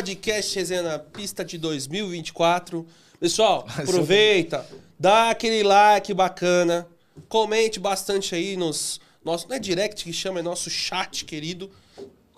podcast Resenha na Pista de 2024. Pessoal, aproveita, dá aquele like bacana, comente bastante aí nos. Nosso, não é direct que chama, é nosso chat querido.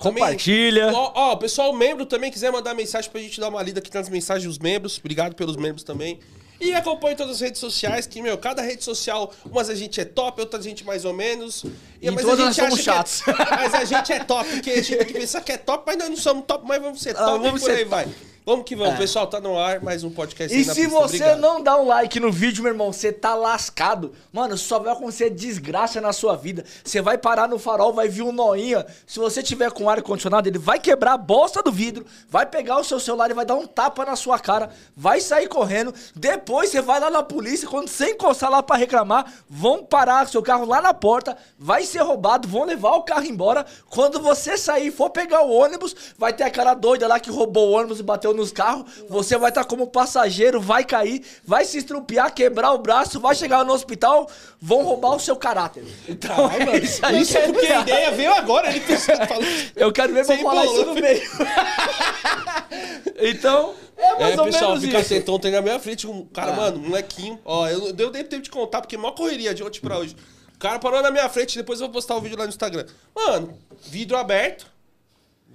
Também- Compartilha. Ó, ó, pessoal, membro também quiser mandar mensagem pra gente dar uma lida aqui nas mensagens dos membros. Obrigado pelos membros também. E acompanhe todas as redes sociais, que, meu, cada rede social, umas a gente é top, outras a gente mais ou menos. E mas todas a nós gente somos é- chatos. mas a gente é top, porque a gente tem que pensar que é top, mas nós não somos top, mas vamos ser Ah, top vamos e por ser aí vai. Vamos que vamos, É. pessoal, tá no ar, mais um podcast E se você Obrigado. não dá um like no vídeo, meu irmão, você tá lascado. Mano, só vai acontecer desgraça na sua vida. Você vai parar no farol, vai vir um noinha. Se você tiver com ar condicionado, ele vai quebrar a bosta do vidro, vai pegar o seu celular e vai dar um tapa na sua cara, vai sair correndo. Depois você vai lá na polícia, quando você encostar lá pra reclamar, vão parar seu carro lá na porta, vai ser roubado, vão levar o carro embora. Quando você sair e for pegar o ônibus, vai ter aquela doida lá que roubou o ônibus e bateu nos carros. Você vai estar como passageiro, vai cair, vai se estrupiar, quebrar o braço, vai chegar no hospital, vão roubar o seu caráter. Então é isso aí. Isso é porque a ideia veio agora, ele falou. Eu quero ver pra Você falar isso no meio. então, é mais É, ou pessoal, menos fica isso. sentão, tem na minha frente um cara, Ah. mano, um molequinho. Ó, eu deu tempo de contar, porque é maior correria de ontem pra hoje. O cara parou na minha frente, depois eu vou postar o vídeo lá no Instagram. Mano, vidro aberto.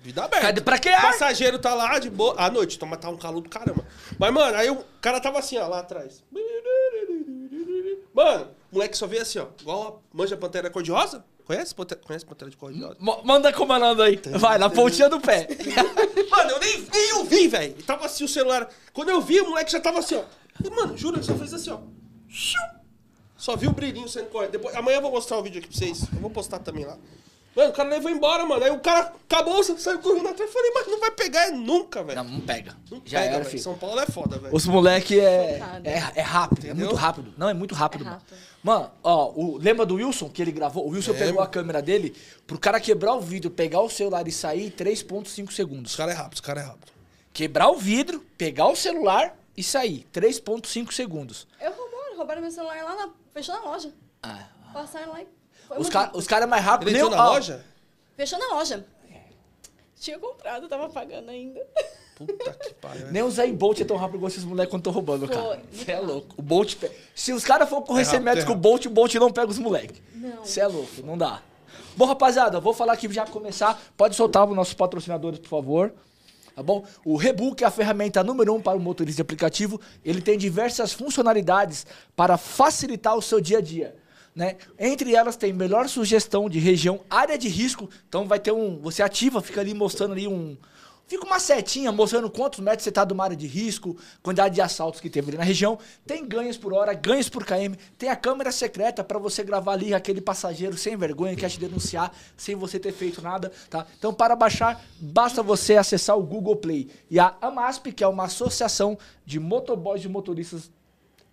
Vidro aberto. Cadê- pra que ar? Passageiro tá lá de boa. À noite, toma, tá um calor do caramba. Mas, mano, aí o cara tava assim, ó, lá atrás. Mano, o moleque só veio assim, ó. Igual a manja pantera cor-de-rosa. Conhece, Pantera- conhece pantera de cor-de-rosa? Mo- Manda comandando aí. Vai, na pontinha do pé. Mano, eu nem, nem eu vi, velho. Tava assim o celular. Quando eu vi, o moleque já tava assim, ó. E, mano, juro, ele só fez assim, ó. Só vi o brilhinho saindo correndo. Depois, amanhã eu vou mostrar o vídeo aqui pra vocês. Eu vou postar também lá. Mano, o cara levou embora, mano. Aí o cara acabou, saiu correndo atrás. Eu falei, mas não vai pegar é nunca, velho. Não, não pega. Não Já pega, era, velho. filho. São Paulo é foda, velho. Os moleque é, é, é rápido, é Entendeu? muito rápido. Não, é muito rápido, É mano. rápido. Mano, ó, o, lembra do Wilson que ele gravou? O Wilson pegou a câmera dele pro cara quebrar o vidro, pegar o celular e sair em 3.5 Os segundos. caras é rápido, os caras é rápido. Quebrar o vidro, pegar o celular e sair. 3.5 segundos. Eu roubaram, roubaram meu celular lá na. Fechou na loja. Ah, Passaram lá e. Foi os caras cara é mais rápido. Ele entrou nem na ó, loja? Fechou na loja. Tinha comprado, tava pagando ainda. Puta que pariu. Nem o Zé Bolt é tão rápido igual esses moleques quando estão roubando, cara. Você é louco. O Bolt. pe- Se os caras for correr É 100 rápido, metros é com o. Bolt, o Bolt não pega os moleques. Não. Você é louco, não dá. Bom, rapaziada, vou falar aqui já começar. Pode soltar os nossos patrocinadores, por favor. Tá bom? O Rebook é a ferramenta número um para o motorista de aplicativo. Ele tem diversas funcionalidades para facilitar o seu dia a dia. Né? Entre elas tem melhor sugestão de região, área de risco. Então vai ter um. Você ativa, fica ali mostrando ali um. Fica uma setinha mostrando quantos metros você está de uma área de risco, quantidade de assaltos que teve ali na região. Tem ganhos por hora, ganhos por KM. Tem a câmera secreta para você gravar ali aquele passageiro sem vergonha que quer te denunciar sem você ter feito nada, tá? Então para baixar, basta você acessar o Google Play. E a AMASP, que é uma associação de motoboys e motoristas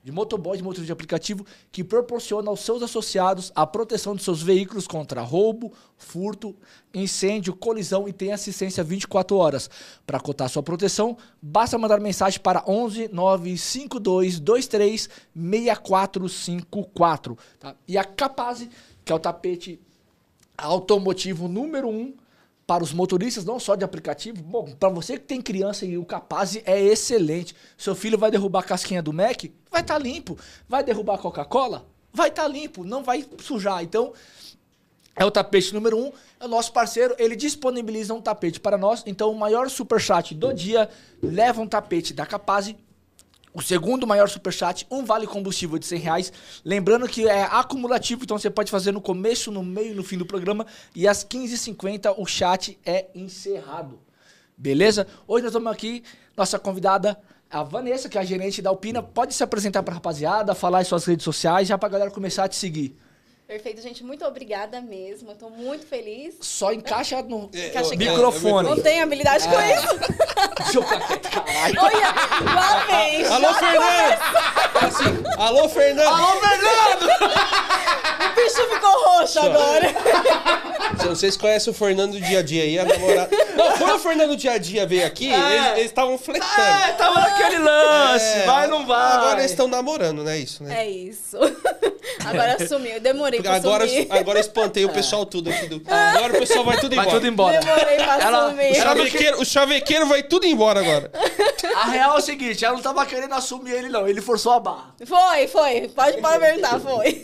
de motoboy de motorista de aplicativo que proporciona aos seus associados a proteção de seus veículos contra roubo, furto, incêndio, colisão e tem assistência 24 horas. Para cotar sua proteção, basta mandar mensagem para 11 952 23 6454. Tá? E a Capaz, que é o tapete automotivo número um para os motoristas, não só de aplicativo. Bom, para você que tem criança e o Capaz é excelente. Seu filho vai derrubar a casquinha do Mac, vai estar limpo. Vai derrubar a Coca-Cola, vai estar limpo, não vai sujar. Então, é o tapete número um. É o nosso parceiro, ele disponibiliza um tapete para nós. Então, o maior superchat do dia leva um tapete da Capaz. O segundo maior superchat, um vale combustível de 100 reais. Lembrando que é acumulativo, então você pode fazer no começo, no meio e no fim do programa. E às 15h50 o chat é encerrado. Beleza? Hoje nós estamos aqui, nossa convidada, a Vanessa, que é a gerente da Alpina. Pode se apresentar para a rapaziada, falar em suas redes sociais, já para a galera começar a te seguir. Perfeito, gente. Muito obrigada mesmo. Eu tô muito feliz. Só encaixa no Encaixa aqui. microfone. Não tenho habilidade com isso. Deixa eu ficar quieto, caralho. Olha, lá vem. Alô, Fernando! Assim, alô, Fernando! Alô, Fernando! O bicho ficou roxo agora. Vocês conhecem o Fernando do dia a dia aí, a namorada. Não, quando o Fernando do dia a dia veio aqui, eles- eles estavam flertando. É, tava naquele lance. É, vai, não vai. Agora eles estão namorando, né? Isso, né? É isso. Agora sumiu. Eu demorei pra agora, sumir. agora eu espantei o pessoal tudo aqui do. Agora o pessoal vai tudo Vai embora. tudo embora. Demorei pra Ela- O chavequeiro, o chavequeiro vai tudo embora agora. A real é o seguinte, ela não tava querendo assumir ele, não. Ele forçou a barra. Foi, foi. Pode, pode perguntar, foi.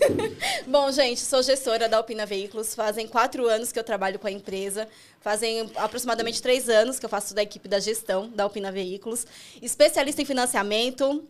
Bom, gente, sou gestora da Alpina Veículos. Fazem quatro anos que eu trabalho com a empresa. Fazem aproximadamente três anos que eu faço da equipe da gestão da Alpina Veículos. Especialista em financiamento.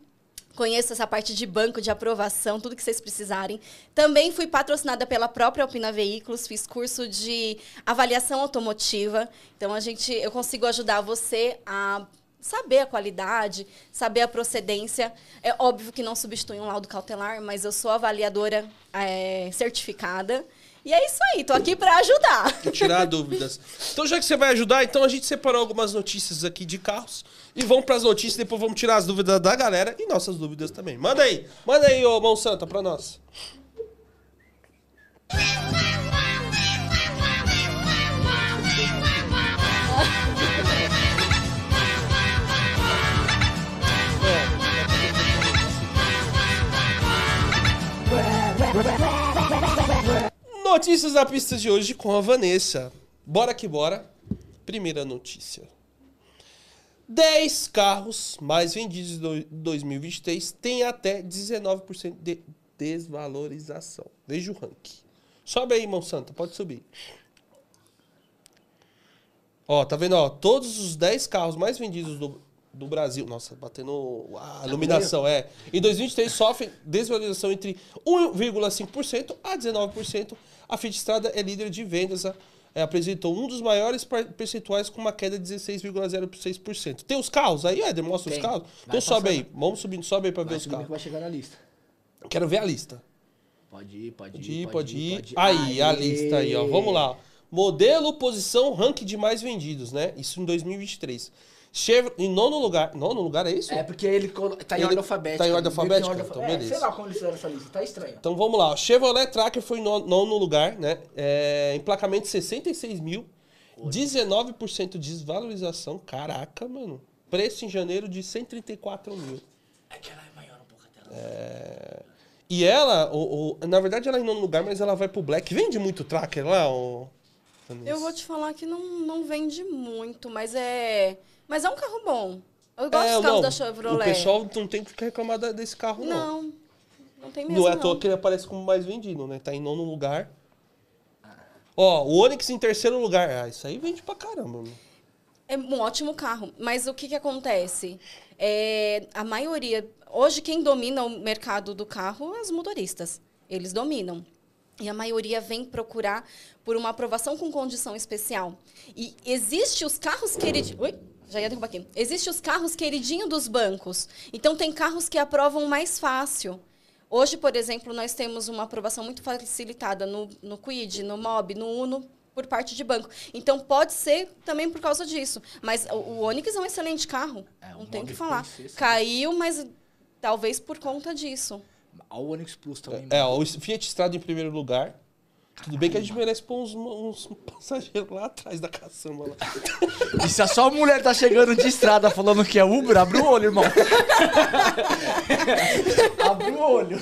Conheço essa parte de banco, de aprovação, tudo que vocês precisarem. Também fui patrocinada pela própria Alpina Veículos, fiz curso de avaliação automotiva. Então a gente, eu consigo ajudar você a saber a qualidade, saber a procedência. É óbvio que não substitui um laudo cautelar, mas eu sou avaliadora é, certificada. E é isso aí, tô aqui para ajudar. Tirar dúvidas. Então, já que você vai ajudar, então a gente separou algumas notícias aqui de carros. E vamos pras notícias, depois vamos tirar as dúvidas da galera e nossas dúvidas também. Manda aí, manda aí, ô Mão Santa, pra nós. Notícias da pista de hoje com a Vanessa. Bora que bora. Primeira notícia. 10 carros mais vendidos em 2023 têm até 19% de desvalorização. Veja o ranking. Sobe aí, mão santa, pode subir. Ó, tá vendo, ó, todos os 10 carros mais vendidos do, do Brasil, nossa, batendo a iluminação, é. Em 2023 sofrem desvalorização entre 1,5% a 19%. A Fiat Strada é líder de vendas, a- é, apresentou um dos maiores percentuais com uma queda de 16,06%. Tem os carros aí, Éder? Mostra Tem. os carros? Vai Então sobe passando. aí, vamos subindo, sobe aí pra ver os carros. vai chegar na lista. Quero ver a lista. Pode ir, pode Pode ir, ir, pode ir. pode ir. Aí, a Aê. lista aí, ó. Vamos lá. Modelo, posição, ranking de mais vendidos, né? Isso em 2023. Chevrolet, em nono lugar. Nono lugar é isso? É porque ele tá em Ele ordem alfabética. tá em ordem que em alfabética? alfa- Então, é, beleza. sei lá como eles fizeram essa lista, tá estranho. Então vamos lá. Chevrolet Tracker foi em no- nono lugar, né? É, emplacamento 66 mil. 19% de desvalorização. Caraca, mano. Preço em janeiro de 134 mil. É que ela é maior um pouco a tela. E ela, o, o- na verdade, ela é em nono lugar, mas ela vai pro Black. Vende muito Tracker lá, o... Eu vou te falar que não, não vende muito, mas é. Mas é um carro bom. Eu gosto É, dos carros não, da Chevrolet. O pessoal não tem que reclamar desse carro, não. Não, não tem mesmo. Não é à toa que ele aparece como mais vendido, né? Tá em nono lugar. Ó, o Onix em terceiro lugar. Ah, isso aí vende pra caramba, mano. É um ótimo carro, mas o que, que acontece? É, a maioria. Hoje, quem domina o mercado do carro é os motoristas. Eles dominam. E a maioria vem procurar por uma aprovação com condição especial. E existe os carros queridinhos. Ui, já ia derrubar aqui. Existe os carros queridinho dos bancos. Então, tem carros que aprovam mais fácil. Hoje, por exemplo, nós temos uma aprovação muito facilitada no, no Quid, no Mob, no Uno, por parte de banco. Então, pode ser também por causa disso. Mas o, o Onix é um excelente carro. É, não tem o que falar. Caiu, mas talvez por conta disso. O Onix Plus também. É, ó, o Fiat Strada em primeiro lugar. Tudo bem que a gente merece pôr uns, uns passageiros lá atrás da caçamba lá. E se a sua mulher tá chegando de estrada falando que é Uber, abre o olho, irmão. abre o olho.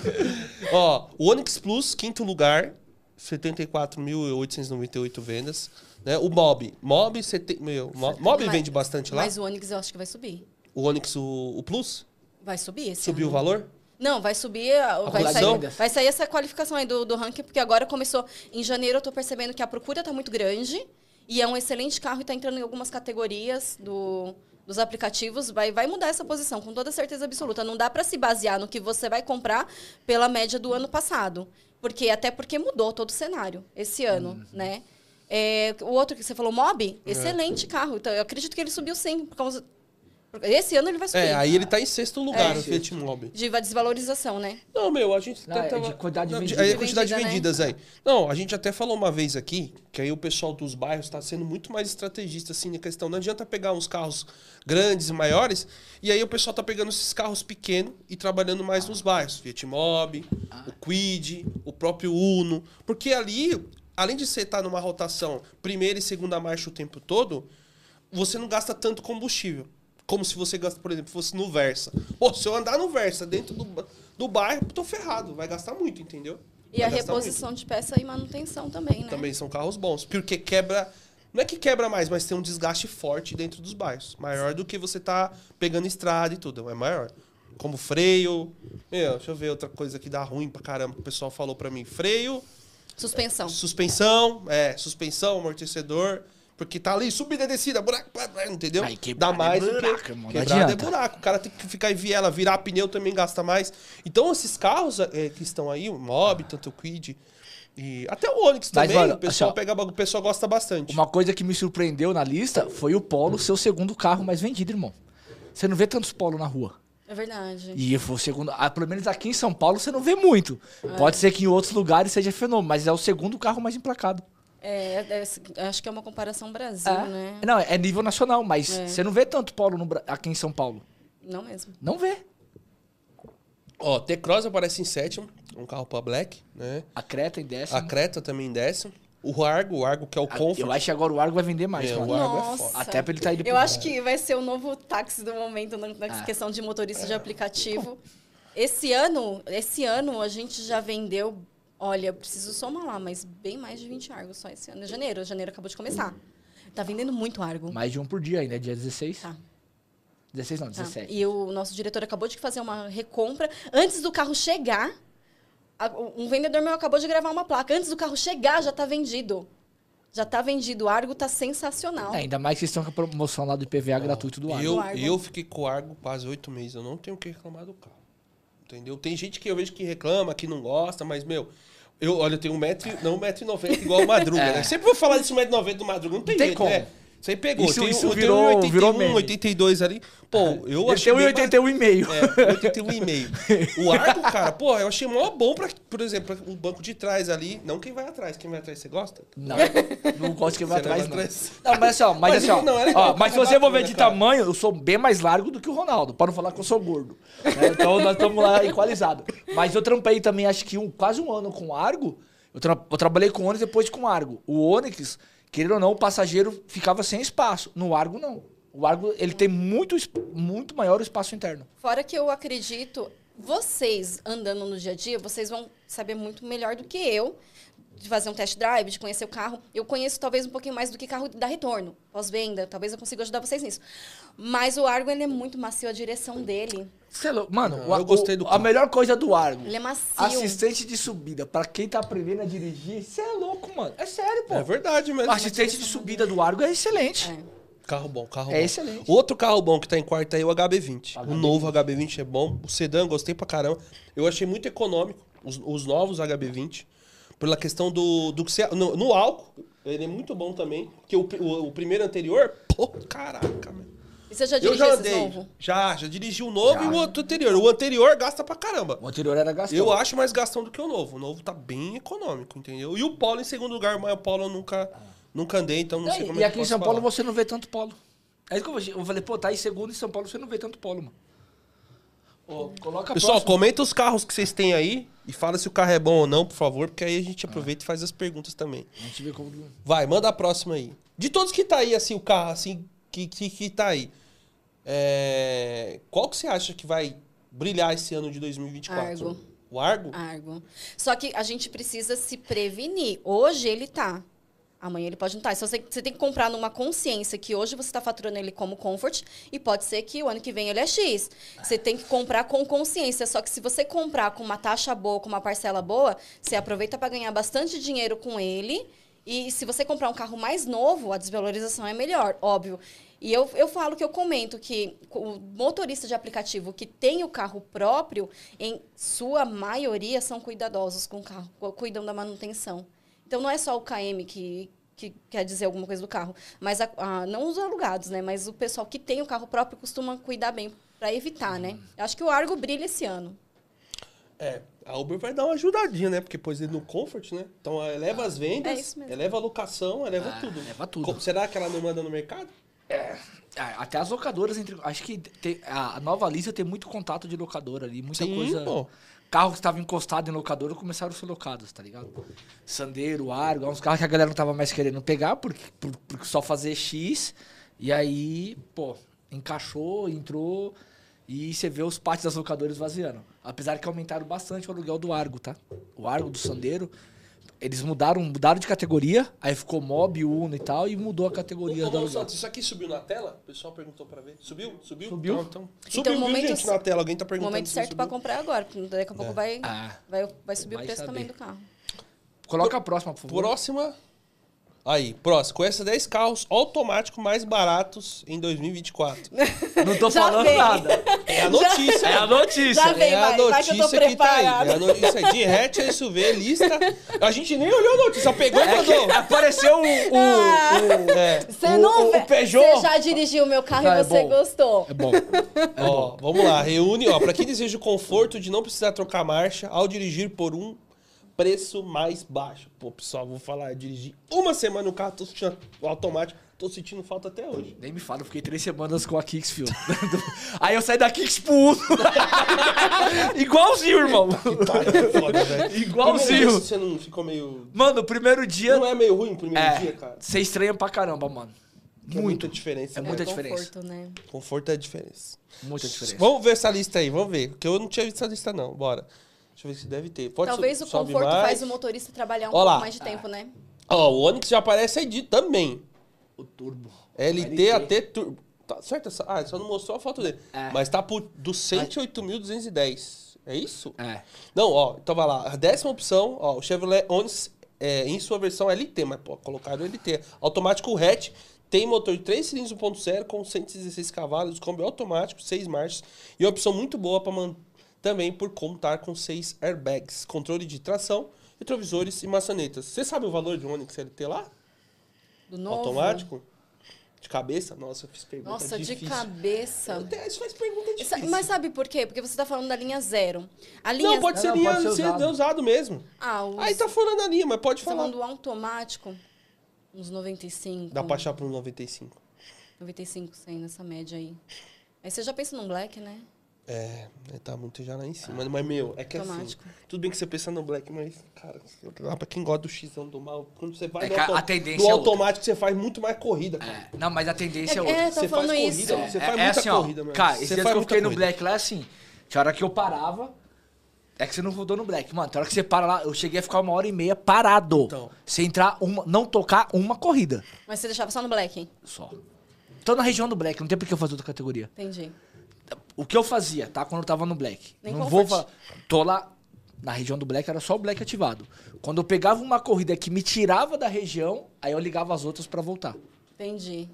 Ó, o Onix Plus, quinto lugar, 74.898 vendas. Né? O Mob. Mob, sete... Meu, Mo- Mob Mas- vende bastante lá. Mas o Onix eu acho que vai subir. O Onix, o, o Plus, Vai subir esse subiu o ano. valor? Não, vai subir, a- vai sair, vai sair essa qualificação aí do, do ranking, porque agora começou. Em janeiro eu tô percebendo que a procura tá muito grande e é um excelente carro e tá entrando em algumas categorias do, dos aplicativos. Vai, vai mudar essa posição, com toda certeza absoluta. Não dá para se basear no que você vai comprar pela média do ano passado. Porque, até porque mudou todo o cenário esse ano, Uhum. né? É, o outro que você falou, É. Mob, excelente carro. Então, eu acredito que ele subiu sim. Por causa... Esse ano ele vai subir. É, aí ele tá em sexto lugar, É. o Fiat Mobi. De desvalorização, né? Não, meu, a gente Não, é tava- de quantidade de Não, vendidas. é a quantidade de Vendida, né? vendidas aí. Não, a gente até falou uma vez aqui que aí o pessoal dos bairros tá sendo muito mais estrategista assim na questão. Não adianta pegar uns carros grandes e maiores e aí o pessoal tá pegando esses carros pequenos e trabalhando mais nos bairros. Fiat Mobi, o Quid, o próprio Uno, porque ali, além de você estar numa rotação primeira e segunda marcha o tempo todo, você não gasta tanto combustível. Como se você gasta, por exemplo, fosse no Versa. Pô, se eu andar no Versa dentro do, do bairro, tô ferrado. Vai gastar muito, entendeu? E Vai a reposição de peça e manutenção também, né? muito. Também são carros bons. Porque quebra. Não é que quebra mais, mas tem um desgaste forte dentro dos bairros. Maior do que você tá pegando estrada e tudo. É maior. Como freio. Meu, deixa eu ver outra coisa que dá ruim pra caramba. O pessoal falou pra mim. Freio, Suspensão. suspensão, é, suspensão, amortecedor. Porque tá ali, subida e descida, buraco, entendeu? Aí Dá mais é do que- buraco, irmão, não Quebrado é buraco. O cara tem que ficar em viela, virar pneu também gasta mais. Então, esses carros é, que estão aí, o Mob, tanto o Quid, e até o Onix Mas, também, mano, o pessoal assim, pega, o pessoal gosta bastante. Uma coisa que me surpreendeu na lista foi o Polo ser o segundo carro mais vendido, irmão. Você não vê tantos Polo na rua. É verdade. E foi o segundo. Ah, pelo menos aqui em São Paulo você não vê muito. É. Pode ser que em outros lugares seja fenômeno, mas é o segundo carro mais emplacado. É, é, acho que é uma comparação Brasil, É. né? Não, é nível nacional, mas É. você não vê tanto Polo no aqui em São Paulo. Não mesmo. Não vê. Ó, T-Cross aparece em sétimo, um carro pra Black, né? A Creta em décimo. A Creta também em décimo. O Argo, o Argo que é o Ah, Comfort. Eu acho que agora o Argo vai vender mais, É, o Argo é Nossa. foda. Até pra ele tá indo Eu acho que vai ser o novo táxi do momento na, na Ah. questão de motorista de aplicativo. Esse ano, esse ano a gente já vendeu, olha, eu preciso somar lá, mas bem mais de 20 Argos só esse ano. Em janeiro, janeiro acabou de começar. Tá vendendo muito Argo. Mais de um por dia ainda, dia 16. Tá. 16 não, Tá. 17. E o nosso diretor acabou de fazer uma recompra. Antes do carro chegar, a- um vendedor meu acabou de gravar uma placa. Antes do carro chegar, já tá vendido. Já tá vendido. O Argo tá sensacional. É, ainda mais que vocês estão com a promoção lá do IPVA gratuito do Argo. Eu, Do Argo. eu fiquei com o Argo quase oito meses. Eu não tenho o que reclamar do carro. Entendeu? Tem gente que eu vejo que reclama, que não gosta, mas, meu, eu, olha, eu tenho um metro, não um metro e noventa igual o Madruga, É. né? Sempre vou falar desse um metro e noventa do Madruga, não tem, Tem jeito, como. né? Isso aí pegou. Isso- tem, isso eu virou- tenho 81, virou meme. 82 ali. Pô, eu Ele achei tem um bem ba- 81,5. É, 81 e meio. O Argo, cara, pô, eu achei mó bom pra, por exemplo, pra o banco de trás ali. Não quem vai atrás. Quem vai atrás, você gosta? Não, não gosto que vai Você não atrás, vai não. atrás. Não, mas assim, ó, mas, Mas assim, ó, não, é legal, ó, mas se é você for ver de cara. tamanho, eu sou bem mais largo do que o Ronaldo, para não falar que eu sou gordo. né? Então nós estamos lá equalizados. Mas eu trampei também, acho que um, quase um ano com o Argo. Eu, tra- eu trabalhei com o Onix depois com o Argo. O Onix, querendo ou não, o passageiro ficava sem espaço. No Argo, não. O Argo, ele tem muito, muito maior espaço interno. Fora que eu acredito, vocês andando no dia a dia, vocês vão saber muito melhor do que eu de fazer um test drive, de conhecer o carro. Eu conheço talvez um pouquinho mais do que carro da retorno, pós-venda. Talvez eu consiga ajudar vocês nisso. Mas o Argo, ele é muito macio, a direção dele. Cê é louco. Mano, Não, o- eu gostei o- do a carro. melhor coisa do Argo. Ele é macio. Assistente de subida, pra quem tá aprendendo a dirigir, você é louco, mano. É sério, pô. É verdade mesmo. O assistente de subida do Argo é excelente. É. Carro bom, carro É bom. excelente. Outro carro bom que tá em quarto aí é o HB20. O HB20. novo HB20 é bom. O sedã, gostei pra caramba. Eu achei muito econômico, os, os novos HB20. Pela questão do, do que você. No, no álcool, ele é muito bom também. Porque o, o, o primeiro anterior, pô, caraca, meu. E você já Eu dirigiu já esse andei. novo? Já, já dirigi o novo Já. e o outro anterior. O anterior gasta pra caramba. O anterior era gastão. Eu acho mais gastão do que o novo. O novo tá bem econômico, entendeu? E o Polo em segundo lugar, mas o Polo eu nunca, nunca andei, então não sei como e é aqui que em São Paulo falar. você não vê tanto polo. É isso que eu, eu falei, pô, tá em segundo em São Paulo você não vê tanto polo, mano. Ô, coloca a Pessoal, próxima. comenta os carros que vocês têm aí e fala se o carro é bom ou não, por favor, porque aí a gente aproveita e faz as perguntas também. A gente vê como... Vai, manda a próxima aí. De todos que tá aí, assim, o carro, assim, que, que, que tá aí, é... qual que você acha que vai brilhar esse ano de 2024? Argo. O Argo? Argo. Só que a gente precisa se prevenir. Hoje ele tá. Amanhã ele pode não estar. Então, você, você tem que comprar numa consciência que hoje você está faturando ele como comfort e pode ser que o ano que vem ele é X. Você tem que comprar com consciência. Só que se você comprar com uma taxa boa, com uma parcela boa, você aproveita para ganhar bastante dinheiro com ele. E se você comprar um carro mais novo, a desvalorização é melhor, óbvio. E eu, eu falo que eu comento que o motorista de aplicativo que tem o carro próprio, em sua maioria, são cuidadosos com o carro, cu- cuidam da manutenção. Então não é só o KM que, que quer dizer alguma coisa do carro, mas a- a- não os alugados, né? Mas o pessoal que tem o carro próprio costuma cuidar bem para evitar, né? Eu acho que o Argo brilha esse ano. É, a Uber vai dar uma ajudadinha, né? Porque pôs ele no Comfort, né? Então eleva as vendas, É eleva a locação, eleva Ah, tudo. eleva tudo. Co- Será que ela não manda no mercado? É, até as locadoras, entre, acho que tem- a, a nova lista tem muito contato de locadora ali, muita Sim, coisa. pô. Carros que estavam encostados em locadora começaram a ser locados, tá ligado? Sandeiro, Argo, uns carros que a galera não tava mais querendo pegar porque, por, por só fazer X. E aí, pô, encaixou, entrou e você vê os pátios das locadoras vaziando. Apesar que aumentaram bastante o aluguel do Argo, tá? O Argo do Sandeiro. Eles mudaram, mudaram de categoria, aí ficou Mob, Uno e tal, e mudou a categoria Ô, aluguel. Santos, isso aqui subiu na tela? O pessoal perguntou pra ver. Subiu? Subiu? Subiu. Então, então. Então, Subiu, o viu, momento gente, na tela. Alguém tá perguntando momento certo para subiu. comprar agora, porque daqui a pouco vai, Ah. vai, vai subir Vai o preço também saber. do carro. Coloca a próxima, por favor. Próxima. Aí, próximo. Conheça 10 carros automáticos mais baratos em 2024. Não tô Já falando vem. nada. É a notícia. É a notícia. Já vem, É a vai, vai que eu tô notícia que tá aí. É a notícia de hatch, SUV, lista. A gente nem olhou a notícia, pegou e É mandou. que apareceu o, o, o- É. Você O- não o vê- Peugeot- Você já dirigiu o meu carro Ah, é e você bom. gostou. É bom. Ó, vamos lá. Reúne, ó, pra quem deseja o conforto de não precisar trocar marcha ao dirigir por um preço mais baixo. Pô, pessoal, vou falar, eu dirigi uma semana no carro, tô sentindo automático, tô sentindo falta até hoje. Nem me fala, eu fiquei três semanas com a Kicks, filho. Aí eu saí da Kicks pro Uno. Igualzinho, irmão. Tá, foda, velho. Igualzinho. Dia Você não ficou meio... Mano, o primeiro dia. Não é meio ruim o primeiro dia, É, cara? você estranha pra caramba, mano. Que É muita diferença. É né? muita É diferença. conforto, né? Conforto é a diferença. Muita diferença. Vamos ver essa lista aí, vamos ver. Porque eu não tinha visto essa lista, não. Bora. Deixa eu ver se deve ter. Pode Talvez o conforto mais. faz o motorista trabalhar um Ó pouco mais de tempo, né? Ó, o Onix já aparece aí de também. O turbo. LT AT Turbo. Tá certo essa? Ah, só não mostrou a foto dele. É. Mas tá por do 108.210. É isso? É. Não, ó, então vai lá. A décima opção, ó, o Chevrolet Onix é, em sua versão LT, mas pô, colocaram LT. Automático hatch, tem motor de 3 cilindros 1.0 com 116 cavalos, câmbio automático, 6 marchas e uma opção muito boa para man... também por contar com 6 airbags, controle de tração, retrovisores e maçanetas. Você sabe o valor de um Onix LT lá? Do novo. Automático? De cabeça? Nossa, eu fiz pergunta Nossa, de difícil. cabeça. Até Isso faz pergunta difícil. Mas sabe por quê? Porque você tá falando da linha zero. A linha Não, pode Não, ser não, linha, pode ser ser usado. usado mesmo. Ah, os... Aí tá falando a linha, mas pode falar. falando do automático, uns 95. Dá pra achar pro 95. 95, 100 nessa média aí. Aí você já pensa num black, né? É, é, tá muito já lá em cima. Mas, meu, é que Automático. assim. Tudo bem que você pensa no black, mas, cara, lá pra quem gosta do Xão do mal, quando você vai É no, auto- a tendência no é automático, você faz muito mais corrida, cara. É. Não, mas a tendência é, É, outra. é, Você faz isso. corrida, você É, faz é muita assim, ó, corrida, mano. Cara, Você esse dia que eu fiquei no. Black lá, assim, tinha hora que eu parava, é que você não rodou no Black. Mano, tem hora que você para lá, eu cheguei a ficar uma hora e meia parado. Então. Sem entrar uma, não tocar uma corrida. Mas você deixava só no black, hein? Só. Tô na região do Black, não tem por que eu fazer outra categoria. Entendi. O que eu fazia, tá? Quando eu tava no Black. Nem não vou falar. Tô lá. Na região do Black era só o Black ativado. Quando eu pegava uma corrida que me tirava da região, aí eu ligava as outras pra voltar. Entendi.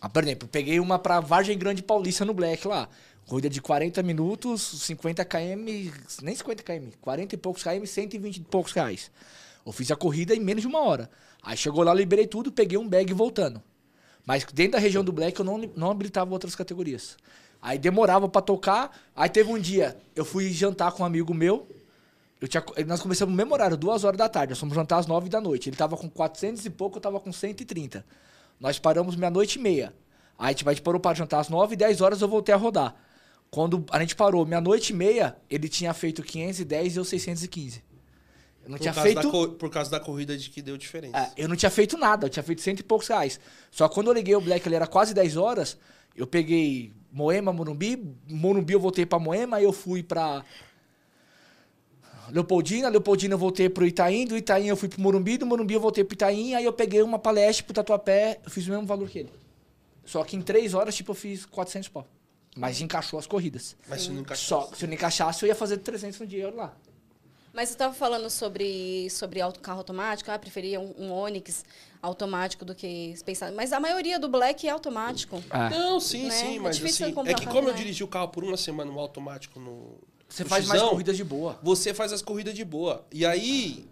Ah, por exemplo, eu peguei uma pra Vargem Grande Paulista no Black lá. Corrida de 40 minutos, 50 km, nem 50 km, 40 e poucos km, 120 e poucos reais. Eu fiz a corrida em menos de uma hora. Aí chegou lá, liberei tudo, peguei um bag voltando. Mas dentro da região do Black eu não, não habilitava outras categorias. Aí demorava pra tocar. Aí teve um dia, eu fui jantar com um amigo meu. Eu tinha, nós começamos no mesmo horário, duas horas da tarde. Nós fomos jantar às nove da noite. Ele tava com 400 e pouco, eu tava com 130. Nós paramos meia-noite e meia. Aí a gente parou para jantar às nove, dez horas eu voltei a rodar. Quando a gente parou meia-noite e meia, ele tinha feito 510 e eu 615. Eu não Por tinha feito... da por causa da corrida de que deu diferença. É, eu não tinha feito nada, eu tinha feito cento e poucos reais. Só que quando eu liguei o Black, ele era quase 10 horas, eu peguei Moema, Morumbi, Morumbi eu voltei pra Moema, aí eu fui pra... Leopoldina, Leopoldina eu voltei pro Itaim, do Itaim eu fui pro Morumbi, do Morumbi eu voltei pro Itaim, aí eu peguei uma palestra pro Tatuapé, eu fiz o mesmo valor que ele. Só que em três horas, tipo, eu fiz 400 pau. Mas encaixou as corridas. Mas se não encaixar. Só se eu não encaixasse, eu ia fazer 300 no dia lá. Mas você estava falando sobre, sobre auto, carro automático, ah, preferia um, um Onix automático do que pensar. Mas a maioria do Black é automático. Ah. Não, sim, Né? sim, É mas assim, é que como eu dirigi o carro por uma semana no automático no. Você no faz mais Xzão, corridas de boa. Você faz as corridas de boa. E aí,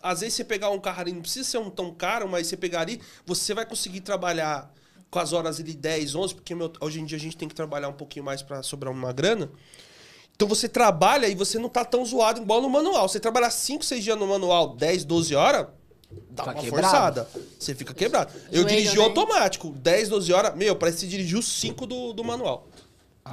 às vezes você pegar um carro ali, não precisa ser um tão caro, mas você pegar ali, você vai conseguir trabalhar com as horas ali 10, 11, porque meu, hoje em dia a gente tem que trabalhar um pouquinho mais para sobrar uma grana. Então você trabalha e você não tá tão zoado igual no manual. Você trabalhar 5, 6 dias no manual, 10, 12 horas, dá Tá uma quebrado. forçada. Você fica quebrado. Eu Joelho, dirigi né? automático, 10, 12 horas, meu, parece que você dirigiu 5 do, do manual.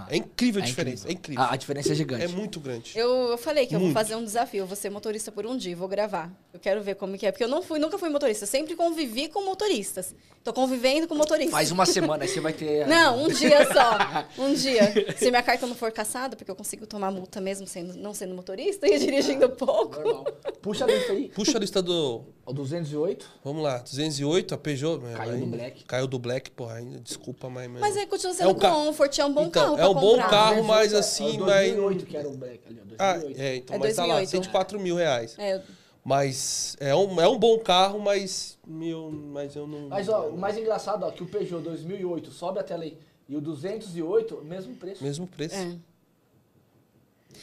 É incrível a É diferença, incrível. é incrível. A, a diferença é gigante. É muito grande. Eu, eu falei que eu Muito. vou fazer um desafio, eu vou ser motorista por um dia, vou gravar. Eu quero ver como que é, porque eu não fui, nunca fui motorista, eu sempre convivi com motoristas. Tô convivendo com motoristas. Faz uma semana, aí você vai ter. Não, um dia só. Um dia. Se minha carta não for caçada, porque eu consigo tomar multa mesmo sendo, não sendo motorista e dirigindo pouco. Normal. Puxa a lista aí. Puxa a lista do. O 208. Vamos lá, 208, a Peugeot. meu, Caiu aí- do Black. Caiu do Black, porra, ainda, desculpa, mas. Mas aí continua É sendo um ca- comfort, é um bom Então, carro é pra um bom comprar. carro, mas 208 é- assim, é o mas- 2008 que era o Black ali, ó. Ah, 2008. é, então, É mas tá lá, 2008. 104 mil reais. É, Mas é um, é um bom carro, mas. Meu, mas eu não. Mas ó, o mais engraçado, ó, que o Peugeot 2008 sobe a tela aí. E o 208, mesmo preço. Mesmo preço. é.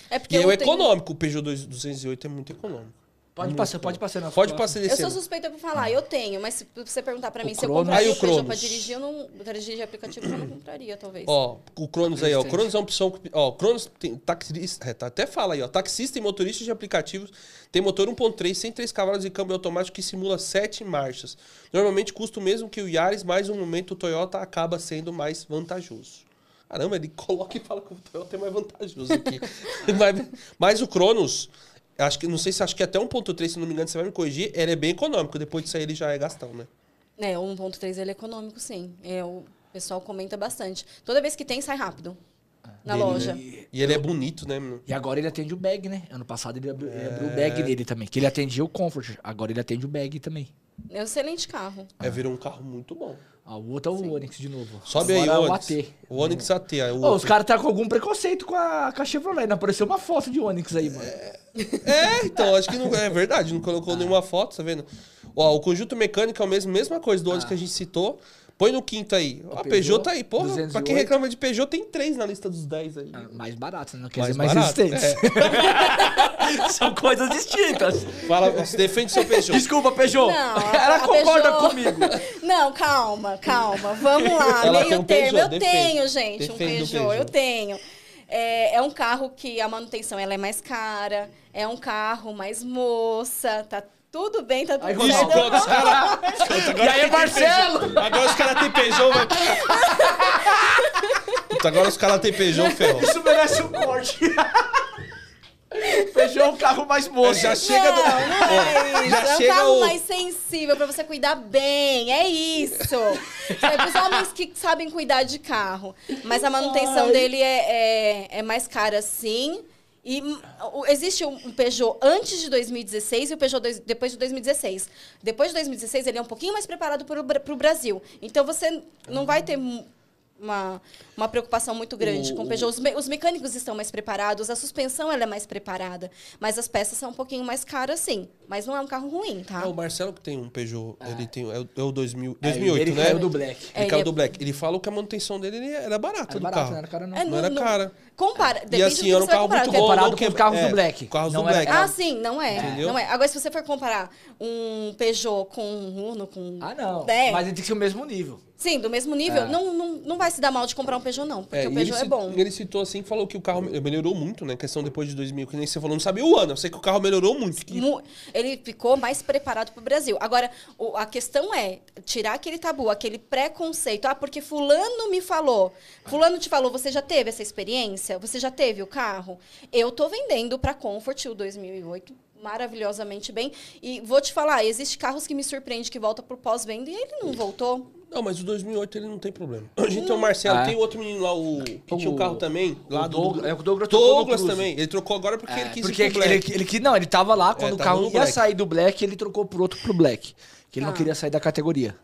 É porque E é eu o tenho- econômico, o Peugeot 2- 208 é muito econômico. Pode Muito passar, bom. pode passar na Pode sua- passar Eu sou suspeita pra falar, eu tenho, mas se você perguntar pra O mim se eu Cronos. compraria Aí o o Peugeot pra Cronos. dirigir, eu não. Pra dirigir aplicativo, eu não compraria, talvez. Ó, o Cronos aí, ó. O. Cronos é uma opção. que- Ó, o Cronos tem taxista. é, tá, até fala aí, ó. Taxista e motorista de aplicativos tem motor 1.3, 103 cavalos e câmbio automático que simula 7 marchas. Normalmente custa o mesmo que o Yaris, mas no momento o Toyota acaba sendo mais vantajoso. Caramba, ele coloca e fala que o Toyota é mais vantajoso aqui. mas, mas o Cronos, acho que, não sei se acho que até 1.3, se não me engano, você vai me corrigir, ele é bem econômico. Depois disso aí ele já é gastão, né? É, o 1.3 ele é econômico, sim. É, o pessoal comenta bastante. Toda vez que tem, sai rápido. Na Dele, loja. E, E ele é bonito, né, e agora ele atende o bag, né? Ano passado ele abriu, ele abriu o É. bag dele também. Que ele atendia o Comfort. Agora ele atende o bag também. É um excelente carro. É, virou um carro muito bom. Ah, o outro é o Onix de novo. Sobe Agora aí é o o Onix. AT. O Onix AT. aí o Ô, os caras tá com algum preconceito com a, com a Chevrolet. Não apareceu uma foto de Onix aí, mano. É, então, acho que não é verdade, não colocou nenhuma foto, tá vendo? Ó, o conjunto mecânico é a mesma, mesma coisa do Onix que a gente citou. Põe no quinto aí. A Peugeot, Peugeot, tá aí, porra. Pra 208. quem reclama de Peugeot, tem três na lista dos 10 aí. Ah, Mais barato, né? Não quer Mais dizer mais barato, É. resistentes. São coisas distintas. Fala, se defende seu Peugeot. Desculpa, Peugeot. Não, Ela concorda Peugeot- comigo. Não, calma, calma. Vamos lá. Ela meio tem um termo. Peugeot, eu defende. tenho, gente, um Defende o Peugeot. Peugeot. Eu tenho. É, é um carro que a manutenção ela é mais cara. É um carro mais moça. Tá tudo bem, tá tudo Aí, certo. Isso, quando os caras. E aí, Marcelo? Agora os caras têm Peugeot, vai. Puta, agora os caras têm Peugeot, ferrou. Isso merece um corte. Peugeot é um carro mais moço. Já chega do. Não, não é isso. Já é um chega carro o- mais sensível pra você cuidar bem. É isso. É os homens que sabem cuidar de carro. Mas a manutenção Ai. dele é, é, é mais cara, sim. E hum, existe um Peugeot antes de 2016 e o Peugeot dois- depois de 2016. Depois de 2016, ele é um pouquinho mais preparado para o Brasil. Então, você não vai ter uma, uma preocupação muito grande O- com o Peugeot. Os, me- os mecânicos estão mais preparados, a suspensão ela é mais preparada. Mas as peças são um pouquinho mais caras, sim. Mas não é um carro ruim, tá? É o Marcelo que tem um Peugeot. Ele tem. É o, é o 2000, É, 2008, ele né? caiu do Black. Ele É, ele caiu é- do Black. Ele falou que a manutenção dele ele era barata Era do barato, carro. não era cara não. É, Não era cara. Compara. Depende E assim, era um carro comparar, muito bom. Comparado não com os que- carros do é, Black. Carros Não do era Black. Ah, sim, não é. Entendeu? Não é. Agora, se você for comparar um Peugeot com um Uno, com... Ah, não. É. Mas ele tem que ser o mesmo nível. Sim, do mesmo nível, É. não, não, não vai se dar mal de comprar um Peugeot, não. Porque É, o Peugeot ele, é bom. ele citou assim, falou que o carro me- melhorou muito, né? Questão depois de 2000, que nem você falou, não sabia o ano. Eu sei que o carro melhorou muito. que- Mu- Ele ficou mais preparado para o Brasil. Agora, o- a questão é tirar aquele tabu, aquele preconceito. Ah, porque fulano me falou. Fulano te falou, você já teve essa experiência? Você já teve o carro? Eu tô vendendo para Comfort o 2008 maravilhosamente bem. E vou te falar, existe carros que me surpreende que volta pro pós-venda e ele não voltou. Não, mas o 2008 ele não tem problema. A gente tem o Marcelo, É. tem outro menino lá, o que tinha O- carro também. Lá o do, Douglas- é, o Douglas Douglas também. Ele trocou agora porque ele É, quis porque ir pro ele, Black. ele, que não, ele tava lá quando o tava carro ia Black. sair do Black, ele trocou por outro pro Black. Que ele não Tá. queria sair da categoria.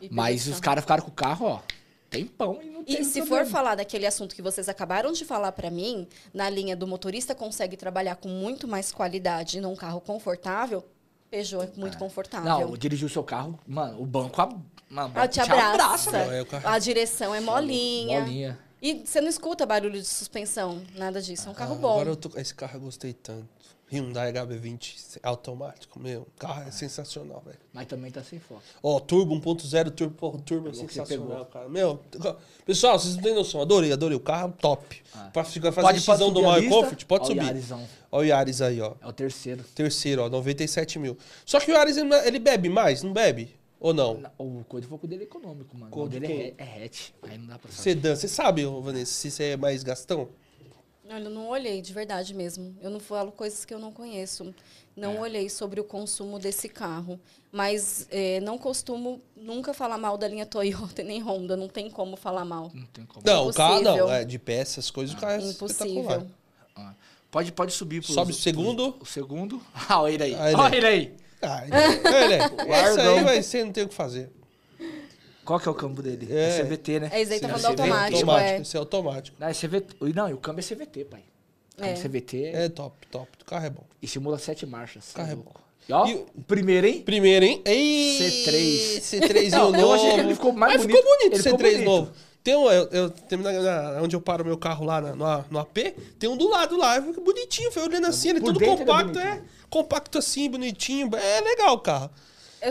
E Mas os caras ficaram com o carro, ó, tempão e não tem E se problema. for falar daquele assunto que vocês acabaram de falar pra mim, na linha do motorista consegue trabalhar com muito mais qualidade num carro confortável, Peugeot é muito confortável. Não, dirigir o seu carro, mano, o banco, o Ela banco te abraça. É A direção é molinha. Bolinha. E você não escuta barulho de suspensão, nada disso. É um carro Ah, bom. Agora eu tô... Esse carro eu gostei tanto. Hyundai HB20 automático, meu. O carro é sensacional, velho. Mas também tá sem foco. Ó, turbo 1.0, turbo, porra, turbo é sensacional, cara. Meu, pessoal, vocês não têm noção. Adorei, adorei. O carro é top. Pra ficar fazer Pode- xizão do Mario lista? Comfort, pode Ó subir. Ó o Yaris aí, ó. É o terceiro. Terceiro, ó, 97 mil. Só que o Yaris, ele, ele bebe mais, não bebe? Ou não? O foi o dele econômico, mano. Qual o de dele é, é hatch. Aí não dá pra saber. Sedã, você sabe, Vanessa, se você é mais gastão? Olha, eu não olhei, de verdade mesmo. Eu não falo coisas que eu não conheço. Não É. olhei sobre o consumo desse carro. Mas eh, não costumo nunca falar mal da linha Toyota nem Honda. Não tem como falar mal. Não tem como. Não, o carro não. É, de peças, coisas, o carro é. Impossível. Ah, Pode, pode subir pro. Sobe o segundo. O segundo. Ah, olha ele aí. Ah, ele Olha é. ele aí. Ah, ele- ele é. Isso aí, vai, você não tem o que fazer. Qual que é o câmbio dele? É. É, CVT, né? É isso aí, tá Esse falando é automático, automático. é. Esse é automático. Não, é CVT. Não, e o câmbio é CVT, pai. O câmbio É. CVT É top, top. O carro é bom. e simula sete marchas. Carro é louco. E ó, E o- o primeiro, hein? Primeiro, hein? Ei, C3. C3 Não, novo. eu achei que ele ficou mais Mas bonito. ficou bonito Ele o ficou C3 bonito. novo. Tem um, eu, eu tem na, na- onde eu paro meu carro lá na- no, no AP, tem um do lado lá, eu fico bonitinho, foi olhando assim, ele é Por tudo é compacto, é, compacto assim, bonitinho, é legal o carro.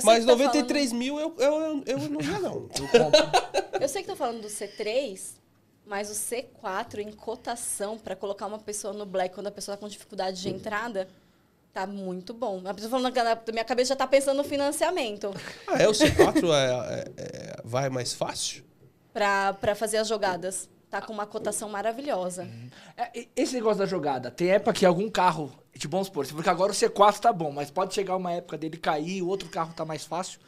Mas tá 93 mil eu, eu, eu, eu não ia não. Eu sei que tá falando do C3, mas o C4 em cotação para colocar uma pessoa no black quando a pessoa tá com dificuldade de entrada, tá muito bom. A pessoa falando que na minha cabeça já tá pensando no financiamento Ah, é, o C4 é, é- é- vai mais fácil? Para fazer as jogadas. Tá com uma cotação maravilhosa. É, e- esse negócio da jogada, tem época que algum carro, tipo, vamos supor, porque agora o C4 tá bom, mas pode chegar uma época dele cair, o outro carro tá mais fácil.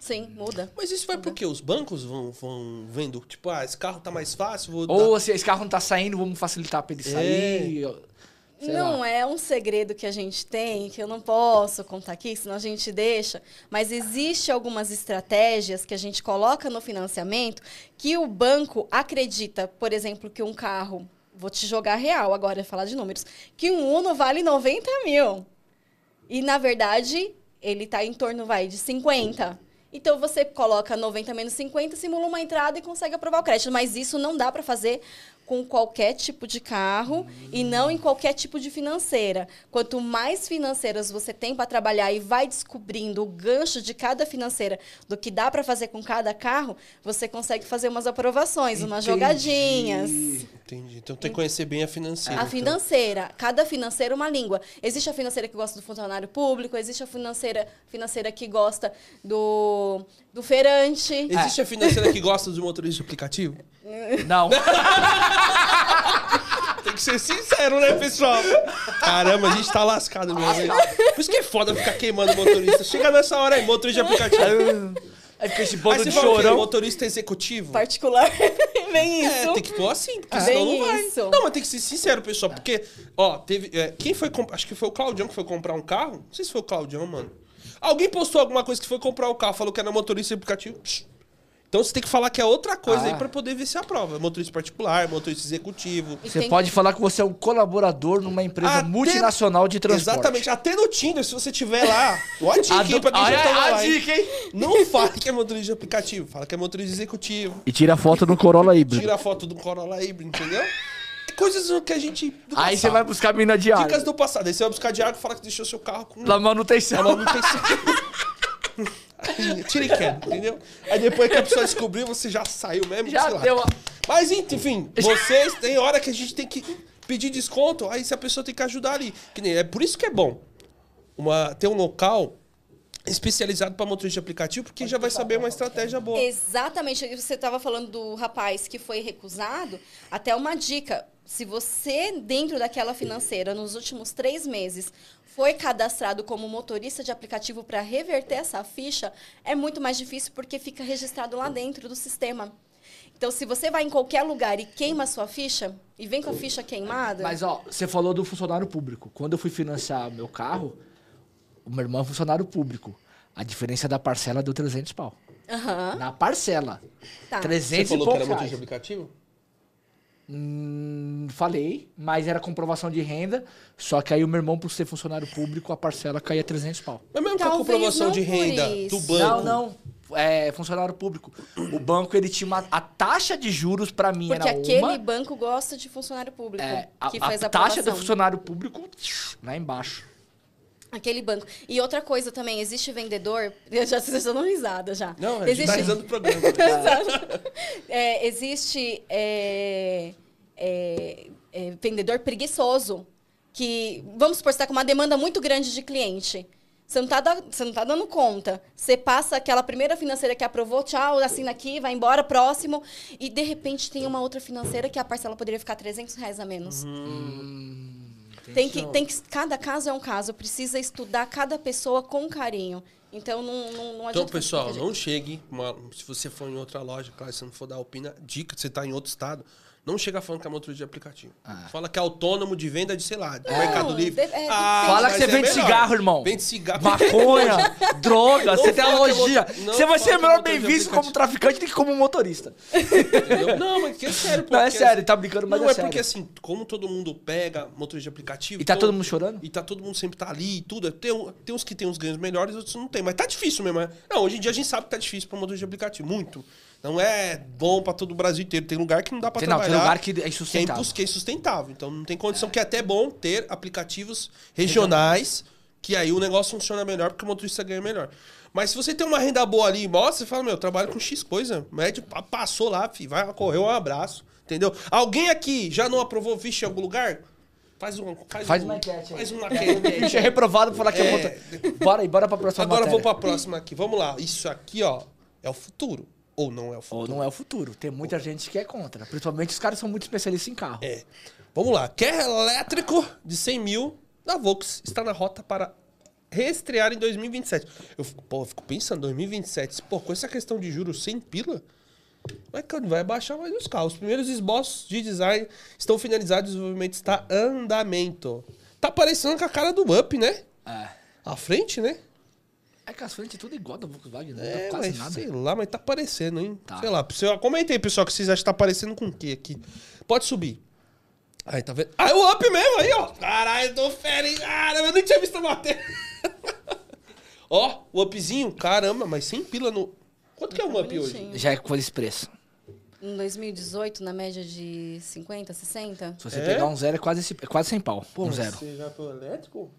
Sim, muda. Mas isso vai porque os bancos vão, vão vendo, tipo, ah, esse carro tá mais fácil, vou Ou dar... se esse carro não tá saindo, vamos facilitar pra ele sair. Sei não lá. é um segredo que a gente tem, que eu não posso contar aqui, senão a gente deixa. Mas existe algumas estratégias que a gente coloca no financiamento que o banco acredita, por exemplo, que um carro, vou te jogar real agora, falar de números, que um Uno vale 90 mil. E, na verdade, ele está em torno, vai, de 50. Então, você coloca 90 menos 50, simula uma entrada e consegue aprovar o crédito. Mas isso não dá para fazer com qualquer tipo de carro e não em qualquer tipo de financeira. Quanto mais financeiras você tem para trabalhar e vai descobrindo o gancho de cada financeira do que dá para fazer com cada carro, você consegue fazer umas aprovações, umas Entendi. jogadinhas. Entendi. Então tem que conhecer bem a financeira. A então. financeira, cada financeira é uma língua. Existe a financeira que gosta do funcionário público, existe a financeira, financeira que gosta do, do feirante. Existe a financeira que gosta do motorista de aplicativo? Não. Tem que ser sincero, né, pessoal? Caramba, a gente tá lascado mesmo. hein? Por isso que é foda ficar queimando o motorista. Chega nessa hora aí, motorista de aplicativo. Aí fica esse Aí bando você de fala o quê? chorão. Motorista executivo? Particular. Bem isso. É, tem que pôr assim, porque Ah. senão Bem não vai. isso. Não, mas tem que ser sincero, pessoal, porque, ó, teve. é, quem foi comp- Acho que foi o Claudião que foi comprar um carro. Não sei se foi o Claudião, mano. Alguém postou alguma coisa que foi comprar o carro, falou que era motorista de aplicativo. Psh. Então você tem que falar que é outra coisa Ah. aí pra poder ver se aprova. Motorista particular, motorista executivo. E Você tem- pode falar que você é um colaborador numa empresa Até- multinacional de transporte. Exatamente. Até no Tinder, se você tiver lá. Ó a dica, A hein, do- pra quem já Olha tá a lá, hein? dica, hein? Não fale que é motorista de aplicativo. Fala que é motorista executivo. E tira a foto do Corolla híbrido. Tira a foto do Corolla híbrido, entendeu? Coisas que a gente... do Aí você vai buscar a mina de água. Dicas do passado. Aí você vai buscar de água e fala que deixou seu carro com... Da manutenção. Ela não tem Aí, Tira e queda, entendeu? Aí depois que a pessoa descobriu, você já saiu mesmo, Já sei lá. deu a... Mas enfim, vocês tem hora que a gente tem que pedir desconto, aí se a pessoa tem que ajudar ali. Que nem, é por isso que é bom uma, ter um local especializado para motorista de aplicativo, porque já vai saber uma estratégia boa. Exatamente. Você estava falando do rapaz que foi recusado. Até uma dica. Se você, dentro daquela financeira, nos últimos três meses, foi cadastrado como motorista de aplicativo para reverter essa ficha, é muito mais difícil porque fica registrado lá dentro do sistema. Então, se você vai em qualquer lugar e queima a sua ficha, e vem com a ficha queimada. Mas, ó, você falou do funcionário público. Quando eu fui financiar meu carro, o meu irmão é funcionário público. A diferença da parcela deu 300 pau. Aham. Na parcela. Tá. 300 Você e falou que era motorista de aplicativo? Hum, falei, mas era comprovação de renda. Só que aí o meu irmão, por ser funcionário público, a parcela caía 300 pau. Mas mesmo com a Talvez comprovação de renda do banco. Não, não. É funcionário público. O banco, ele tinha uma... A taxa de juros pra mim Porque era aquele uma... banco gosta de funcionário público É, a, que a faz a taxa do funcionário público lá embaixo. Aquele banco. E outra coisa também, existe vendedor. Eu já estão dando risada já. Não, a gente existe, tá risando do programa. é, existe é, é, é, vendedor preguiçoso. Que, vamos supor, você está com uma demanda muito grande de cliente. Você não, tá, da- você não tá dando conta. Você passa aquela primeira financeira que aprovou, tchau, assina aqui, vai embora, próximo. E, de repente, tem uma outra financeira que a parcela poderia ficar 300 reais a menos. Tem que, tem que, cada caso é um caso. Precisa estudar cada pessoa com carinho. Então, não, não, não adianta... Então, pessoal, não chegue. uma- se você for em outra loja, claro, se você não for dar opina, dica, você tá em outro estado. Não chega falando que é motorista de aplicativo. Fala que é autônomo de venda de, sei lá, de Não, Mercado Livre. de- é, Fala mas que você é vende melhor. cigarro, irmão. Vende cigarro. Maconha, droga, você tem fala é analogia. motor- não Você vai fala ser é melhor motor bem visto como traficante do que como motorista. Entendeu? Não, mas que é sério. Não, é porque, sério, assim, tá brincando, mas não, é é porque sério. assim, como todo mundo pega motorista de aplicativo... E tá então- todo mundo chorando? E tá todo mundo sempre tá ali e tudo. Tem, tem uns que tem uns ganhos melhores, outros não tem. Mas tá difícil mesmo. é. Não, hoje em dia a gente sabe que tá difícil pra motorista de aplicativo. Muito. Não é bom pra todo o Brasil inteiro. Tem lugar que não dá não, trabalhar. tem lugar que é é, insustentável. impos- que é insustentável. Então não tem condição, que é até bom ter aplicativos regionais, que aí o negócio funciona melhor, porque o motorista ganha melhor. Mas se você tem uma renda boa ali, mostra, você fala, meu, eu trabalho com X coisa. Médio pa- passou lá, fi, vai correr um abraço. Entendeu? Alguém aqui já não aprovou ficha em algum lugar? Faz um. Faz, Faz um, uma enquete. Faz uma Bicho é enquete. reprovado por falar que é, É. motor... Bora aí, bora pra próxima Agora matéria. vou pra próxima aqui. Vamos lá. Isso aqui, ó, é o futuro. Ou não é o Ou futuro? não é o futuro. Tem muita gente que é contra. Principalmente os caras são muito especialistas em carro. É. Vamos lá. Carro elétrico de 100 mil da Volks está na rota para reestrear em 2027. Eu fico, pô, eu fico pensando, 2027, pô, com essa questão de juros sem pila, vai, que vai baixar mais os carros. Os primeiros esboços de design estão finalizados, o desenvolvimento está em andamento. Tá parecendo com a cara do Up, né? É. A frente, né? É que as frentes é tudo igual da Volkswagen, não É, dá quase mas nada. sei lá, mas tá parecendo, hein? Tá. Sei lá, pessoal, comenta aí, pessoal, que vocês acham que tá parecendo com o quê aqui. Pode subir. Aí, tá vendo? Ah, o up mesmo aí, ó. Caralho, eu tô fera, hein? Caramba, eu nem tinha visto matéria. ó, o upzinho, caramba, mas sem pila no... Quanto que é um up hoje? Já é com expresso. Em 2018, na média de 50, 60? Se você É? pegar um zero, é quase, esse- é quase 100 pau. Pô, um zero. você já foi elétrico?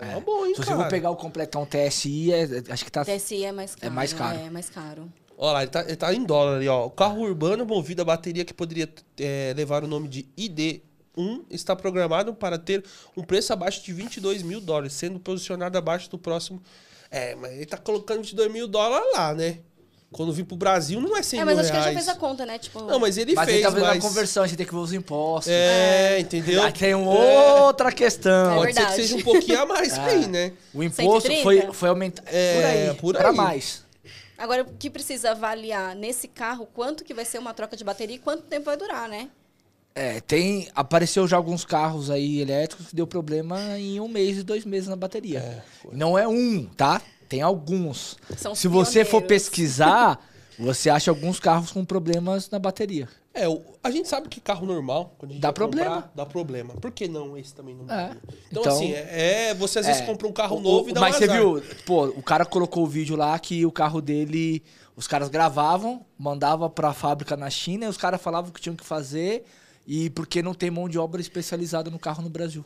É, É. boa, hein, Se você cara? for pegar o completão TSI, é- é- acho que tá... TSI é mais caro. mais caro. É mais caro. Olha lá, ele tá, ele tá em dólar ali, ó. O carro urbano movido a bateria que poderia é, levar o nome de ID1 está programado para ter um preço abaixo de 22 mil dólares, sendo posicionado abaixo do próximo. É, mas ele tá colocando 22 mil dólares lá, né? Quando vir pro Brasil não é 100 É, mas mil acho que ele já reais. fez a conta, né? Tipo, Não, mas ele Mas fez, ele tá fazendo mas... a conversão, a gente tem que ver os impostos. É, entendeu? Aí tem outra questão. É Pode ser que verdade. seja um pouquinho a mais Ah. aí, né? O imposto 130? foi, foi aumentado. É, por aí, por pra aí. mais. Agora, o que precisa avaliar nesse carro, quanto que vai ser uma troca de bateria e quanto tempo vai durar, né? É, tem. Apareceu já alguns carros aí elétricos que deu problema em um mês e dois meses na bateria. Não é um, tá? Tem alguns. São Se você for pesquisar, você acha alguns carros com problemas na bateria. É, a gente sabe que carro normal, quando a gente Dá vai comprar, problema. dá problema. Por que não esse também não É. dá? Então, Então- assim, é, é, você às vezes É. compra um carro O- novo o- e dá Mas um você viu, pô, o cara colocou o vídeo lá que o carro dele, os caras gravavam, mandava pra fábrica na China e os caras falavam o que tinham que fazer e porque não tem mão de obra especializada no carro no Brasil.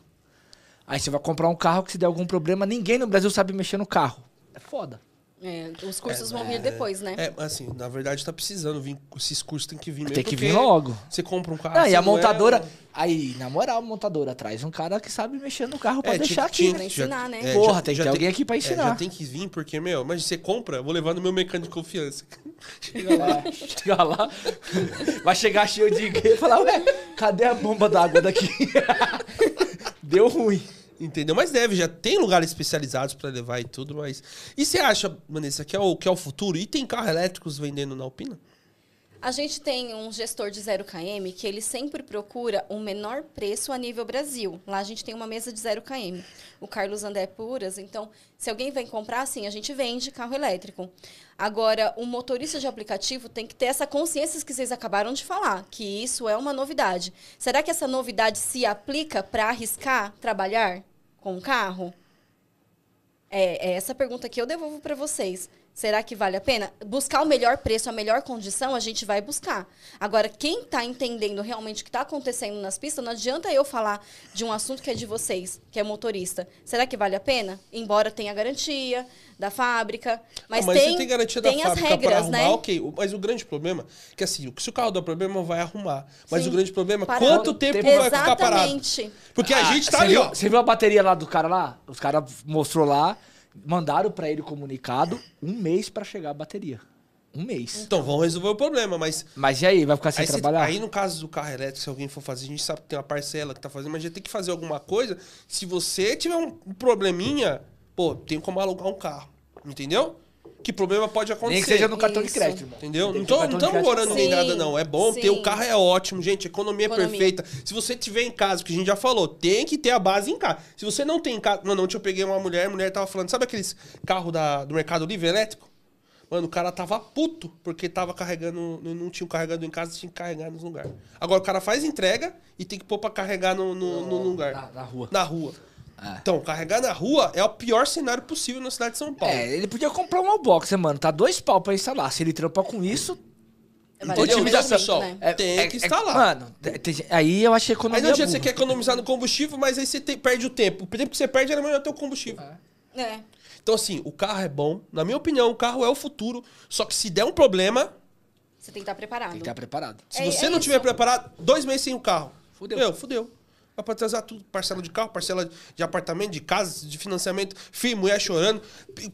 Aí você vai comprar um carro que se der algum problema, ninguém no Brasil sabe mexer no carro. É foda. É, os cursos vão vir depois, né? É, assim, na verdade tá precisando vir, esses cursos tem que vir mesmo. Tem que vir logo. Você compra um carro. Ah, e a não é- montadora. Aí, na moral, a montadora traz um cara que sabe mexer no carro pra É, deixar tinha- aqui. tinha- Pra ensinar, né? é, Porra, tem que ter alguém aqui pra é, ensinar. já tem que vir, porque, meu, mas você compra, eu vou levar no meu mecânico de confiança. Chega lá, chega lá, vai chegar cheio de e falar, ué, cadê a bomba d'água daqui? Deu ruim. Entendeu? Mas deve, já tem lugares especializados pra levar e tudo, mas. E você acha, Vanessa, que é, o, que é o futuro? E tem carros elétricos vendendo na Alpina? A gente tem um gestor de 0 km que ele sempre procura o menor preço a nível Brasil. Lá a gente tem uma mesa de 0 km. O Carlos André Puras. Então, se alguém vem comprar, assim, a gente vende carro elétrico. Agora, o motorista de aplicativo tem que ter essa consciência que vocês acabaram de falar, que isso é uma novidade. Será que essa novidade se aplica para arriscar trabalhar com o carro? É, é essa pergunta que eu devolvo para vocês. Será que vale a pena? Buscar o melhor preço, a melhor condição, a gente vai buscar. Agora, quem está entendendo realmente o que está acontecendo nas pistas, não adianta eu falar de um assunto que é de vocês, que é motorista. Será que vale a pena? Embora tenha garantia da fábrica, mas, Ah, mas tem, você tem garantia tem da as fábrica regras, pra arrumar, né? ok. Mas o grande problema é que assim, se o carro dá problema, vai arrumar. Mas Sim. o grande problema é Parado. quanto tempo vai ficar parado. Exatamente. Porque a Ah, gente tá você ali, viu, ó. Você viu a bateria lá do cara lá? Os caras mostrou lá, mandaram pra ele comunicado um mês pra chegar a bateria. Um mês. Então vão resolver o problema, mas. Mas e aí, vai ficar sem Aí, cê- trabalhar? aí no caso do carro elétrico, se alguém for fazer, a gente sabe que tem uma parcela que tá fazendo, mas já tem que fazer alguma coisa. Se você tiver um probleminha, pô, tem como alugar um carro. Entendeu? Que problema pode acontecer. Nem que seja no cartão de Isso. crédito, irmão. Entendeu? Tem Não ter de estamos morando nem nada, não. É bom ter. sim. O carro é ótimo, gente. Economia, Economia. perfeita. Se você tiver em casa, que a gente já falou, tem que ter a base em casa. Se você não tem em casa. Mano, ontem eu peguei uma mulher, a mulher tava falando, sabe aqueles carros da, do Mercado Livre elétrico? Mano, o cara tava puto, porque tava carregando, não tinha carregado em casa, tinha que carregar nos lugares. Agora o cara faz entrega e tem que pôr pra carregar no, no, no lugar. na- na rua. Na rua. É. Então, carregar na rua é o pior cenário possível na cidade de São Paulo. É, ele podia comprar uma box, né, mano? Tá dois pau pra instalar. Se ele trampa com isso. Vale Otimização. muito, né? É, Tem é- que é- instalar. mano, te- te- aí eu achei economia. Aí não adianta você quer economizar no combustível, mas aí você tem- perde o tempo. O tempo que você perde era melhor ter o combustível. É. Então, assim, o carro é bom. Na minha opinião, o carro é o futuro. Só que se der um problema, Você tem que estar preparado. Tem que estar preparado. se É- você é não isso. tiver preparado, dois meses sem o carro. Fudeu. Meu, fudeu. Vai pra atrasar tudo. Parcela de carro, parcela de apartamento, de casa, de financiamento. Filho, mulher chorando.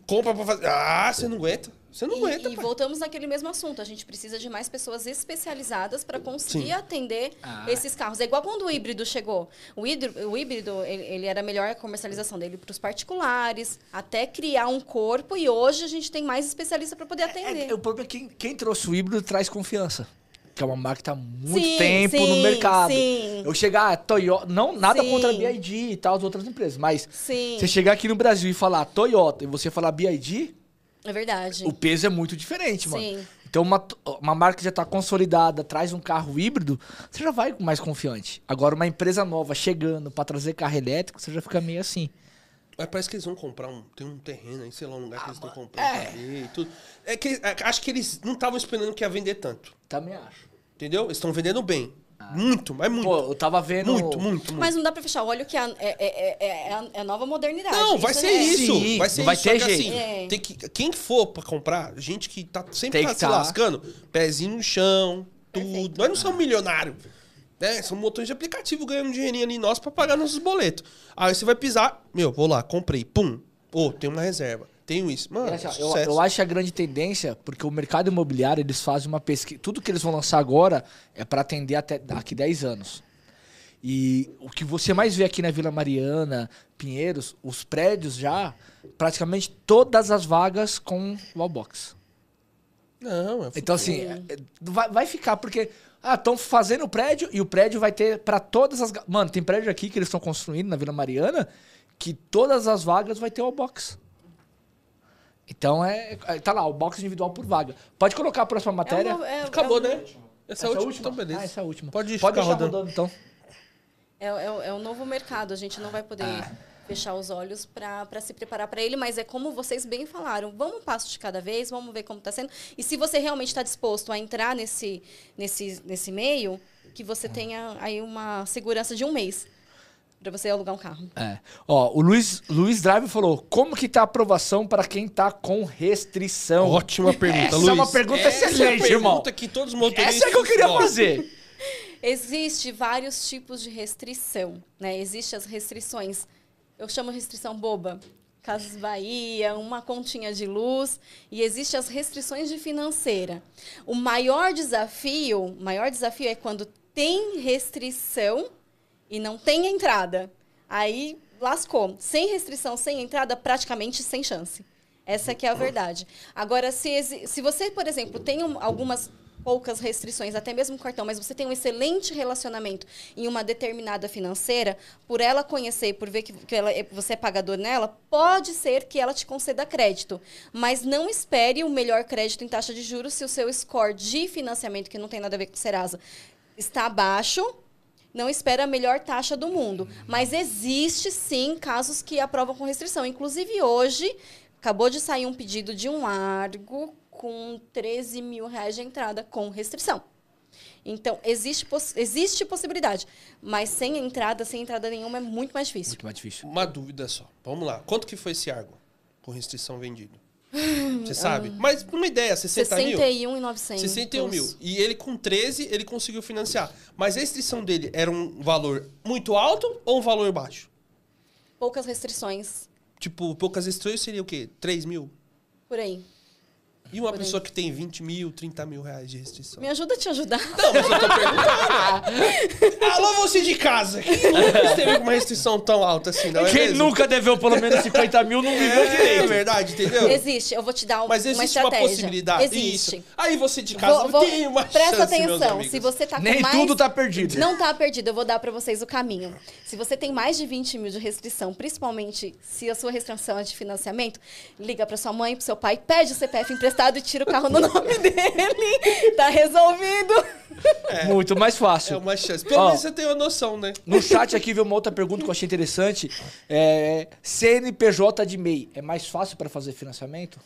Compra pra fazer. Ah, você não aguenta. Você não aguenta, E, e pai. voltamos naquele mesmo assunto. A gente precisa de mais pessoas especializadas para conseguir Sim. atender Ah. esses carros. É igual quando o híbrido chegou. O híbrido, o híbrido ele, ele era melhor a comercialização dele para os particulares, até criar um corpo. E hoje a gente tem mais especialista para poder atender. É, o problema é que quem, quem trouxe o híbrido traz confiança. Que é uma marca que tá há muito Sim, tempo no sim, mercado. sim. Eu chegar, Toyota. Não, nada contra a BID e tal, as outras empresas. Mas você chegar aqui no Brasil e falar Toyota e você falar BID, é verdade. o peso é muito diferente, mano. Sim. Então, uma, uma marca que já tá consolidada, traz um carro híbrido, você já vai mais confiante. Agora, uma empresa nova chegando pra trazer carro elétrico, você já fica meio assim. Mas parece que eles vão comprar um. Tem um terreno aí, sei lá, um lugar que eles estão comprando. é. pra ver e tudo. É que é, acho que eles não estavam esperando que ia vender tanto. Também acho. Entendeu? Eles estão vendendo bem. Muito, mas muito. Pô, eu tava vendo. muito, muito, muito. Mas não dá para fechar o olho que é, é, é, é- é a, é nova modernidade. Não, vai Isso ser é- isso. Sim, vai ser vai isso. ter Só que jeito. assim, É. tem que, quem for pra comprar, gente que tá sempre tá que se tá. lascando, pezinho no chão, tudo. Perfeito. Nós não somos milionários. Né? São motores de aplicativo ganhando um dinheirinho ali nosso pra pagar nossos boletos. Aí você vai pisar, meu, vou lá, comprei, pum. Ô, tem uma reserva. Tenho isso. Mano, Eu, acho- eu, acho a grande tendência, porque o mercado imobiliário, eles fazem uma pesquisa. Tudo que eles vão lançar agora é para atender até daqui 10 anos. E o que você mais vê aqui na Vila Mariana, Pinheiros, os prédios já, praticamente todas as vagas com wallbox. Não, é Então, assim, é- vai, vai ficar, porque. Ah, estão fazendo o prédio e o prédio vai ter para todas as. Mano, tem prédio aqui que eles estão construindo na Vila Mariana que todas as vagas vai ter o box. Então é. é- Tá lá, o box individual por vaga. Pode colocar a próxima É matéria. uma- é- Acabou, é um- né? Essa, é a última. Então, beleza. Ah, essa é a última. Pode, Pode deixar rodando. rodando, então. É, é, é um novo mercado, a gente não vai poder Ah. Fechar os olhos para se preparar para ele, mas é como vocês bem falaram, vamos um passo de cada vez, vamos ver como está sendo. E se você realmente está disposto a entrar nesse, nesse, nesse meio, que você tenha aí uma segurança de um mês para você alugar um carro. É. Ó, o Luiz, Luiz Drive falou: como que tá a aprovação para quem tá com restrição? Ótima pergunta, Essa Luiz. é uma pergunta Essa excelente, é a irmão. pergunta que todos os motoristas... Essa é que eu queria fazer. Existe vários tipos de restrição, né? Existem as restrições, eu chamo restrição boba, Casas Bahia, uma continha de luz e existem as restrições de financeira. O maior desafio, maior desafio é quando tem restrição e não tem entrada. Aí lascou. Sem restrição, sem entrada, praticamente sem chance. Essa que é a verdade. Agora, se, se você, por exemplo, tem um- algumas poucas restrições, até mesmo cartão, mas você tem um excelente relacionamento em uma determinada financeira, por ela conhecer, por ver que, que ela é- você é pagador nela, pode ser que ela te conceda crédito. Mas não espere o melhor crédito em taxa de juros se o seu score de financiamento, que não tem nada a ver com o Serasa, está abaixo, não espera a melhor taxa do mundo. Mas existe sim casos que aprovam com restrição. Inclusive hoje, acabou de sair um pedido de um Argo com 13 mil reais de entrada com restrição. Então, existe, poss- existe possibilidade. Mas sem entrada, sem entrada nenhuma, é muito mais difícil. Muito mais difícil. Uma dúvida só. Vamos lá. Quanto que foi esse Argo com restrição vendido? Você sabe? Mas uma ideia, 60 mil? 61,900. 61 mil. E ele com 13, ele conseguiu financiar. Mas a restrição dele era um valor muito alto ou um valor baixo? Poucas restrições Tipo, poucas restrições seria o quê? 3 mil? por aí. E uma pessoa que tem 20 mil, 30 mil reais de restrição? Me ajuda a te ajudar. Não, mas eu tô perguntando. Alô, você de casa. Quem nunca esteve com uma restrição tão alta assim, não é Quem mesmo? nunca deveu pelo menos 50 mil não viveu É direito. verdade, entendeu? Existe, eu vou te dar um- Mas uma existe uma, estratégia. possibilidade. Existe. Isso. Aí você de casa Vou- vou- tem uma presta chance, atenção, se você tá com Nem mais... tudo tá perdido. Não tá perdido, eu vou dar pra vocês o caminho. Se você tem mais de 20 mil de restrição, principalmente se a sua restrição é de financiamento, liga pra sua mãe, pro seu pai, pede o CPF emprestado e tira o carro no nome dele. Tá resolvido. Muito mais É fácil. uma chance. Pelo menos você tem uma noção, né? No chat aqui veio uma outra pergunta que eu achei interessante. É, CNPJ de MEI é mais fácil para fazer financiamento?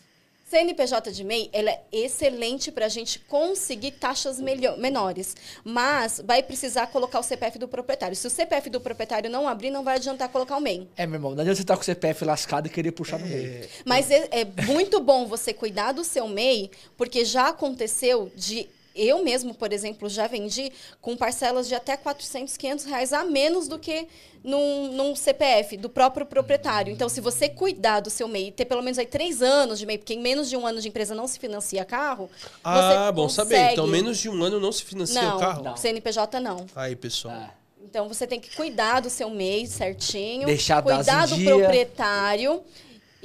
CNPJ de MEI, ela é excelente para a gente conseguir taxas menores, mas vai precisar colocar o CPF do proprietário. Se o CPF do proprietário não abrir, não vai adiantar colocar o MEI. É, meu irmão, não adianta você estar com o CPF lascado e querer puxar no meio. Mas é, é muito bom você cuidar do seu MEI, porque já aconteceu de. Eu mesmo, por exemplo, já vendi com parcelas de até 400, 500 reais a menos do que num, num CPF do próprio proprietário. Então, se você cuidar do seu MEI, ter pelo menos aí três anos de MEI, porque em menos de um ano de empresa não se financia carro, Ah, você bom saber. consegue- Então, menos de um ano não se financia não, o carro? Não. CNPJ não. Aí, pessoal. Ah. Então você tem que cuidar do seu MEI certinho, Deixar cuidar do dia. proprietário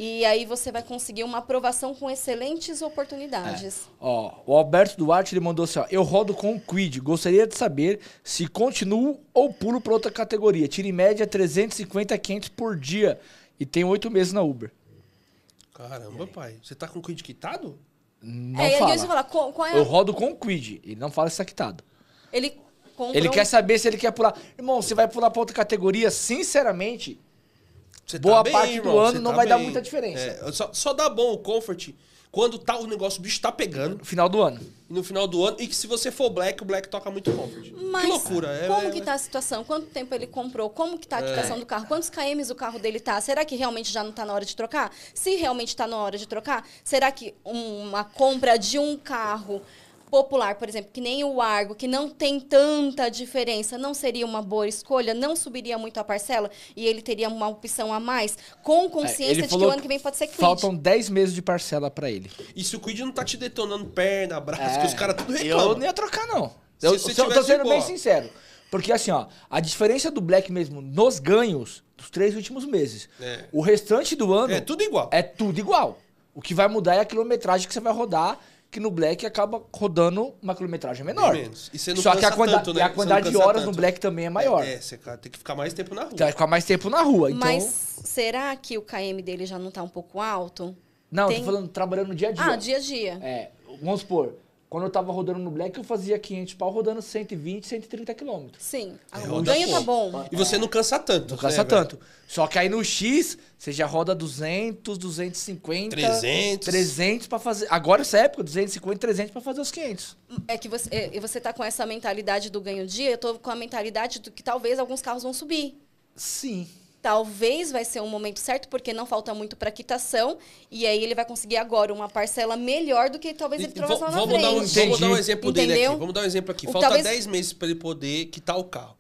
e aí você vai conseguir uma aprovação com excelentes oportunidades. Ó, o Alberto Duarte ele mandou assim: ó, eu rodo com o Quid. Gostaria de saber se continuo ou pulo para outra categoria. Tiro em média 350 500 por dia e tenho oito meses na Uber. Caramba, pai. Você tá com o quid quitado? Não é, e aí fala. qual, qual é? Eu rodo com o Quid. Ele não fala se tá quitado. Ele Ele um- quer saber se ele quer pular. Irmão, você vai pular para outra categoria, sinceramente, Você Boa parte do ano não vai dar muita diferença. É, só, só dá bom o comfort quando tá, o negócio, o bicho tá pegando. no final do ano. E no final do ano. E que se você for black, o black toca muito comfort. Mas que loucura. É, como é- que tá a situação? Quanto tempo ele comprou? Como que tá a quitação do carro? Quantos KMs o carro dele tá? Será que realmente já não tá na hora de trocar? Se realmente tá na hora de trocar, será que uma compra de um carro popular, por exemplo, que nem o Argo, que não tem tanta diferença, não seria uma boa escolha? Não subiria muito a parcela e ele teria uma opção a mais? Com É, consciência ele de que o ano que vem pode ser quid. Faltam 10 meses de parcela para ele. E se o Quid não tá te detonando perna, braço, É, que os caras tudo Eu reclamam. não ia trocar, não. Se eu, você se eu tô sendo bem boa. sincero. Porque assim, ó, a diferença do Black mesmo nos ganhos dos três últimos meses. É. O restante do ano É tudo igual. é tudo igual. O que vai mudar é a quilometragem que você vai rodar, que no Black acaba rodando uma quilometragem menor. Menos. E você não Só que a quantidade, tanto, né? e a Você quantidade de horas no tanto. Black também é maior. É, você cara, tem que ficar mais tempo na rua. Então vai ficar mais tempo na rua. Então, Mas será que o KM dele já não tá um pouco alto? não, tem- tô falando trabalhando no dia a dia. Ah, dia a dia. É, vamos supor, quando eu tava rodando no Black, eu fazia 500 pau rodando 120, 130 quilômetros. Sim. É, o roda ganho tá bom. E você não cansa tanto. Não cansa né, velho? tanto. Só que aí no X, você já roda 200, 250... 300. 300 pra fazer... Agora essa época, 250, 300 pra fazer os 500. É que você, é, e você tá com essa mentalidade do ganho dia, eu tô com a mentalidade do que talvez alguns carros vão subir. Sim. Talvez vai ser um momento certo, porque não falta muito para quitação, e aí ele vai conseguir agora uma parcela melhor do que talvez ele trouxe lá na vamos, dar um, frente. vamos dar um exemplo dele Entendeu? aqui. Vamos dar um exemplo aqui. Falta talvez- 10 meses para ele poder quitar o carro.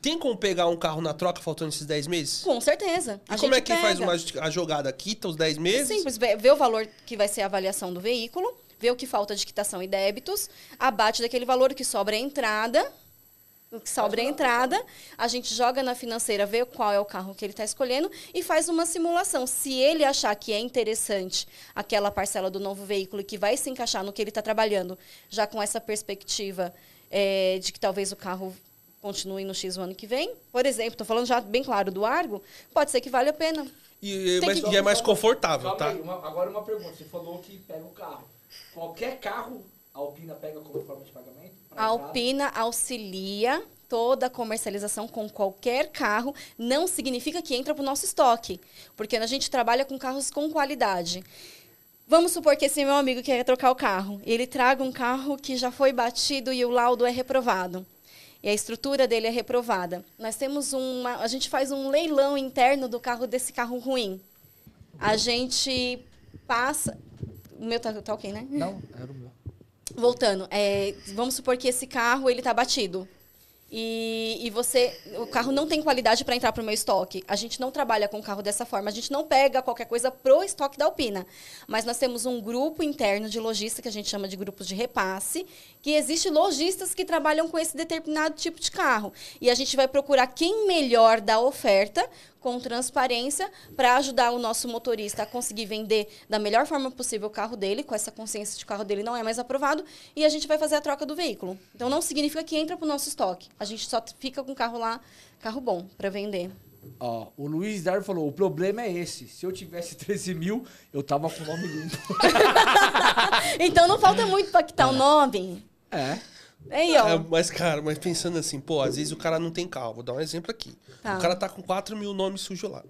Tem como pegar um carro na troca faltando esses 10 meses? Com certeza. E A como é que faz pega. uma, a jogada? Quita os 10 meses? Simples, vê, o valor que vai ser a avaliação do veículo, vê o que falta de quitação e débitos, abate daquele valor que sobra a entrada, que sobra a entrada, a gente joga na financeira, vê qual é o carro que ele está escolhendo e faz uma simulação. Se ele achar que é interessante aquela parcela do novo veículo e que vai se encaixar no que ele está trabalhando, já com essa perspectiva eh, de que talvez o carro continue no X o ano que vem, por exemplo, estou falando já bem claro do Argo, pode ser que vale a pena. E, mas- que- e é mais confortável, Calma tá? aí, uma- agora uma pergunta. Você falou que pega o carro. Qualquer carro, a Alpina pega como forma de pagamento? A? Alpina auxilia toda a comercialização com qualquer carro, não significa que entra para o nosso estoque, porque a gente trabalha com carros com qualidade. Vamos supor que esse meu amigo quer trocar o carro. Ele traga um carro que já foi batido e o laudo é reprovado. E a estrutura dele é reprovada. Nós temos uma. A gente faz um leilão interno do carro desse carro ruim. A gente passa. O meu tá, tá ok, né? Não, era o meu. Voltando, é, vamos supor que esse carro ele está batido. E, e você, o carro não tem qualidade para entrar para o meu estoque. A gente não trabalha com o carro dessa forma. A gente não pega qualquer coisa pro estoque da Alpina. Mas nós temos um grupo interno de lojista que a gente chama de grupos de repasse, que existe lojistas que trabalham com esse determinado tipo de carro. E a gente vai procurar quem melhor dá oferta com transparência para ajudar o nosso motorista a conseguir vender da melhor forma possível o carro dele, com essa consciência de que o carro dele não é mais aprovado, e a gente vai fazer a troca do veículo. Então não significa que entra para o nosso estoque. A gente só fica com o carro lá, carro bom, para vender. Ó, o Luiz Darwin falou: o problema é esse. Se eu tivesse 13 mil, eu tava com o nome limpo. Então não falta muito para quitar o nome. É. Aí, ó. É, mas, cara, mas pensando assim, pô, às vezes o cara não tem carro. Vou dar um exemplo aqui. Tá. O cara tá com 4 mil nomes sujos lá.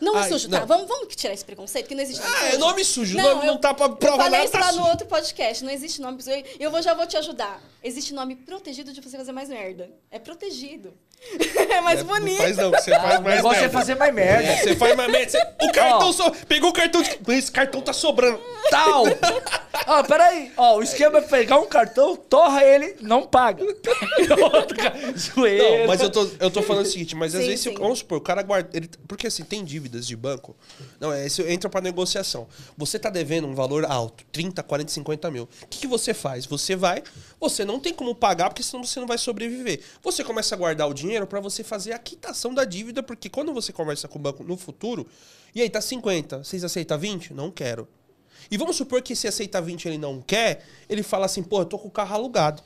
Não é Ai, sujo, tá? não. Vamos, vamos tirar esse preconceito, que não existe nome Ah, é sujo. nome sujo. nome não tá pra eu provar falei nada, isso tá lá no sujo. outro podcast. Não existe nome sujo. Eu vou, já vou te ajudar. Existe nome protegido de você fazer mais merda. É protegido. é mais É, bonito. Não faz não, você faz O mais negócio é merda. fazer mais merda. É, você faz mais merda. Você- O cartão Ó. só... Pegou o cartão de... Esse cartão tá sobrando. Tal. Ó, peraí. Ó, o esquema é pegar um cartão, torra ele, não paga. Zoeira. Não, mas eu tô, eu tô falando o seguinte, mas às Sim, vezes, se- sim. vamos supor, o cara guarda. Ele, porque assim, tem dívidas de banco. Não, é, isso entra pra negociação. Você tá devendo um valor alto, 30, 40, 50 mil. O que, que você faz? Você vai, você não tem como pagar, porque senão você não vai sobreviver. Você começa a guardar o dinheiro pra você fazer a quitação da dívida, porque quando você conversa com o banco no futuro, e aí tá 50, vocês aceitam 20? Não quero. E vamos supor que se aceita 20 ele não quer, ele fala assim, pô, eu tô com o carro alugado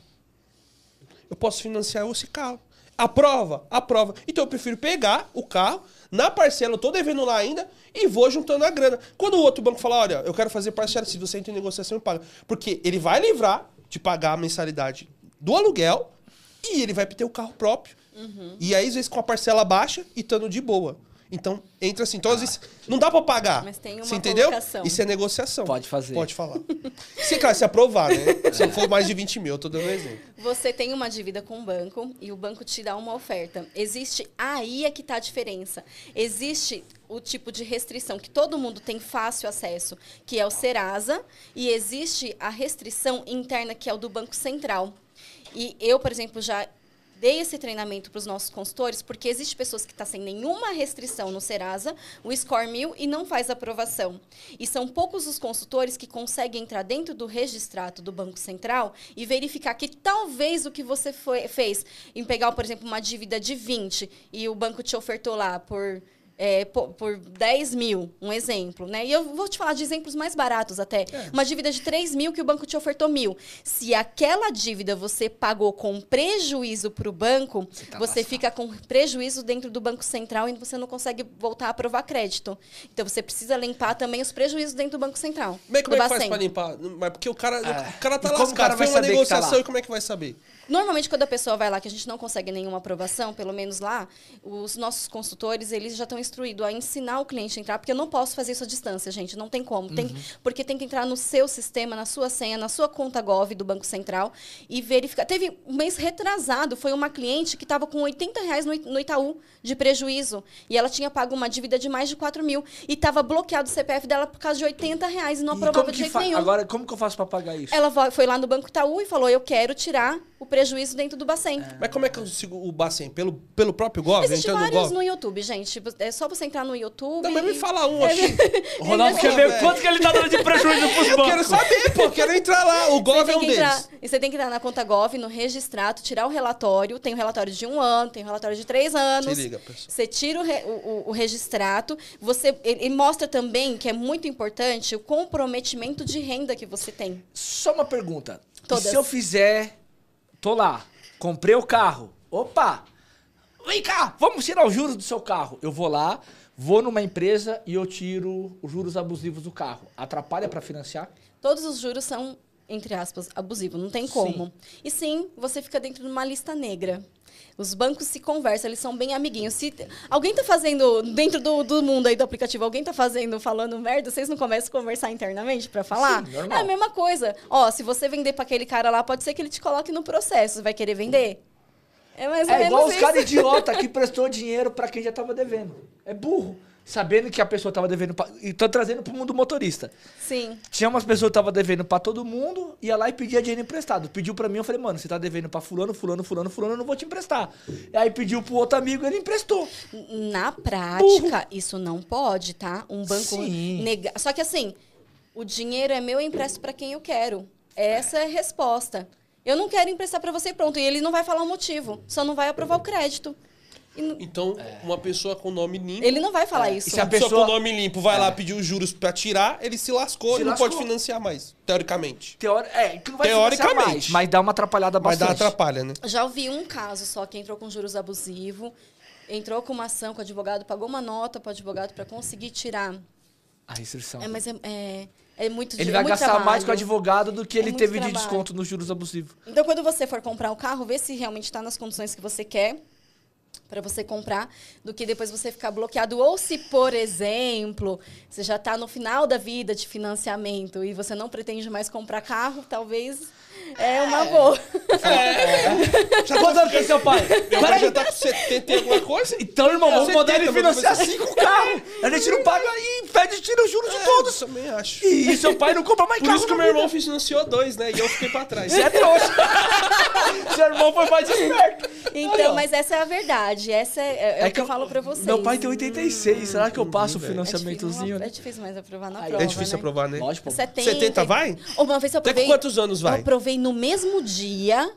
eu posso financiar esse carro. Aprova, aprova. Então eu prefiro pegar o carro, na parcela, eu tô devendo lá ainda, e vou juntando a grana. Quando o outro banco falar, olha, eu quero fazer parcela, se você entra em negociação, paga. Porque ele vai livrar de pagar a mensalidade do aluguel e ele vai ter o carro próprio. E aí, às vezes, com a parcela baixa e estando de boa. Então, entra assim. Então, às vezes, não dá pra pagar. Mas tem uma Você entendeu? colocação. Isso é negociação. Pode fazer. Pode falar. se, claro, se aprovar, né? Se for mais de 20 mil, eu tô dando um exemplo. Você tem uma dívida com o banco e o banco te dá uma oferta. Existe, aí é que está a diferença. Existe o tipo de restrição que todo mundo tem fácil acesso, que é o Serasa, e existe a restrição interna, que é o do Banco Central. E eu, por exemplo, já dei esse treinamento para os nossos consultores, porque existe pessoas que estão sem nenhuma restrição no Serasa, o Score 1000, e não faz aprovação. E são poucos os consultores que conseguem entrar dentro do registrato do Banco Central e verificar que talvez o que você foi- fez em pegar, por exemplo, uma dívida de 20 e o banco te ofertou lá por é, po- por 10 mil, um exemplo, né? E eu vou te falar de exemplos mais baratos até. Uma dívida de 3 mil que o banco te ofertou mil. Se aquela dívida você pagou com prejuízo para o banco, tá você lascado. fica com prejuízo dentro do Banco Central e você não consegue voltar a aprovar crédito. Então você precisa limpar também os prejuízos dentro do Banco Central. Como é, como é que faz pra limpar? Mas porque o cara, É. o cara tá E como o lascado, cara vai fez uma tá negociação lá? e como é que vai saber? Normalmente, quando a pessoa vai lá que a gente não consegue nenhuma aprovação, pelo menos lá, os nossos consultores, eles já estão instruídos a ensinar o cliente a entrar, porque eu não posso fazer isso à distância, gente. Não tem como. Tem, Uhum. porque tem que entrar no seu sistema, na sua senha, na sua conta Gov do Banco Central e verificar. Teve um mês retrasado, foi uma cliente que estava com 80 reais no Itaú de prejuízo. E ela tinha pago uma dívida de mais de 4 mil. E estava bloqueado o CPF dela por causa de 80 reais e não aprovava de jeito nenhum. Agora, como que eu faço pra pagar isso? Ela foi lá no Banco Itaú e falou: Eu quero tirar o prejuízo dentro do Bacen. Mas como é que eu consigo o Bacen? Pelo, pelo próprio Gov? Existem no vários Gov? no YouTube, gente. Tipo, É só você entrar no YouTube. Não, mas me e- fala um. O Ronaldo quer ver quanto que ele tá dando de prejuízo pros Eu bancos. quero saber, pô. Quero entrar lá. O Gov é um deles. entrar, e você tem que entrar na conta Gov, no registrato, tirar o relatório. Tem o relatório de um ano, tem o relatório de três anos. Se liga, pessoal. Você tira o, re- o, o- o registrato. Você, ele, ele mostra também, que é muito importante, o comprometimento de renda que você tem. Só uma pergunta. E Todas. se eu fizer. Tô lá, comprei o carro. Opa! Vem cá, vamos tirar os juros do seu carro. Eu vou lá, vou numa empresa e eu tiro os juros abusivos do carro. Atrapalha pra financiar? Todos os juros são, entre aspas, abusivos, não tem como. E sim, você fica dentro de uma lista negra. Os bancos se conversam, eles são bem amiguinhos. Se alguém tá fazendo, dentro do, do mundo aí do aplicativo, alguém tá fazendo, falando merda, vocês não começam a conversar internamente pra falar? Sim. É a mesma coisa. Ó, se você vender pra aquele cara lá, pode ser que ele te coloque no processo. Vai querer vender? É mais ou É menos igual os isso. caras idiota que prestou dinheiro pra quem já tava devendo. É burro. Sabendo que a pessoa tava devendo pra... E tô trazendo pro mundo motorista. Sim. Tinha umas pessoas que estavam devendo pra todo mundo, ia lá e pedia dinheiro emprestado. Pediu pra mim, eu falei, mano, você tá devendo pra fulano, fulano, fulano, fulano, eu não vou te emprestar. E aí pediu pro outro amigo, ele emprestou. Na prática, isso não pode, tá? Um banco Sim. negar. Só que assim, o dinheiro é meu, eu empresto para quem eu quero. Essa é a resposta. Eu não quero emprestar para você pronto. E ele não vai falar o motivo, só não vai aprovar o crédito. Então, uma pessoa com nome limpo. Ele não vai falar isso. E se a pessoa pessoa- com nome limpo vai lá pedir os juros pra tirar, ele se lascou Se e não lascou. pode financiar mais, teoricamente. Teori... É, que não vai Teoricamente. financiar mais, mas dá uma atrapalhada Mas dá bastante. atrapalha, né? Já ouvi um caso só que entrou com juros abusivos, entrou com uma ação com o advogado, pagou uma nota para o advogado para conseguir tirar. A restrição. É, mas é, é, é muito Ele é vai muito gastar mais trabalho. com o advogado do que É ele teve de trabalho. desconto nos juros abusivos. Então, quando você for comprar um carro, vê se realmente está nas condições que você quer para você comprar, do que depois você ficar bloqueado. Ou se, por exemplo, você já está no final da vida de financiamento e você não pretende mais comprar carro, talvez é uma boa. Já Quantos anos tem seu pai? Meu pai já tá com 70 e alguma coisa? Então, irmão, vamos Você mandar ele mas financiar você- cinco carros. A gente não paga e pede tira os juros de É, todos. Eu também acho. E seu pai não compra mais Por carro isso que o meu vida. irmão financiou dois, né? E eu fiquei pra trás. Você é trouxa. seu irmão foi mais esperto. Então, mas essa é a verdade. Essa é, é, o que eu, falo para vocês. Meu pai tem 86. Será que eu passo o é financiamentozinho, não- né? é difícil mais aprovar na prova, É difícil né? aprovar, né? Lógico. pô. 70, 70 vai? Uma vez eu Até aprovei. com quantos anos vai? Eu aprovei no mesmo dia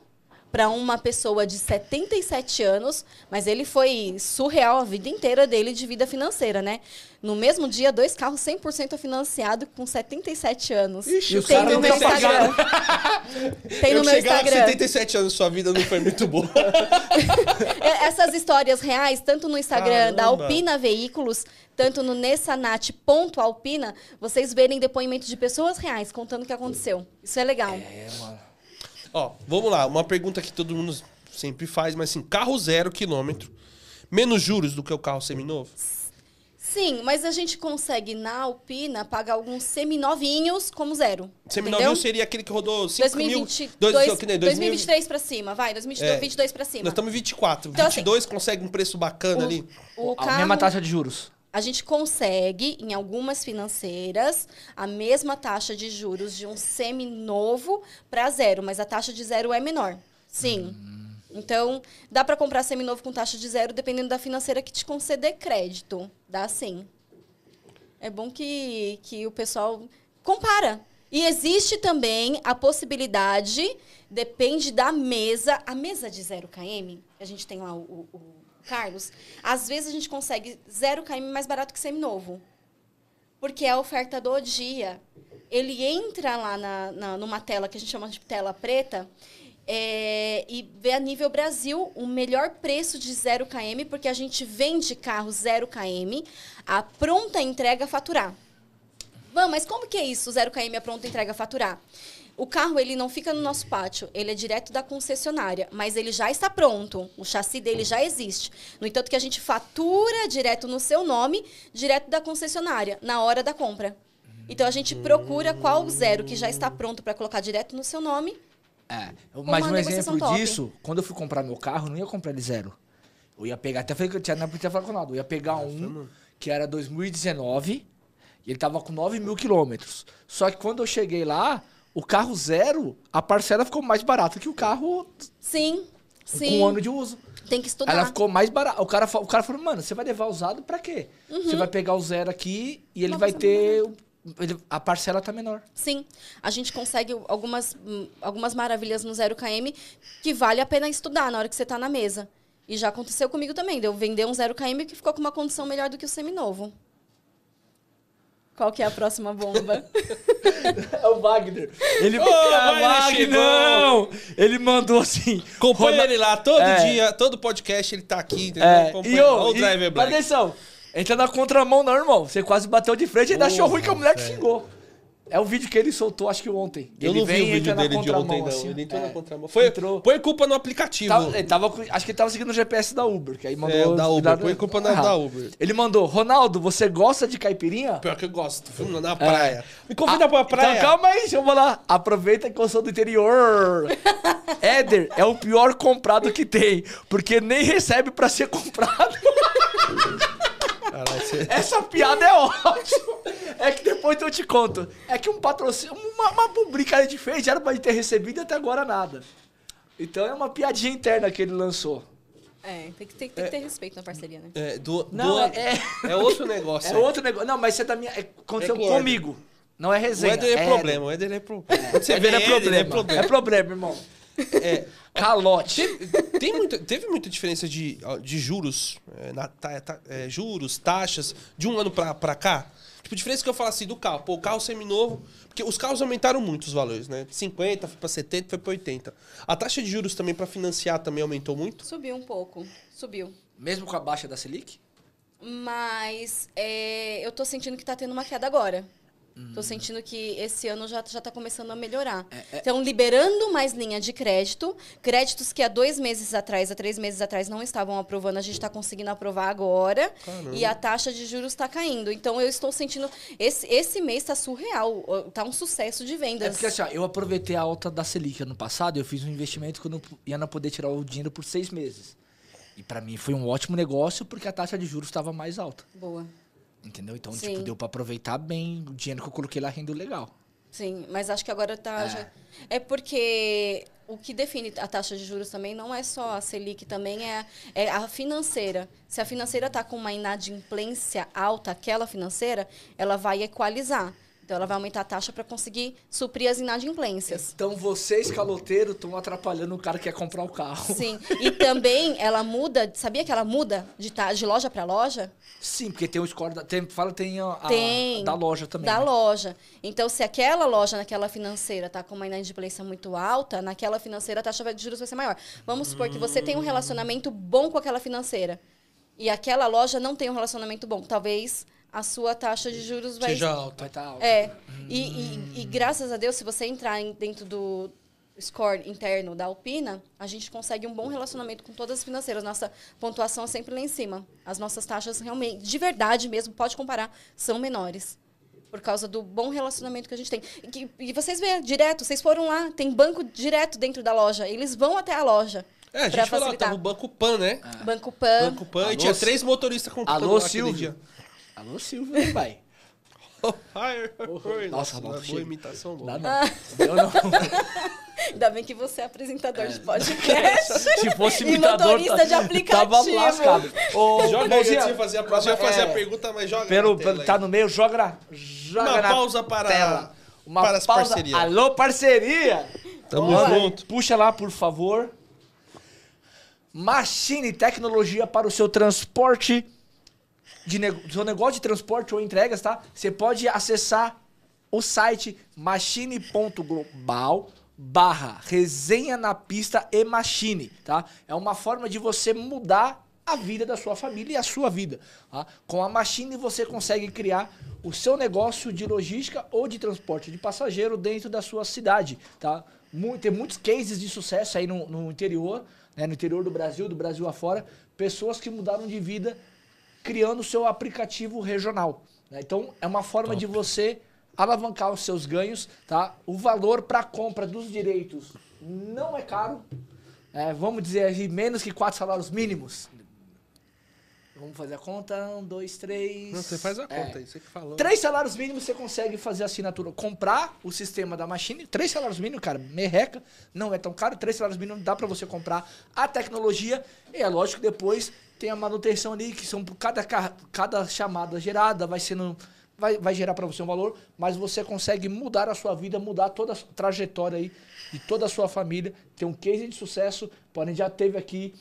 para uma pessoa de 77 anos, mas ele foi surreal a vida inteira dele de vida financeira, né? No mesmo dia, dois carros 100% financiado com 77 anos. Ixi, E Tem cara no meu Instagram. Tem eu no meu chegar a Instagram. 77 anos, sua vida não foi muito boa. É, Essas histórias reais, tanto no Instagram da Caramba. Alpina Veículos, tanto no nessanat.alpina, vocês verem depoimentos de pessoas reais contando o que aconteceu. Isso é legal. É, mano. Ó, vamos lá. Uma pergunta que todo mundo sempre faz, mas assim, carro zero quilômetro, menos juros do que o carro seminovo? Sim, mas a gente consegue na Alpina pagar alguns seminovinhos como zero. Seminovinho entendeu? seria aquele que rodou 5 mil... 2022, Dois, que nem 2000 2023 pra cima, vai, 2022 É. 22 pra cima. Nós estamos em 24. Então, assim, 22 consegue um preço bacana ali. O A carro, mesma taxa de juros. A gente consegue, em algumas financeiras, a mesma taxa de juros de um seminovo para zero, mas a taxa de zero é menor. Sim. Então, dá para comprar seminovo com taxa de zero, dependendo da financeira que te conceder crédito. Dá sim. É bom que, que o pessoal compara. E existe também a possibilidade, depende da mesa, a mesa de 0 km, a gente tem lá o- o Carlos, às vezes a gente consegue 0 km mais barato que seminovo. Porque é a oferta do dia. Ele entra lá na, na- numa tela que a gente chama de tela preta é, e vê a nível Brasil o melhor preço de 0 km, porque a gente vende carro 0 km, a pronta entrega faturar. Vamos, mas como que é isso, 0 km, a pronta entrega faturar? O carro, ele não fica no nosso pátio, ele é direto da concessionária, mas ele já está pronto, o chassi dele já existe. No entanto que a gente fatura direto no seu nome, direto da concessionária, na hora da compra. Então a gente procura qual zero que já está pronto para colocar direto no seu nome. É, mas um exemplo top. disso, quando eu fui comprar meu carro, eu não ia comprar ele zero. Eu ia pegar, até falei que eu tinha, não tinha falado com o Ronaldo, eu ia pegar um que era 2019 e ele tava com 9 mil quilômetros. Só que quando eu cheguei lá, o carro zero, a parcela ficou mais barata que o carro Sim, com sim. um ano de uso. Tem que estudar. Ela ficou mais barata. O cara, o cara falou, mano, você vai levar usado pra quê? Você vai pegar o zero aqui e ele Não, vai ter. ele- a parcela tá menor. Sim, a gente consegue algumas, algumas maravilhas no 0km que vale a pena estudar na hora que você está na mesa. E já aconteceu comigo também, de eu vender um 0km que ficou com uma condição melhor do que o seminovo. Qual que é a próxima bomba? É o Wagner. Ele, Ô, Ah, Wagner Não! Ele mandou assim. Acompanha ele lá, todo É. dia, todo podcast ele tá aqui, entendeu? É, e o e- Driver Black. Atenção, entra na contramão não, irmão. Você quase bateu de frente e ainda achou ruim que a mulher te velho. xingou. É o vídeo que ele soltou, acho que ontem. Eu ele não vi vem o e vídeo dele de ontem, não. assim. Ele entrou É. na contramão. Foi, Entrou. Põe culpa no aplicativo. Tava- tava, acho que ele tava seguindo o GPS da Uber, que aí mandou... É, da Uber, lá- põe culpa na- da Uber. Ele mandou, Ronaldo, você gosta de caipirinha? Pior que eu gosto. Fui na É. praia. Me convida Ah, pra praia. Então calma aí, deixa eu falar. Aproveita que eu sou do interior. Éder é o pior comprado que tem, porque nem recebe pra ser comprado. Caralho, você- Essa piada é ótima. É que depois eu te conto. É que um patrocínio, uma, uma publica que a gente fez, era pra gente ter recebido e até agora nada. Então é uma piadinha interna que ele lançou. É, tem que, tem, tem que ter respeito na parceria, né? É, do, Não, do- é- é outro negócio. É aí. outro negócio. Não, mas você. É, aconteceu É com o Éder. comigo. Não é O resenha. Éder é problema, o Éder é problema. Você vê é ele, problema. é problema. É problema, irmão. É, Calote. Teve, tem muita, teve muita diferença de, de juros, é, na- ta- ta- é, juros, taxas, de um ano pra, pra cá? Tipo, diferença que eu falo assim do carro. Pô, o carro seminovo, porque os carros aumentaram muito os valores, né? De 50 foi pra 70, foi pra 80. A taxa de juros também pra financiar também aumentou muito? Subiu um pouco, subiu. Mesmo com a baixa da Selic? Mas é, eu tô sentindo que tá tendo uma queda agora. Hum. Tô sentindo que esse ano já, já tá começando a melhorar. É, Então, liberando mais linha de crédito. Créditos que há dois meses atrás, há três meses atrás, não estavam aprovando, a gente está conseguindo aprovar agora. E a taxa de juros está caindo. Então, eu estou sentindo. Esse, esse mês tá surreal. ó, Tá um sucesso de vendas. É porque assim, eu aproveitei a alta da Selic ano passado, eu fiz um investimento que eu não ia não poder tirar o dinheiro por seis meses. E pra mim foi um ótimo negócio porque a taxa de juros estava mais alta. Boa. Entendeu? Então, Sim. tipo, deu pra aproveitar bem o dinheiro que eu coloquei lá rendeu legal. Sim, mas acho que agora tá. É. já- É porque o que define a taxa de juros também não é só a Selic, também é, é a financeira. Se a financeira está com uma inadimplência alta, aquela financeira, ela vai equalizar. Então, ela vai aumentar a taxa para conseguir suprir as inadimplências. Então vocês, caloteiros, estão atrapalhando o cara que quer comprar o carro. Sim. E também ela muda, sabia que ela muda de, de loja para loja? Sim, porque tem o score da. Tem, fala, tem a, a- Tem. da loja também. Da né? loja. Então, se aquela loja naquela financeira tá com uma inadimplência muito alta, naquela financeira a taxa de juros vai ser maior. Vamos supor que você tem um relacionamento bom com aquela financeira e aquela loja não tem um relacionamento bom. Talvez a sua taxa de juros vai... Seja alta. Vai estar alto. É. E, e- e graças a Deus, se você entrar em- dentro do score interno da Alpina, a gente consegue um bom relacionamento com todas as financeiras. Nossa pontuação é sempre lá em cima. As nossas taxas realmente, de verdade mesmo, pode comparar, são menores. Por causa do bom relacionamento que a gente tem. E, que- e vocês vê, direto, vocês foram lá, tem banco direto dentro da loja. Eles vão até a loja. É, a gente falou, facilitar. tava o Banco Pan, né? Banco Pan. Banco Pan, Alô, e tinha três motoristas comprando Alô, lá Silvio. Alô, Silvio, né, pai? Fire. Nossa, Nossa, Ronaldo, boa imitação, Dá boa. não. Eu não. Ainda bem que você é apresentador de podcast. Se fosse E imitador, motorista tá- de aplicativo. Tava lascado. Ô, Joga aí, fazer a, próxima, vai fazer é, a pergunta, mas joga Pelo, na tela pelo- aí. tá no meio, joga na, joga Uma na pausa para- tela. Uma para as pausa. parcerias. Alô, parceria! Tamo Olha, junto. Puxa lá, por favor. Machine Tecnologia para o seu transporte, de seu negócio de transporte ou entregas, tá? Você pode acessar o site machine.global barra resenha na pista e machine, tá? É uma forma de você mudar a vida da sua família e a sua vida. tá? Com a Machine você consegue criar o seu negócio de logística ou de transporte de passageiro dentro da sua cidade. Tá? Tem muitos cases de sucesso aí no, no interior, né, no interior do Brasil, do Brasil afora, pessoas que mudaram de vida criando o seu aplicativo regional. né? Então, é uma forma de você alavancar os seus ganhos, tá? O valor para compra dos direitos não é caro. É, vamos dizer aí, menos que quatro salários mínimos. Vamos fazer a conta. Um, dois, três. Não, você faz a É. conta aí, você que falou. Três salários mínimos você consegue fazer a assinatura. Comprar o sistema da Machine. Três salários mínimos, cara, merreca. Não é tão caro. Três salários mínimos dá pra você comprar a tecnologia. E é lógico que depois tem a manutenção ali, que são por cada, ca- cada chamada gerada, vai sendo. Vai, vai gerar pra você um valor, mas você consegue mudar a sua vida, mudar toda a trajetória aí de toda a sua família. Tem um case de sucesso. Porém, já teve aqui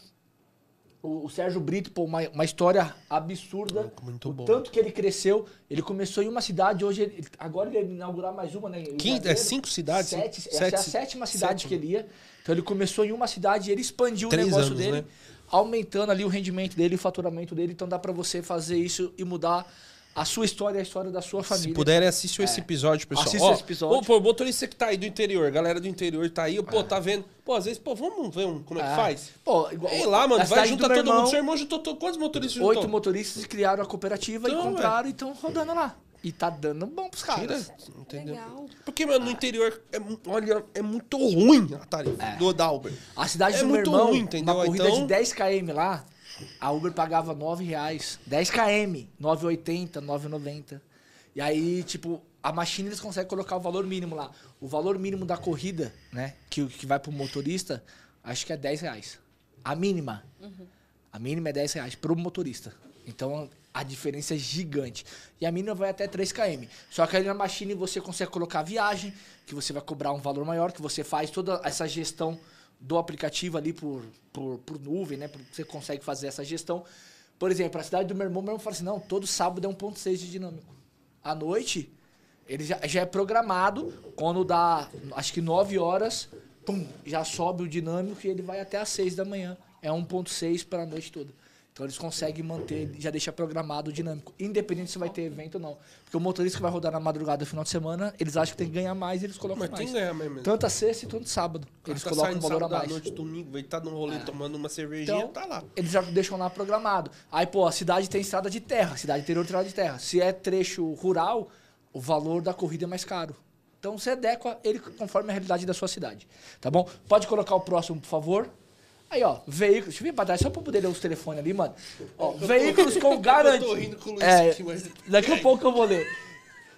o, o Sérgio Brito, pô, uma, uma história absurda. Muito o bom. tanto que ele cresceu. Ele começou em uma cidade, hoje ele, agora ele ia inaugurar mais uma, né? Quinta- é cinco cidades? Sete, Sete- essa é a sétima cidade sétima. que ele ia. Então ele começou em uma cidade e ele expandiu Três o negócio anos, dele, né? Aumentando ali o rendimento dele, o faturamento dele. Então dá pra você fazer isso e mudar a sua história a história da sua família. Se puderem, assistam esse episódio, pessoal. Assista Ó, esse episódio. Ô, pô, motorista que tá aí do interior, galera do interior tá aí, pô, tá vendo? Pô, às vezes, pô, vamos ver um, como é que É. faz? Pô, igual, Ei lá, mano, vai juntar todo mundo. irmão, Seu irmão juntou to- quantos motoristas juntou? Oito motoristas criaram a cooperativa Então, e compraram e estão rodando lá. E tá dando bom pros Tira, caras. entendeu? Legal. Porque, mano, no interior, é, olha, é muito ruim a tarifa do da Uber. A cidade É do meu muito irmão, ruim, entendeu? uma corrida Então- de 10 km lá, a Uber pagava 9 reais. 10 km, 9,80, 9,90. E aí, tipo, a Machine eles conseguem colocar o valor mínimo lá. O valor mínimo da corrida, né, que, que vai pro motorista, acho que é 10 reais. A mínima. A mínima é 10 reais pro motorista. Então, a diferença é gigante. E a mínima vai até 3 km. Só que aí na Machine você consegue colocar viagem, que você vai cobrar um valor maior, que você faz toda essa gestão do aplicativo ali por, por, por nuvem, né? Você consegue fazer essa gestão. Por exemplo, a cidade do meu irmão, meu irmão fala assim, não, todo sábado é 1.6 de dinâmico. À noite, ele já, já é programado, quando dá, acho que 9 horas, pum, já sobe o dinâmico e ele vai até às 6 da manhã. É 1.6 para a noite toda. Então eles conseguem manter, já deixa programado o dinâmico, independente se vai ter evento ou não. Porque o motorista que vai rodar na madrugada no final de semana, eles acham que tem que ganhar mais e eles colocam Mas mais. tem que ganhar mesmo. Tanto a sexta e tanto sábado. Eles tá colocam um valor a mais. noite, domingo, vai estar num rolê tomando uma cervejinha, Então, tá lá. eles já deixam lá programado. Aí, pô, a cidade tem estrada de terra, cidade interior tem estrada de terra. Se é trecho rural, o valor da corrida é mais caro. Então você adequa ele conforme a realidade da sua cidade. Tá bom? Pode colocar o próximo, por favor. Aí, ó, veículos. Deixa eu vir pra trás só pra poder ler os telefones ali, mano. Ó, veículos com garantia. Eu tô rindo com o Luiz É, aqui, mas- Daqui a pouco eu vou ler.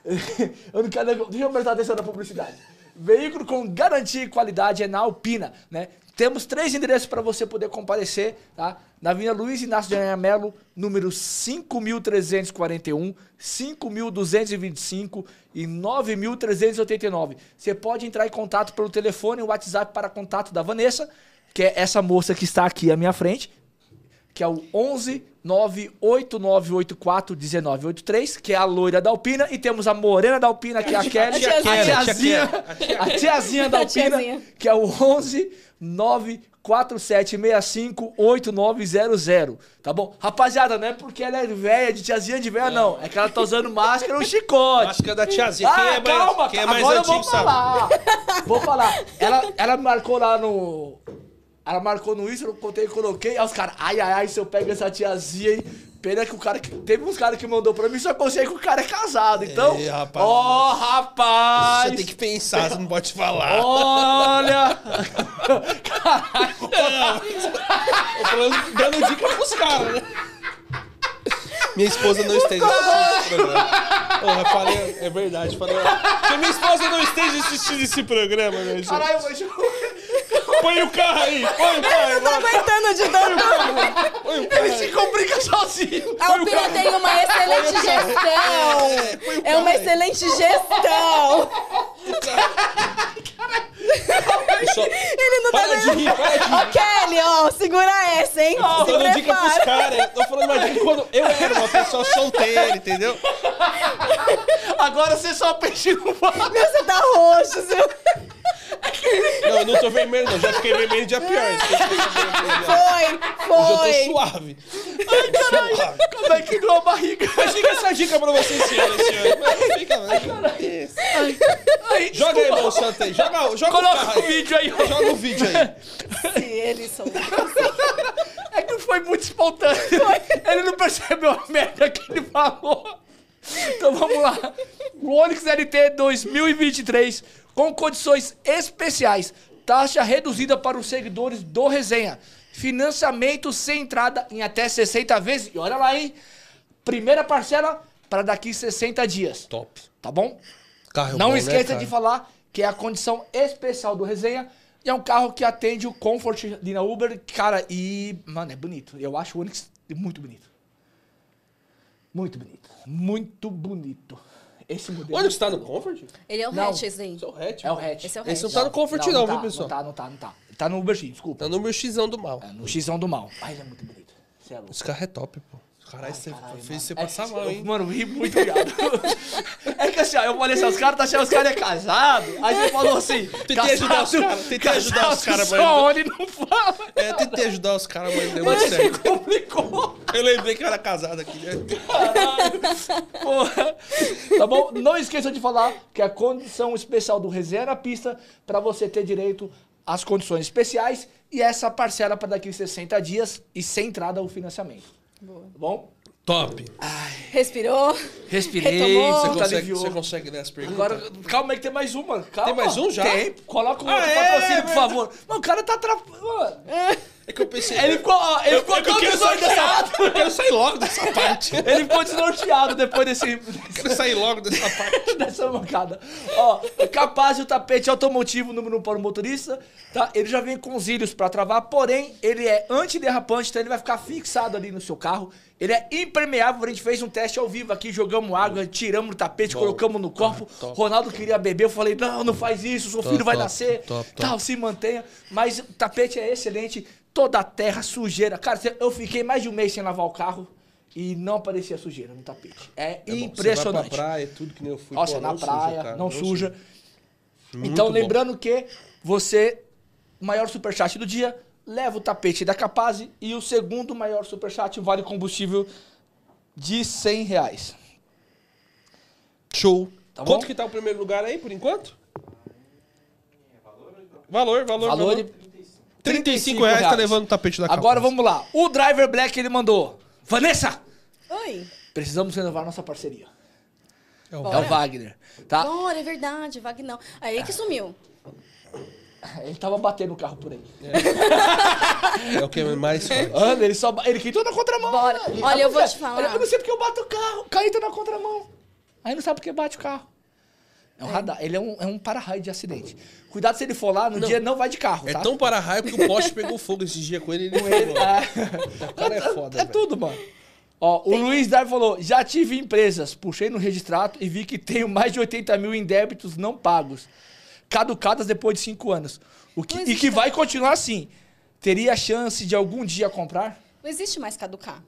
eu não quero. Deixa eu prestar atenção na publicidade. Veículo com garantia e qualidade é na Alpina, né? Temos três endereços para você poder comparecer, tá? Na Avenida Luiz Inácio de Anhanha Melo, número 5.341, 5.225 e 9.389. Você pode entrar em contato pelo telefone e WhatsApp para contato da Vanessa, que é essa moça que está aqui à minha frente, que é o 11 98984 1983, que é a loira da Alpina, e temos a morena da Alpina, que é a Kelly, a Kelly, tiazinha, a tiazinha da A Alpina, tiazinha. que é o 11 94765 8900, tá bom? Rapaziada, não é porque ela é velha, de tiazinha de velha, não. É que ela tá usando máscara ou chicote. Máscara da tiazinha. Quem Ah, é mais, calma, quem é mais agora eu vou sabe. falar. Vou falar. Ela, ela marcou lá no. Ela marcou no Insta, eu contei e coloquei. Aí os caras, ai, ai, ai, se eu pego essa tiazinha aí. Pena que o cara que. Teve uns caras que mandou pra mim, só que sei que o cara é casado. Então. Ei, rapaz. Ó, rapaz! Você tem que pensar, você não pode falar. Olha! Eu falando, dando dica pros caras, né? Minha esposa não esteja assistindo esse programa. Porra, falei, é verdade, falei. Que minha esposa não esteja assistindo esse programa, né, gente? Caralho, mas. Põe o carro aí, põe o carro aí, Não tô aguentando de tanto. põe o carro Ele se complica sozinho. A Alpina tem uma excelente gestão. põe o É uma excelente gestão. Só- Ele não tá Para de rir, para de rir. Ó, Kelly, ó, segura essa, hein? Tô Se dando dica pros caras. Tô falando mais de quando eu era uma pessoa solteira, entendeu? Agora você só peixe no barco. Meu, Você tá roxo, seu. É Não, eu não tô vermelho, não. Já fiquei vermelho dia pior. Foi, Hoje eu tô foi. suave. Ai, caralho, como é que doeu a barriga? Mas fica essa dica pra você esse ano, esse ano. Mas fica, Ai, Joga aí, desculpa. meu santo aí. Joga, joga o Coloca o vídeo aí. Joga o vídeo aí. Se eles são. É que foi muito espontâneo. Ele não percebeu a merda que ele falou. Então vamos lá. O Onix LT 2023 com condições especiais. Taxa reduzida para os seguidores do Resenha. Financiamento sem entrada em até 60 vezes. E olha lá, hein? Primeira parcela para daqui 60 dias. Top. Tá bom? Carro Não bom, né, esqueça cara? de falar que é a condição especial do Resenha. E é um carro que atende o Comfort ali na Uber. Cara, e, mano, é bonito. Eu acho o Onix muito bonito. Muito bonito. Muito bonito. Esse modelo. Onde você tá no Comfort? Ele é o Não. hatch, esse daí. Esse é o hatch. É o hatch. Esse é o Esse não hatch. tá no Comfort não, tá, viu, pessoal? Não tá, não tá, não tá. Ele tá no Uber X, desculpa. Tá no meu xão do mal. É, no Xão do mal. Ai, ele é muito bonito. Você é louco. Esse carro é top, pô. Caralho, você Caralho, fez você mano. passar É mal, hein? Mano, eu ri muito, viado. é que assim, ó, eu falei assim, os caras tá achando que os caras é casado. Aí você falou assim. Tentei ajudar os caras, tentei ajudar os caras, mas- Só onde não fala. É, tentei ajudar os caras, mas deu muito se certo. complicou. Eu lembrei que eu era casado aqui, né? Porra. Tá bom? Não esqueça de falar que a condição especial do Resenha na pista para você ter direito às condições especiais e essa parcela para daqui 60 dias e sem entrada ao financiamento. Boa. Tá bom? Top. Respirou. Respirei, Retomou. Você você consegue, você consegue ler as perguntas? Agora, calma aí que tem mais uma. Calma. Tem mais um já? Tem. Coloca um Ah, outro é, patrocínio, é por favor. Mano, o cara tá atrapalhando. É que eu pensei... Ele ficou, ó, ele ficou eu, eu, quero sair desnorteado. dessa, eu quero sair logo dessa parte. Eu Ele ficou desnorteado depois desse, quero sair logo dessa parte. dessa mancada. Ó, é capaz de o tapete automotivo número 1 um para o motorista, tá? Ele já vem com os ilhos para travar, porém, ele é antiderrapante, então ele vai ficar fixado ali no seu carro. Ele é impermeável, a gente fez um teste ao vivo aqui, jogamos água, tiramos o tapete, Bom. colocamos no corpo. Ronaldo queria beber, eu falei, não, não faz isso, seu Top, filho vai top, nascer. top. Tal, se mantenha. Mas o tapete é excelente, toda a terra, sujeira. Cara, eu fiquei mais de um mês sem lavar o carro e não aparecia sujeira no tapete. É, É bom, impressionante. Você vai pra praia, tudo que nem eu fui. Nossa, pô, na não praia, suja, cara, não, suja. Muito então, bom. lembrando que você, o maior superchat do dia, leva o tapete da Capaz e o segundo maior superchat vale combustível de 100 reais. Show. Tá bom? Quanto que tá o primeiro lugar aí, por enquanto? Valor, valor, Valor valor. de 35 reais tá levando o tapete da Agora Capaz. vamos lá. O Driver Black ele mandou. Vanessa, Oi. precisamos renovar nossa parceria. É o É o Wagner, tá? Bora, é verdade, Vagnão. Aí ele que sumiu. Ele tava batendo o carro por aí. É o que mais faz. Anda, ele só. Ele que entrou na contramão. Bora. Ele- Olha, eu vou te falar. Eu não sei porque eu bato o carro. O Caí tá na contramão. Aí não sabe porque bate o carro. É um radar. Ele é um, é um para-raio de acidente. Cuidado se ele for lá, no dia não vai de carro, É tá? tão para-raio que o poste pegou fogo esse dia com ele e ele Ele- falou. é, O cara é foda, é velho. tudo, mano. Ó, o Luiz Dar falou: já tive empresas, puxei no registrato e vi que tenho mais de 80 mil em débitos não pagos, caducadas depois de 5 anos. O que, e que vai continuar assim. Teria chance de algum dia comprar? Não existe mais caducar.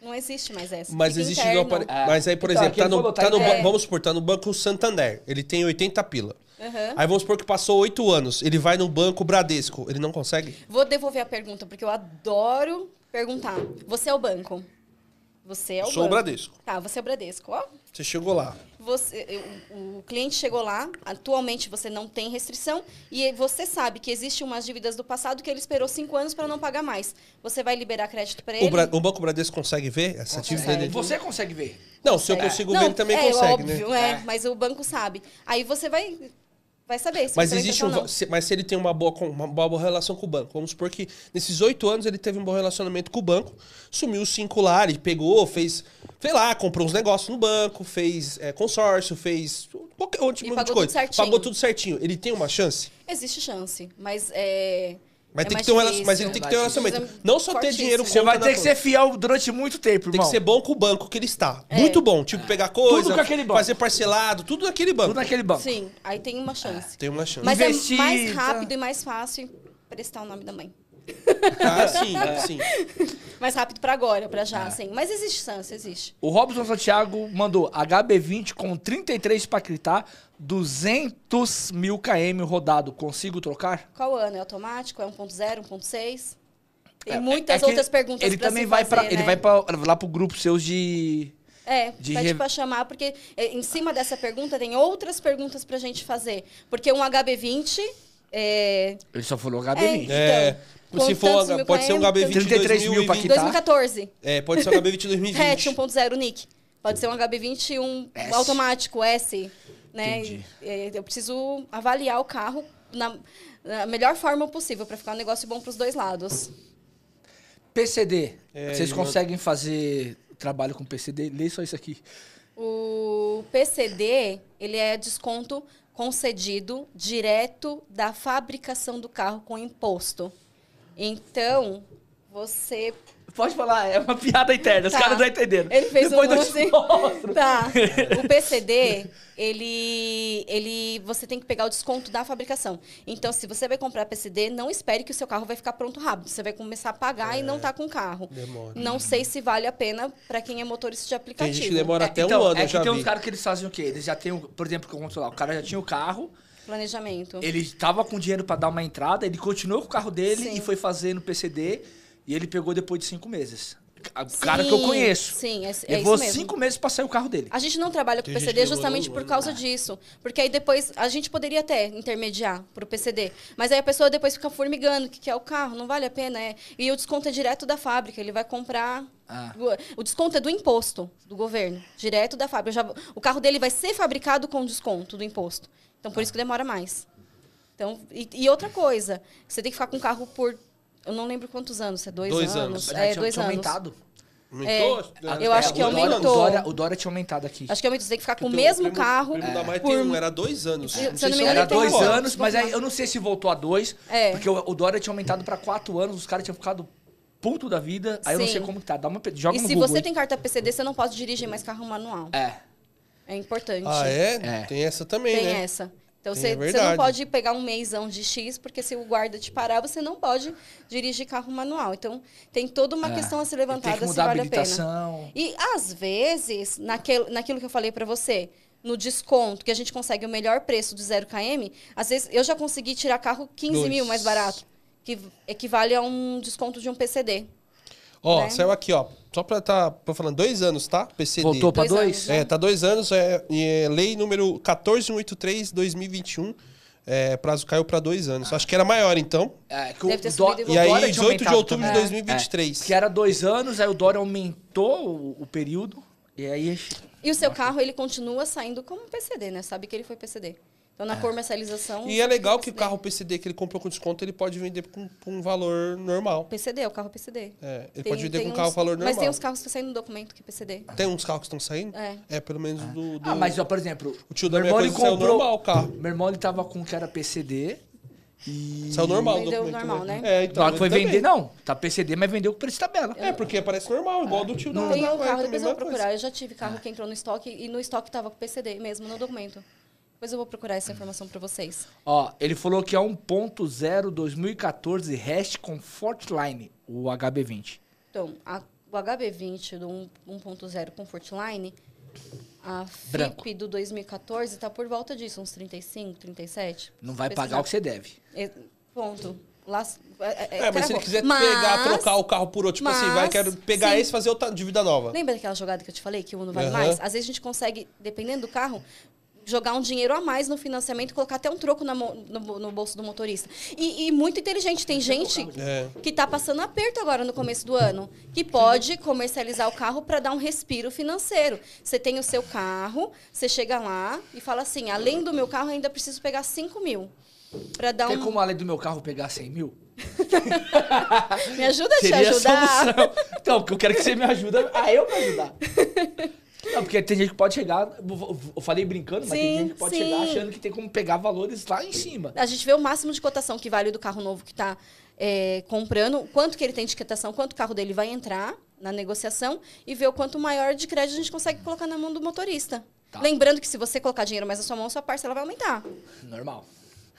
Não existe mais essa. Mas Fica existe apare... É. Mas aí, por Então, exemplo, tá no, falou, tá tá no é. vamos supor, tá no Banco Santander. Ele tem 80 pila. Aham. Aí vamos supor que passou 8 anos. Ele vai no Banco Bradesco. Ele não consegue? Vou devolver a pergunta, porque eu adoro perguntar. Você é o banco? Você é o Sou banco. o Bradesco. Tá, você é o Bradesco. Ó, Você chegou lá. Você, eu- o cliente chegou lá, atualmente você não tem restrição e você sabe que existe umas dívidas do passado que ele esperou cinco anos para não pagar mais. Você vai liberar crédito para ele? O, Bra- o Banco Bradesco consegue ver essa dívida dele? Você consegue ver. Não, se eu consigo ver, Não, ele também é, consegue, óbvio, né? é, mas o banco sabe. Aí você vai, vai saber se Mas existe um, se- mas se ele tem uma boa, uma boa relação com o banco, vamos supor que nesses oito anos ele teve um bom relacionamento com o banco, sumiu os cinco lá, ele pegou, fez, sei lá, comprou uns negócios no banco, fez é, consórcio, fez qualquer outro tipo pagou de coisa. tudo. Pagou tudo certinho. Ele tem uma chance? Existe chance, mas é. Mas, é tem que ter um relacion- mas ele tem que ter um relacionamento. Não só ter dinheiro Você conta vai ter que conta. ser fiel durante muito tempo, Tem irmão. que ser bom com o banco que ele está. É. Muito bom. Tipo, pegar coisa, Tudo com aquele banco. fazer parcelado, tudo naquele banco. Tudo naquele banco. Sim, aí tem uma chance. Tem uma chance. Mas Investir, é mais tá? rápido e mais fácil prestar o nome da mãe. Ah, sim, sim. Mais rápido pra agora, pra já, assim. Mas existe chance, existe. O Robson Santiago mandou HB20 com 33 pra quitar, 200 mil km rodado. Consigo trocar? Qual ano? É automático? É 1.0, 1.6? Tem É, muitas é outras perguntas Ele pra também se vai fazer, pra, né? ele vai pra, lá pro grupo seus de É, de pede re- pra chamar, porque é, em cima dessa pergunta tem outras perguntas pra gente fazer. Porque um HB20 é, Ele só falou HB20. É, Então, se for, mil pode ser um km, HB20 33 mil pra 2020. quitar. 2014. É, pode ser um HB20 2020. Hatch 1.0 Nick. Pode ser um HB20 um S. automático S, né? Entendi. Eu preciso avaliar o carro na, na melhor forma possível pra ficar um negócio bom pros dois lados. PCD. É, Vocês conseguem fazer trabalho com PCD? Lê só isso aqui. O PCD, ele é desconto concedido direto da fabricação do carro com imposto. Então, você Pode falar, é uma piada interna, os Tá. caras não entenderam. Ele fez Depois um eu. Tá. O PCD, ele, ele, você tem que pegar o desconto da fabricação. Então, se você vai comprar PCD, não espere que o seu carro vai ficar pronto rápido. Você vai começar a pagar e não tá com o carro. Demora. Não sei se vale a pena para quem é motorista de Tem aplicativo. gente que demora até então, um ano, é que já tem uns vi. caras que eles fazem o quê? Eles já têm, o- por exemplo, como sei lá, o cara já tinha o carro, Planejamento. ele tava com dinheiro pra dar uma entrada, ele continuou com o carro dele Sim. e foi fazer no PCD e ele pegou depois de cinco meses. O cara que eu conheço. Sim, é, é levou isso mesmo. cinco meses pra sair o carro dele. A gente não trabalha com Tem gente PCD justamente por causa disso. Porque aí depois a gente poderia até intermediar pro PCD. Mas aí a pessoa depois fica formigando o que, que é o carro, não vale a pena. É. E o desconto é direto da fábrica, ele vai comprar. Ah. O desconto é do imposto do governo, direto da fábrica. Já- o carro dele vai ser fabricado com desconto do imposto. Então por isso que demora mais. Então, e, e outra coisa, você tem que ficar com o carro por. Eu não lembro quantos anos, se é dois, Dois anos. anos. É, tinha- dois tinha anos. aumentado. Aumentou? É, eu acho que o aumentou. O Dória, o Dória tinha aumentado aqui. Acho que aumentou. Você tem que ficar com o mesmo primo- carro. primo da Mai por- tem um, era dois anos. Se eu sei não me se engano, Era dois anos, mas aí eu não sei se voltou a dois. É. Porque o, o Dória tinha aumentado pra quatro anos, os caras tinham ficado puto da vida. Aí eu não Sim. sei como que tá. Dá uma, joga E no se Google você tem carta PCD, você não pode dirigir mais carro manual. É. É importante. Ah, é? É. Tem essa também, Tem né? essa. Então Tem, você, é você não pode pegar um meizão de X, porque se o guarda te parar, você não pode dirigir carro manual. Então tem toda uma É. questão a ser Tem levantada se mudar a vale a pena. E às vezes, naquele, naquilo que eu falei pra você, no desconto, que a gente consegue o melhor preço do 0 km, às vezes eu já consegui tirar carro 15 Dois. mil mais barato, que equivale a um desconto de um PCD. Ó, né? saiu aqui, ó. Só pra tá tô falando, dois anos, tá? PCD. Voltou pra Dois dois? anos, né? É, tá dois anos, é, e é lei número 1483-2021. É, prazo caiu pra dois anos. Acho que era maior, então. É, que o, Deve ter o Dó- subido o E aí, Dória tinha 18 de outubro de também. 2023. É, que era dois anos, aí o Dória aumentou o, o período. E aí. E o seu carro, ele continua saindo como PCD, né? Sabe que ele foi PCD. Então, na comercialização... E é legal que o carro PCD que ele comprou com desconto, ele pode vender com, com um valor normal. PCD, é o carro PCD. É, ele Tem- pode vender tem com um carro valor normal. Mas tem uns carros que estão saindo no documento que é PCD. Tem uns carros que estão saindo? É. pelo menos do, do- Ah, mas ó, por exemplo. O tio da minha coisa ele saiu comprou- normal o carro. Meu irmão ele tava com que era PCD. E. Saiu normal o Vendeu documento. normal, né? É, então. Na hora que foi ele também. vender, não. Tá PCD, mas vendeu com preço de tabela. É, porque parece normal, igual do tio da Tem um Vai, carro, depois eu vou procurar. Eu já tive carro que entrou no estoque e no estoque tava com PCD mesmo, no documento. Depois eu vou procurar essa informação pra vocês. Ó, ele falou que é 1.0 2014 Hash Comfortline, o HB20. Então, a- o HB20 do 1 1.0 Comfortline, a FIP Branco. do 2014 tá por volta disso, uns 35, 37. Não vai Pesquisar. pagar o que você deve. É, ponto. Lá, é, É, mas se ele quiser Mas- pegar, trocar o carro por outro, tipo assim, vai, mas, quero pegar sim. esse e fazer outra dívida nova. Lembra daquela jogada que eu te falei, que o Uno vale Aham. mais? Às vezes a gente consegue, dependendo do carro, jogar um dinheiro a mais no financiamento e colocar até um troco na no, no bolso do motorista. E, e muito inteligente. Tem gente É. que tá passando aperto agora no começo do ano, que pode comercializar o carro para dar um respiro financeiro. Você tem o seu carro, você chega lá e fala assim, além do meu carro, ainda preciso pegar 5 mil. Pra dar Tem um... como além do meu carro pegar 100 mil? Me ajuda a te Seria ajudar. solução. Então, porque eu quero que você me ajude a eu me ajudar. Não, porque tem gente que pode chegar, eu falei brincando, mas tem gente que pode sim. chegar achando que tem como pegar valores lá em cima. A gente vê o máximo de cotação que vale do carro novo que está comprando, quanto que ele tem de quitação, quanto o carro dele vai entrar na negociação e ver o quanto maior de crédito a gente consegue colocar na mão do motorista. Tá. Lembrando que se você colocar dinheiro mais na sua mão, sua parcela vai aumentar. Normal.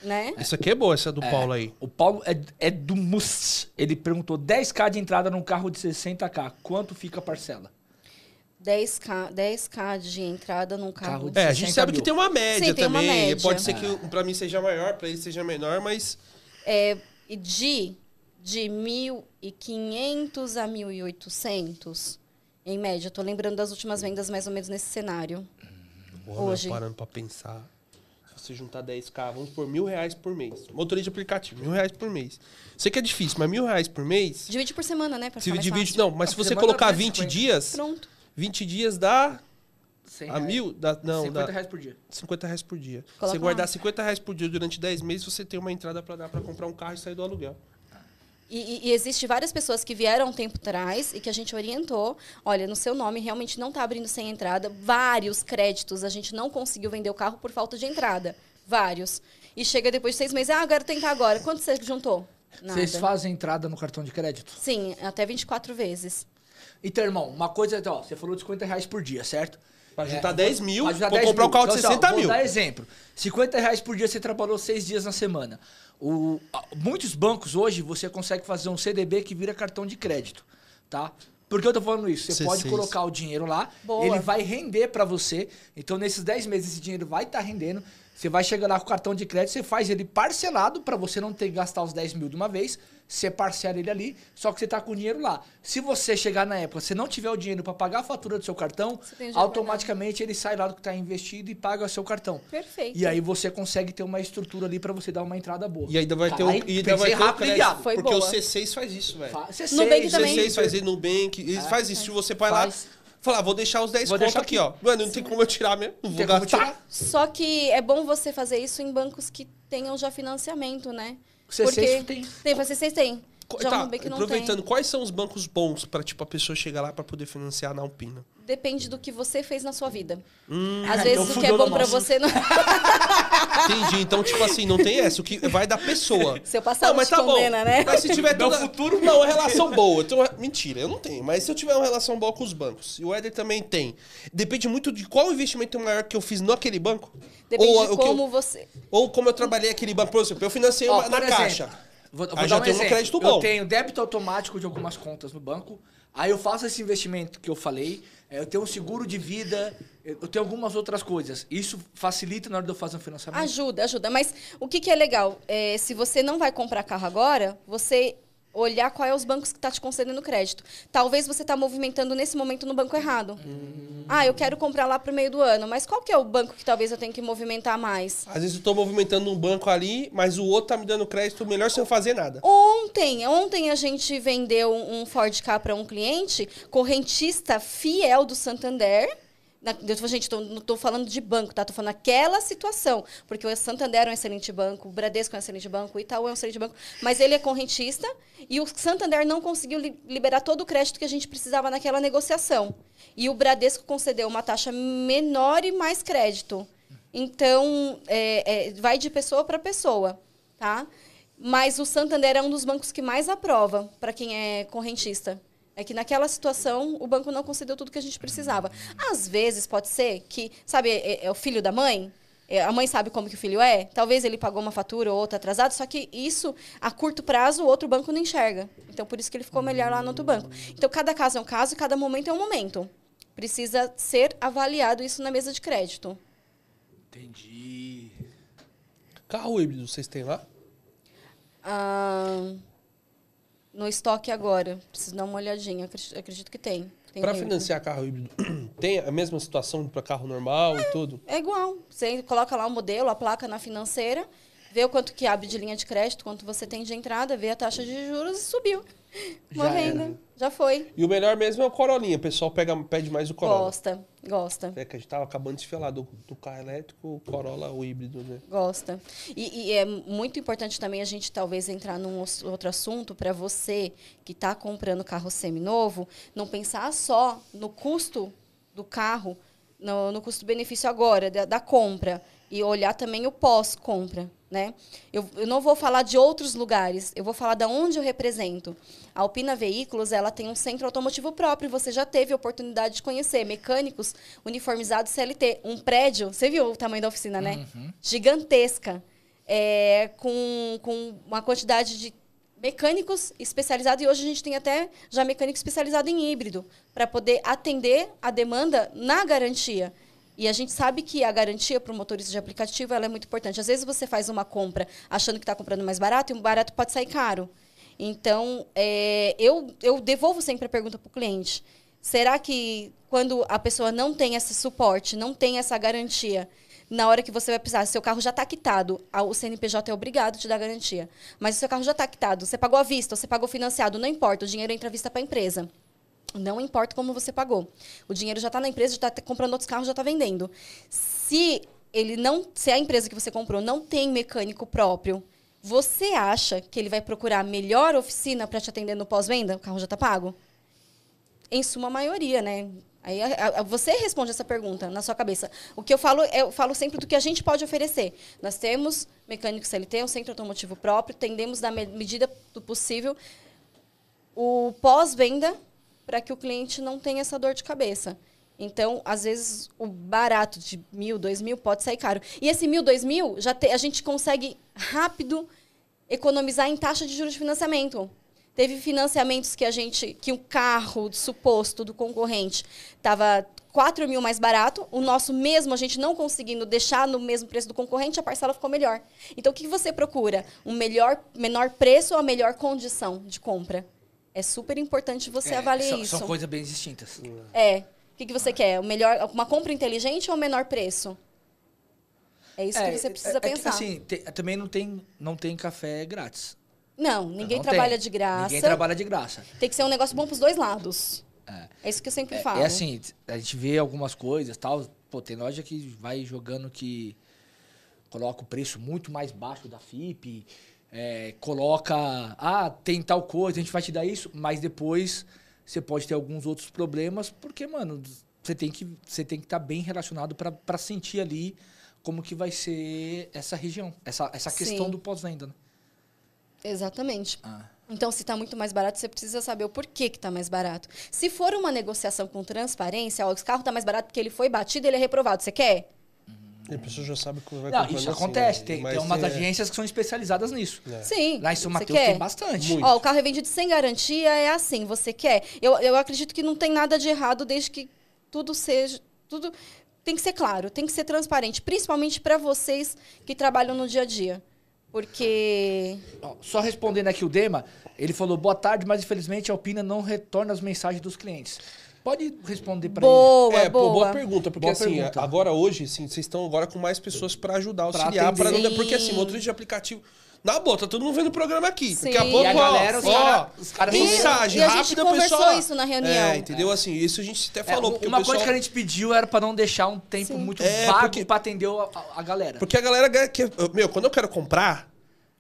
né? Isso aqui é boa, essa do Paulo aí. O Paulo é, é do Mus. Ele perguntou 10k de entrada num carro de 60k. Quanto fica a parcela? 10k, 10k de entrada num carro. Carro de- É, a gente 60 sabe mil. que tem uma média Sim, tem uma também. média. Pode ser que o- pra mim seja maior, pra ele seja menor, mas. É, e de, de 1.500 a 1.800, em média. Tô lembrando das últimas vendas mais ou menos nesse cenário. Porra, Hoje. meu, parando pra pensar. Se você juntar 10k, vamos por mil reais por mês. Motorista de aplicativo, mil reais por mês. Sei que é difícil, mas mil reais por mês. Divide por semana, né? Pra Se divide. Não, mas Ah, se você semana colocar dá 20 50. dias, Pronto. 20 dias dá 100 a reais. mil. Dá, não, 50 dá reais por dia. 50 reais por dia. Coloca você guardar lá. 50 reais por dia durante 10 meses, você tem uma entrada pra dar pra comprar um carro e sair do aluguel. E, e, e existe várias pessoas que vieram um tempo atrás e que a gente orientou. Olha, no seu nome realmente não está abrindo sem entrada. Vários créditos a gente não conseguiu vender o carro por falta de entrada. Vários. E chega depois de seis meses, ah, agora tentar agora. Quanto você juntou? Nada. Vocês fazem entrada no cartão de crédito? Sim, até 24 vezes. Então, irmão, uma coisa, ó, você falou de 50 reais por dia, certo? Pra juntar 10 mil, pra juntar vou 10 comprar um mil. carro de Então, assim, ó, 60 mil. Vou dar exemplo. 50 reais por dia você trabalhou seis dias na semana. O, muitos bancos hoje você consegue fazer um CDB que vira cartão de crédito, tá? Por que eu tô falando isso? Você C6. pode colocar o dinheiro lá, Boa. ele vai render pra você. Então, nesses 10 meses, esse dinheiro vai estar rendendo. Você vai chegar lá com o cartão de crédito, você faz ele parcelado pra você não ter que gastar os 10 mil de uma vez. Você parcela ele ali, só que você tá com o dinheiro lá. Se você chegar na época, você não tiver o dinheiro pra pagar a fatura do seu cartão, dinheiro automaticamente ele sai lá do que tá investido e paga o seu cartão. Perfeito. E aí você consegue ter uma estrutura ali pra você dar uma entrada boa. E ainda vai ter o, e ainda vai ter rápido, crédito. Foi porque boa. o C6 faz isso, velho. Fa- Você Nubank seis, também. C6 faz isso, Nubank, eles faz isso. Se você vai lá, falar, vou deixar os 10 Vou conto deixar aqui, aqui. ó. Mano, não tem como eu tirar mesmo. Não vou gastar. tirar. Só que é bom você fazer isso em bancos que tenham já financiamento, né? O C6 Porque você vocês têm. Tá, não aproveitando, tem. quais são os bancos bons pra, tipo, a pessoa chegar lá pra poder financiar na Alpina? Depende do que você fez na sua vida. Hum, Às então vezes o que é bom no pra nosso. você não. Entendi. Então, tipo assim, não tem essa. O que vai da pessoa. Seu passado mas te tá condena, bom. né? Mas se tiver Meu toda... futuro- Não, uma relação boa. Eu uma- Mentira, eu não tenho. Mas se eu tiver uma relação boa com os bancos, e o Éder também tem, depende muito de qual investimento maior que eu fiz naquele banco. Depende ou, de o que eu- como você. ou como eu trabalhei aquele banco. Por exemplo, eu financei Ó, uma, na exemplo, caixa. Vou, vou Aí dar já um tem um exemplo. crédito Eu bom. tenho débito automático de algumas contas no banco. Aí eu faço esse investimento que eu falei. é, Eu tenho um seguro de vida. Eu eu tenho algumas outras coisas. Isso facilita na hora de eu fazer um financiamento. Ajuda, ajuda. Mas o que, que é legal? É, se você não vai comprar carro agora, você olhar qual é os bancos que tá te concedendo crédito. Talvez você tá movimentando nesse momento no banco errado. Ah, eu quero comprar lá pro meio do ano, mas qual que é o banco que talvez eu tenha que movimentar mais? Às vezes eu tô movimentando um banco ali, mas o outro tá me dando crédito melhor sem eu fazer nada. Ontem, ontem a gente vendeu um Ford Ka para um cliente, correntista fiel do Santander. Eu tô- gente, tô, não tô falando de banco, tá? Tô falando aquela situação. Porque o Santander é um excelente banco, o Bradesco é um excelente banco, o Itaú é um excelente banco. Mas ele é correntista e o Santander não conseguiu li- liberar todo o crédito que a gente precisava naquela negociação. E o Bradesco concedeu uma taxa menor e mais crédito. Então, é, é, vai de pessoa para pessoa, tá? Mas o Santander é um dos bancos que mais aprova para quem é correntista. É que naquela situação o banco não concedeu tudo que a gente precisava. Às vezes pode ser que, sabe, é, é o filho da mãe? É, a mãe sabe como que o filho é? Talvez ele pagou uma fatura ou outra atrasada, só que isso, a curto prazo, o outro banco não enxerga. Então, por isso que ele ficou melhor lá no outro banco. Então, cada caso é um caso e cada momento é um momento. Precisa ser avaliado isso na mesa de crédito. Entendi. Carro híbrido, vocês têm lá? Ah, no estoque agora. Preciso dar uma olhadinha. Acredito, acredito que tem. tem híbrido. financiar carro híbrido, tem a mesma situação pra carro normal e tudo? É igual. Você coloca lá o modelo, a placa na financeira, vê o quanto que abre de linha de crédito, quanto você tem de entrada, vê a taxa de juros e subiu. Uma Já venda. era. Já foi. E o melhor mesmo é o Corolinha. O pessoal pega, pede mais o Corolla. Gosta, gosta. É que a gente tava acabando de falar do, do carro elétrico, o Corolla, o híbrido, né? Gosta. E, e é muito importante também a gente talvez entrar num outro assunto para você que está comprando carro seminovo, não pensar só no custo do carro, no, no custo-benefício agora, da, da compra, e olhar também o pós-compra. Né? Eu, eu não vou falar de outros lugares, eu vou falar de onde eu represento. A Alpina Veículos ela tem um centro automotivo próprio, você já teve a oportunidade de conhecer. Mecânicos uniformizados CLT. Um prédio, você viu o tamanho da oficina, né? Gigantesca. é, com, com uma quantidade de mecânicos especializados e hoje a gente tem até já mecânico especializado em híbrido para poder atender a demanda na garantia. E a gente sabe que a garantia para o motorista de aplicativo é muito importante. Às vezes você faz uma compra achando que está comprando mais barato e o barato pode sair caro. Então, é, eu, eu devolvo sempre a pergunta para o cliente. Será que quando a pessoa não tem esse suporte, não tem essa garantia, na hora que você vai precisar, seu carro já está quitado, o CNPJ é obrigado a te dar garantia. Mas o seu carro já está quitado, você pagou à vista, você pagou financiado, não importa, o dinheiro entra à vista para a empresa. Não importa como você pagou. O dinheiro já está na empresa, já está comprando outros carros, já está vendendo. Se ele não, se a empresa que você comprou não tem mecânico próprio, você acha que ele vai procurar a melhor oficina para te atender no pós-venda? O carro já está pago? Em suma maioria, né? Aí a- a- você responde essa pergunta na sua cabeça. O que eu falo, eu falo sempre do que a gente pode oferecer. Nós temos mecânico CLT, um centro automotivo próprio, tendemos na me- medida do possível o pós-venda para que o cliente não tenha essa dor de cabeça. Então, às vezes, o barato de mil, dois mil pode sair caro. E esse mil, dois mil, já te- a gente consegue rápido economizar em taxa de juros de financiamento. Teve financiamentos que a gente, que um carro suposto do concorrente estava 4 mil mais barato, o nosso mesmo a gente não conseguindo deixar no mesmo preço do concorrente, a parcela ficou melhor. Então, o que você procura? Um melhor, menor preço ou a melhor condição de compra? É super importante você É, avaliar são, isso. São coisas bem distintas. É. O que, que você quer? O melhor, uma compra inteligente ou o menor preço? É isso que você precisa é- é que, pensar. assim, te- também não tem, não tem café grátis. não, ninguém Não trabalha tem. de graça. Ninguém trabalha de graça. Tem que ser um negócio bom pros dois lados. É, isso que eu sempre É, falo. é assim, a gente vê algumas coisas tal. Pô, tem loja que vai jogando que coloca o preço muito mais baixo da FIP, é, coloca, ah, tem tal coisa, a gente vai te dar isso, mas depois você pode ter alguns outros problemas, porque, mano, você tem que você tem que estar bem relacionado para sentir ali como que vai ser essa região, essa, essa questão Sim. do pós-venda, né? Exatamente. Ah. Então, se está muito mais barato, você precisa saber o porquê que está mais barato. Se for uma negociação com transparência, ó, esse carro está mais barato porque ele foi batido, ele é reprovado. Você quer? E a pessoa já sabe como vai Não, isso assim, acontece, né? tem, Mas tem umas é- agências que são especializadas nisso. Sim. Lá em São Mateus quer? tem bastante. Muito. Ó, o carro é vendido sem garantia, é assim, você quer? Eu, eu acredito que não tem nada de errado desde que tudo seja. Tudo tem que ser claro, tem que ser transparente, principalmente para vocês que trabalham no dia a dia. Porque. Só respondendo aqui o Dema, ele falou boa tarde, mas infelizmente a Alpina não retorna as mensagens dos clientes. Pode responder para ele? Boa, É, pô, boa. boa pergunta, porque Boa assim, pergunta. agora hoje, assim, vocês estão agora com mais pessoas pra ajudar, Pra auxiliar, pra atender. não, porque assim, Sim. motorista de aplicativo, na boa, tá todo mundo vendo o programa aqui. Sim. Daqui a E pouco, a galera, ó, cara- ó, os caras E- mensagem e a gente rápida, conversou pessoal. isso na reunião. É, entendeu? Assim, isso a gente até É, falou, porque uma o pessoal... coisa que a gente pediu era para não deixar um tempo Sim. muito É, vago porque- para atender a, a- galera. Porque a galera quer, que, meu, quando eu quero comprar,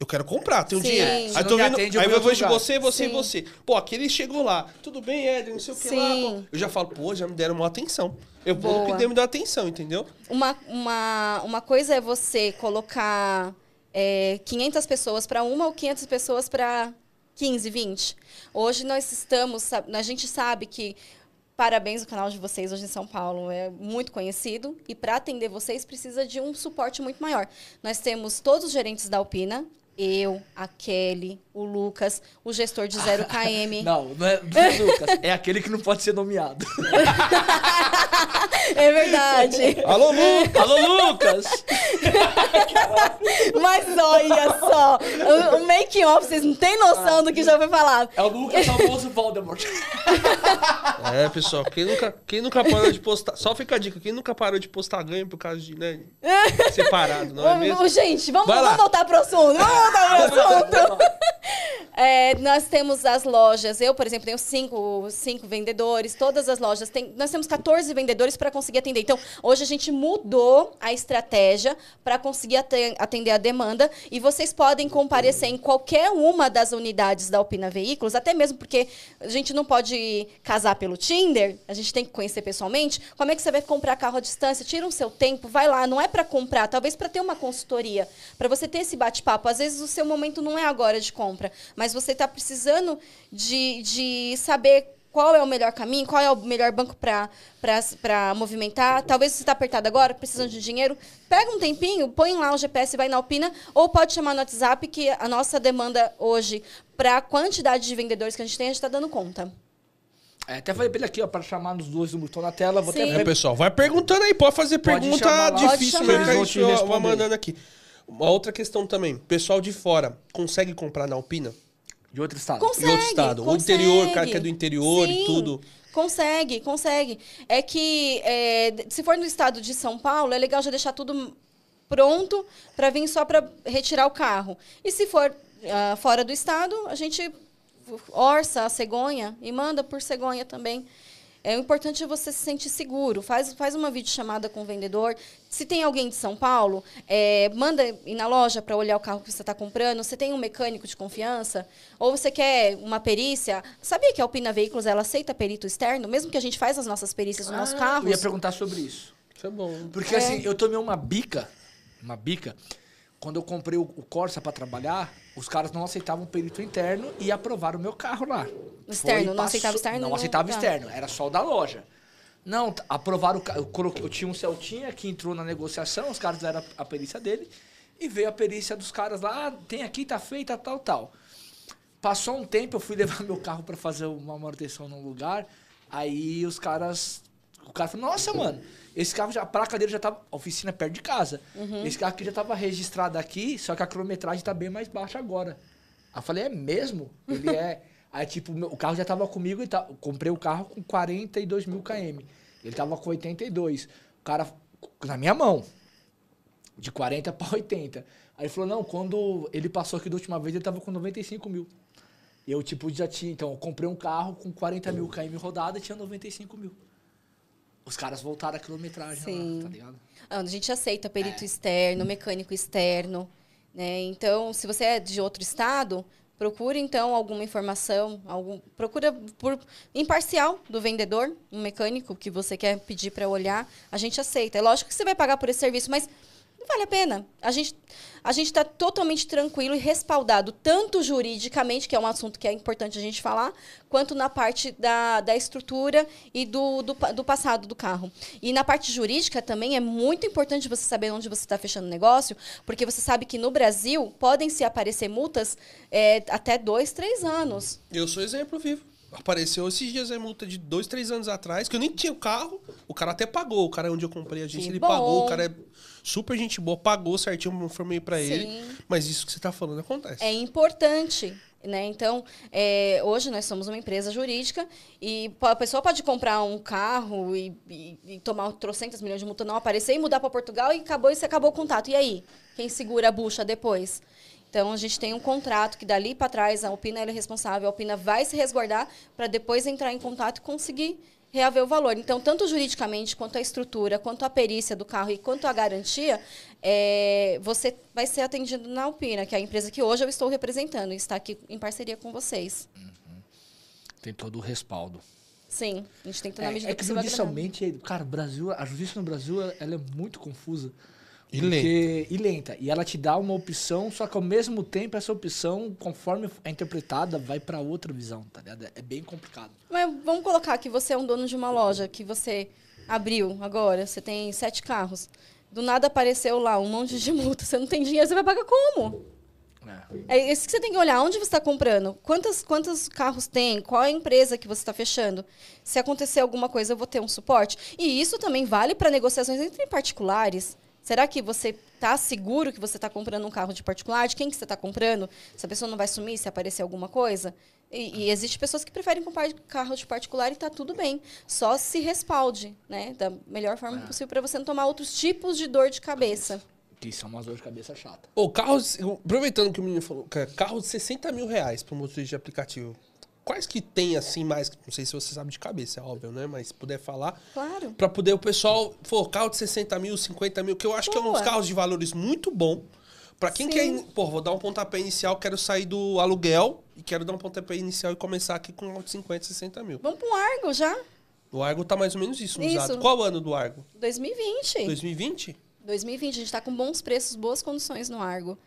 eu quero comprar, tenho Sim. dinheiro. Aí tô vendo, atende, aí vou eu vejo você, você e Sim. você. Pô, aquele chegou lá, tudo bem, Éder, não sei o que lá. Sim. pô. Eu já falo, pô, já me deram uma atenção. Eu vou pedir me dar atenção, entendeu? Uma, uma, uma coisa é você colocar é, 500 pessoas para uma ou 500 pessoas para 15, 20. Hoje nós estamos, a gente sabe que parabéns o canal de vocês hoje em São Paulo é muito conhecido e para atender vocês precisa de um suporte muito maior. Nós temos todos os gerentes da Alpina, eu, a Kelly, o Lucas, o gestor de 0 km. Não, não é é Lucas, é aquele que não pode ser nomeado. É verdade. Alô, Lu! Alô, Lucas! Mas olha só, o, o making off, vocês não têm noção do que já foi falado. É o Lucas famoso Voldemort. É, pessoal, quem nunca, quem nunca parou de postar. Só fica a dica, quem nunca parou de postar ganho por causa de, né? Separado, não é mesmo? Gente, vamos, vamos voltar pro assunto. Vamos voltar pro assunto. É, nós temos as lojas. Eu, por exemplo, tenho cinco, cinco vendedores. Todas as lojas têm. Nós temos 14 vendedores para conseguir atender. Então, hoje a gente mudou a estratégia para conseguir ate- atender a demanda. E vocês podem comparecer em qualquer uma das unidades da Alpina Veículos, até mesmo porque a gente não pode casar pelo Tinder, a gente tem que conhecer pessoalmente. Como é que você vai comprar carro à distância? Tira um seu tempo, vai lá. Não é para comprar, talvez para ter uma consultoria, para você ter esse bate-papo. Às vezes o seu momento não é agora de compra, mas você está precisando de, de saber qual é o melhor caminho, qual é o melhor banco para movimentar. Talvez você está apertado agora, precisando de dinheiro. Pega um tempinho, põe lá o GPS e vai na Alpina, ou pode chamar no WhatsApp, que a nossa demanda hoje, para a quantidade de vendedores que a gente tem, a gente está dando conta. É, até falei pra ele aqui, ó, pra chamar nos dois números estão na tela. Vou Sim. até É, pessoal, vai perguntando aí, pode fazer Pode pergunta difícil responder. mandando aqui. Uma outra questão também, pessoal de fora consegue comprar na Alpina? De outro estado. Consegue, em outro estado? O consegue. interior, cara que é do interior e Sim, tudo. Consegue, consegue. É que é, se for no estado de São Paulo, é legal já deixar tudo pronto para vir só para retirar o carro. E se for ah, fora do estado, a gente orça a cegonha e manda por cegonha também. É o importante é você se sentir seguro. Faz, faz uma videochamada com o vendedor. Se tem alguém de São Paulo, é, manda ir na loja para olhar o carro que você está comprando. Você tem um mecânico de confiança? Ou você quer uma perícia? Sabia que a Alpina Veículos ela aceita perito externo? Mesmo que a gente faz as nossas perícias nos nossos Eu carros? ia perguntar sobre isso. Isso é bom. Porque É. assim, eu tomei uma bica, uma bica, quando eu comprei o, o Corsa pra trabalhar, os caras não aceitavam perito interno e aprovaram o meu carro lá. Externo, Foi, não aceitava externo Não aceitava carro. externo, era só o da loja. Não, aprovaram o carro. Eu, eu tinha um Celtinha que entrou na negociação, os caras fizeram a, a perícia dele e veio a perícia dos caras lá, ah, tem aqui, tá feita, tal, tal. Passou um tempo, eu fui levar meu carro pra fazer uma manutenção num lugar. Aí os caras. O cara falou, nossa, mano, esse carro já. A placa dele já tava. A oficina é perto de casa. Esse carro aqui já tava registrado aqui, só que a quilometragem tá bem mais baixa agora. Aí eu falei, é mesmo? Ele é. Aí, tipo, o carro já tava comigo e tá, comprei o carro com 42 mil km. Ele tava com 82. O cara, na minha mão, de 40 para 80. Aí ele falou, não, quando ele passou aqui da última vez, ele tava com 95 mil. Eu, tipo, já tinha. Então, eu comprei um carro com 40 mil km rodada e tinha 95 mil. Os caras voltaram a quilometragem Sim. lá, tá ligado? Ah, A gente aceita É. perito externo, mecânico externo, né? Então, se você é de outro estado, procure então alguma informação, algum, procura por imparcial do vendedor, um mecânico que você quer pedir para olhar, a gente aceita. É lógico que você vai pagar por esse serviço, mas não vale a pena. A gente a gente está totalmente tranquilo e respaldado, tanto juridicamente, que é um assunto que é importante a gente falar, quanto na parte da, da estrutura e do, do, do passado do carro. E na parte jurídica também é muito importante você saber onde você está fechando o negócio, porque você sabe que no Brasil podem se aparecer multas é, até dois, três anos. Eu sou exemplo vivo. Apareceu esses dias a multa de dois, três anos atrás, que eu nem tinha o carro. O cara até pagou. O cara onde eu comprei a gente, Que ele bom. pagou. O cara é super gente boa, pagou certinho, eu informei Sim. ele. Mas isso que você tá falando acontece. É importante. Né? Então, é, hoje nós somos uma empresa jurídica e a pessoa pode comprar um carro e, e, e tomar trocentas milhões de multa, não aparecer e mudar para Portugal e acabou e você acabou o contato. E aí? Quem segura a bucha depois? Então, a gente tem um contrato que dali para trás a Alpina é responsável, a Alpina vai se resguardar para depois entrar em contato e conseguir reaver o valor. Então, tanto juridicamente, quanto a estrutura, quanto a perícia do carro e quanto a garantia, é, você vai ser atendido na Alpina, que é a empresa que hoje eu estou representando e está aqui em parceria com vocês. Tem todo o respaldo. Sim, a gente tem que ter na É, medida é que possível judicialmente, cara, o Brasil, a justiça no Brasil, ela é muito confusa. E Porque- E lenta. E ela te dá uma opção, só que ao mesmo tempo essa opção, conforme é interpretada, vai pra outra visão, tá ligado? É bem complicado. Mas vamos colocar que você é um dono de uma loja, que você abriu agora, você tem sete carros. Do nada apareceu lá um monte de multa, você não tem dinheiro, você vai pagar como? É. É isso que você tem que olhar. Onde você está comprando? Quantos, quantos carros tem? Qual é a empresa que você está fechando? Se acontecer alguma coisa, eu vou ter um suporte. E isso também vale para negociações entre particulares. Será que você está seguro que você está comprando um carro de particular? De quem que você está comprando? Se a pessoa não vai sumir se aparecer alguma coisa? E, e existe pessoas que preferem comprar carro de particular e está tudo bem. Só se respalde, né? Da melhor forma possível para você não tomar outros tipos de dor de cabeça. Que são umas dores de cabeça chata. Ô, carros. Aproveitando que o menino falou, cara, carro de 60 mil reais para motorista de aplicativo. Quais que tem assim mais? Não sei se você sabe de cabeça, é óbvio, né? Mas se puder falar. Claro. Pra poder o pessoal. Pô, carro de 60 mil, 50 mil, que eu acho que é uns Boa. carros de valores muito bom. Pra quem Sim. quer. Pô, vou dar um pontapé inicial, quero sair do aluguel e quero dar um pontapé inicial e começar aqui com um carro de 50, 60 mil. Vamos para um Argo já? O Argo tá mais ou menos isso, Isso. usado. Qual ano do Argo? 2020. 2020? 2020, a gente está com bons preços, boas condições no Argo.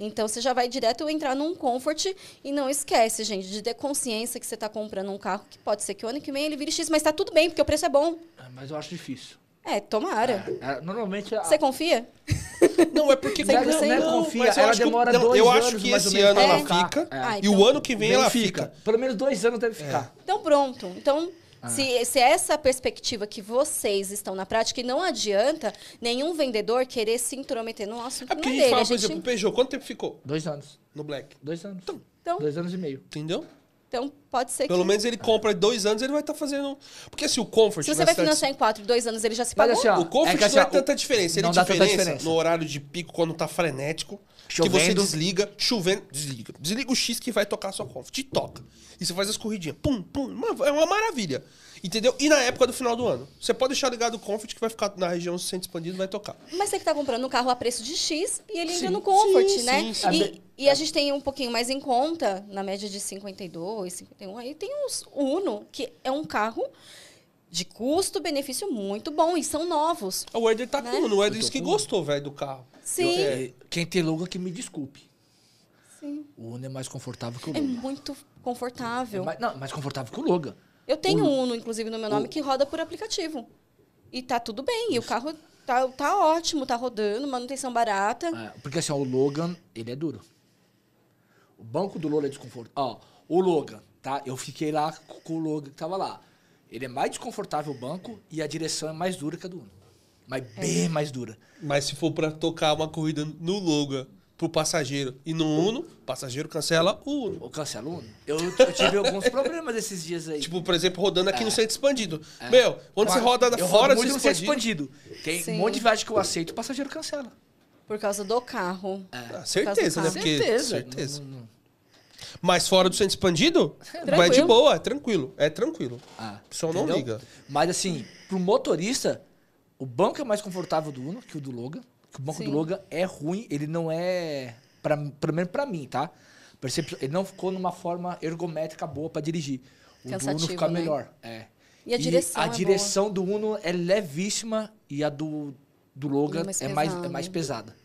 Então você já vai direto entrar num comfort e não esquece, gente, de ter consciência que você está comprando um carro que pode ser que o ano que vem ele vire X, mas tá tudo bem, porque o preço é bom. Ah, Mas eu acho difícil. É, tomara. É, normalmente a, Você confia? Não, é porque... Não, não, confia, mas eu ela acho que- demora não, dois Eu acho anos, que esse ano ela fica, Ah, e o então- ano que vem ela fica. fica. Pelo menos dois anos deve ficar. Então pronto. Então, Ah. se, se é essa perspectiva que vocês estão na prática, e não adianta nenhum vendedor querer se intrometer no assunto É porque a gente dele. fala, a por gente- exemplo, o Peugeot, quanto tempo ficou Dois anos. no Black? Dois anos. Então, Dois anos e meio. Entendeu? então pode ser Pelo que... menos ele compra dois anos, ele vai estar fazendo... Porque assim, o Comfort... Se você vai cidade- financiar em quatro, dois anos, ele já se pagou? assim, ó, O Comfort É que assim, não é ó, tanta diferença. Ele não é dá tanta diferença, diferença. no horário de pico, quando tá frenético. Que você Chovendo. desliga, chovendo, desliga. Desliga o X que vai tocar a sua Comfort. Te toca. E você faz as corridinhas. Pum, pum. É uma maravilha. Entendeu? E na época do final do ano. Você pode deixar ligado o Comfort que vai ficar na região centro expandido e vai tocar. Mas você que tá comprando um carro a preço de X e ele entra Sim, no Comfort, sim, né? sim, sim. E, e a gente tem um pouquinho mais em conta, na média de 52, 51. Aí tem os Uno, que é um carro de custo-benefício muito bom e são novos. O Werder tá Né? com. O Werder Eu disse que gostou, velho, do carro. Sim, É, Quem tem Logan que me desculpe. sim. O Uno é mais confortável que o É Logan. muito É confortável. mais, não, mais confortável que o Logan. Eu tenho o- um Uno, inclusive, no meu nome, que roda por aplicativo. E tá tudo bem. E o carro tá, tá ótimo, tá rodando, manutenção barata. É, porque assim, ó, o Logan, ele é duro. O banco do Logan é desconfortável. Ó, o Logan, tá? Eu fiquei lá com o Logan que tava lá. Ele é mais desconfortável o banco e a direção é mais dura que a do Uno. Mas bem mais dura. Mas se for pra tocar uma corrida no Logan pro passageiro e no Uno, o passageiro cancela o Uno. Ou cancela o Uno. Eu, eu tive alguns problemas esses dias aí. Tipo, por exemplo, rodando aqui no centro expandido. Meu, quando você roda eu fora do centro expandido... expandido. Tem Sim. um monte de viagem que eu aceito, o passageiro cancela. Por causa do carro. Ah, certeza, né? carro. Porque, Certeza. certeza. Não- não- não. Mas fora do centro expandido, vai de boa, é tranquilo. É tranquilo. Ah, O pessoal não entendeu? liga. Mas assim, pro motorista, o banco é mais confortável do Uno que o do Logan. Que o banco Sim. do Logan é ruim, ele não é. Pra, pelo menos pra mim, tá? Ele não ficou numa forma ergométrica boa pra dirigir. O do Uno fica né? melhor. É. E a direção A é direção do Uno é levíssima e a do, do Logan Mais é, mais, é pesada. mais pesada.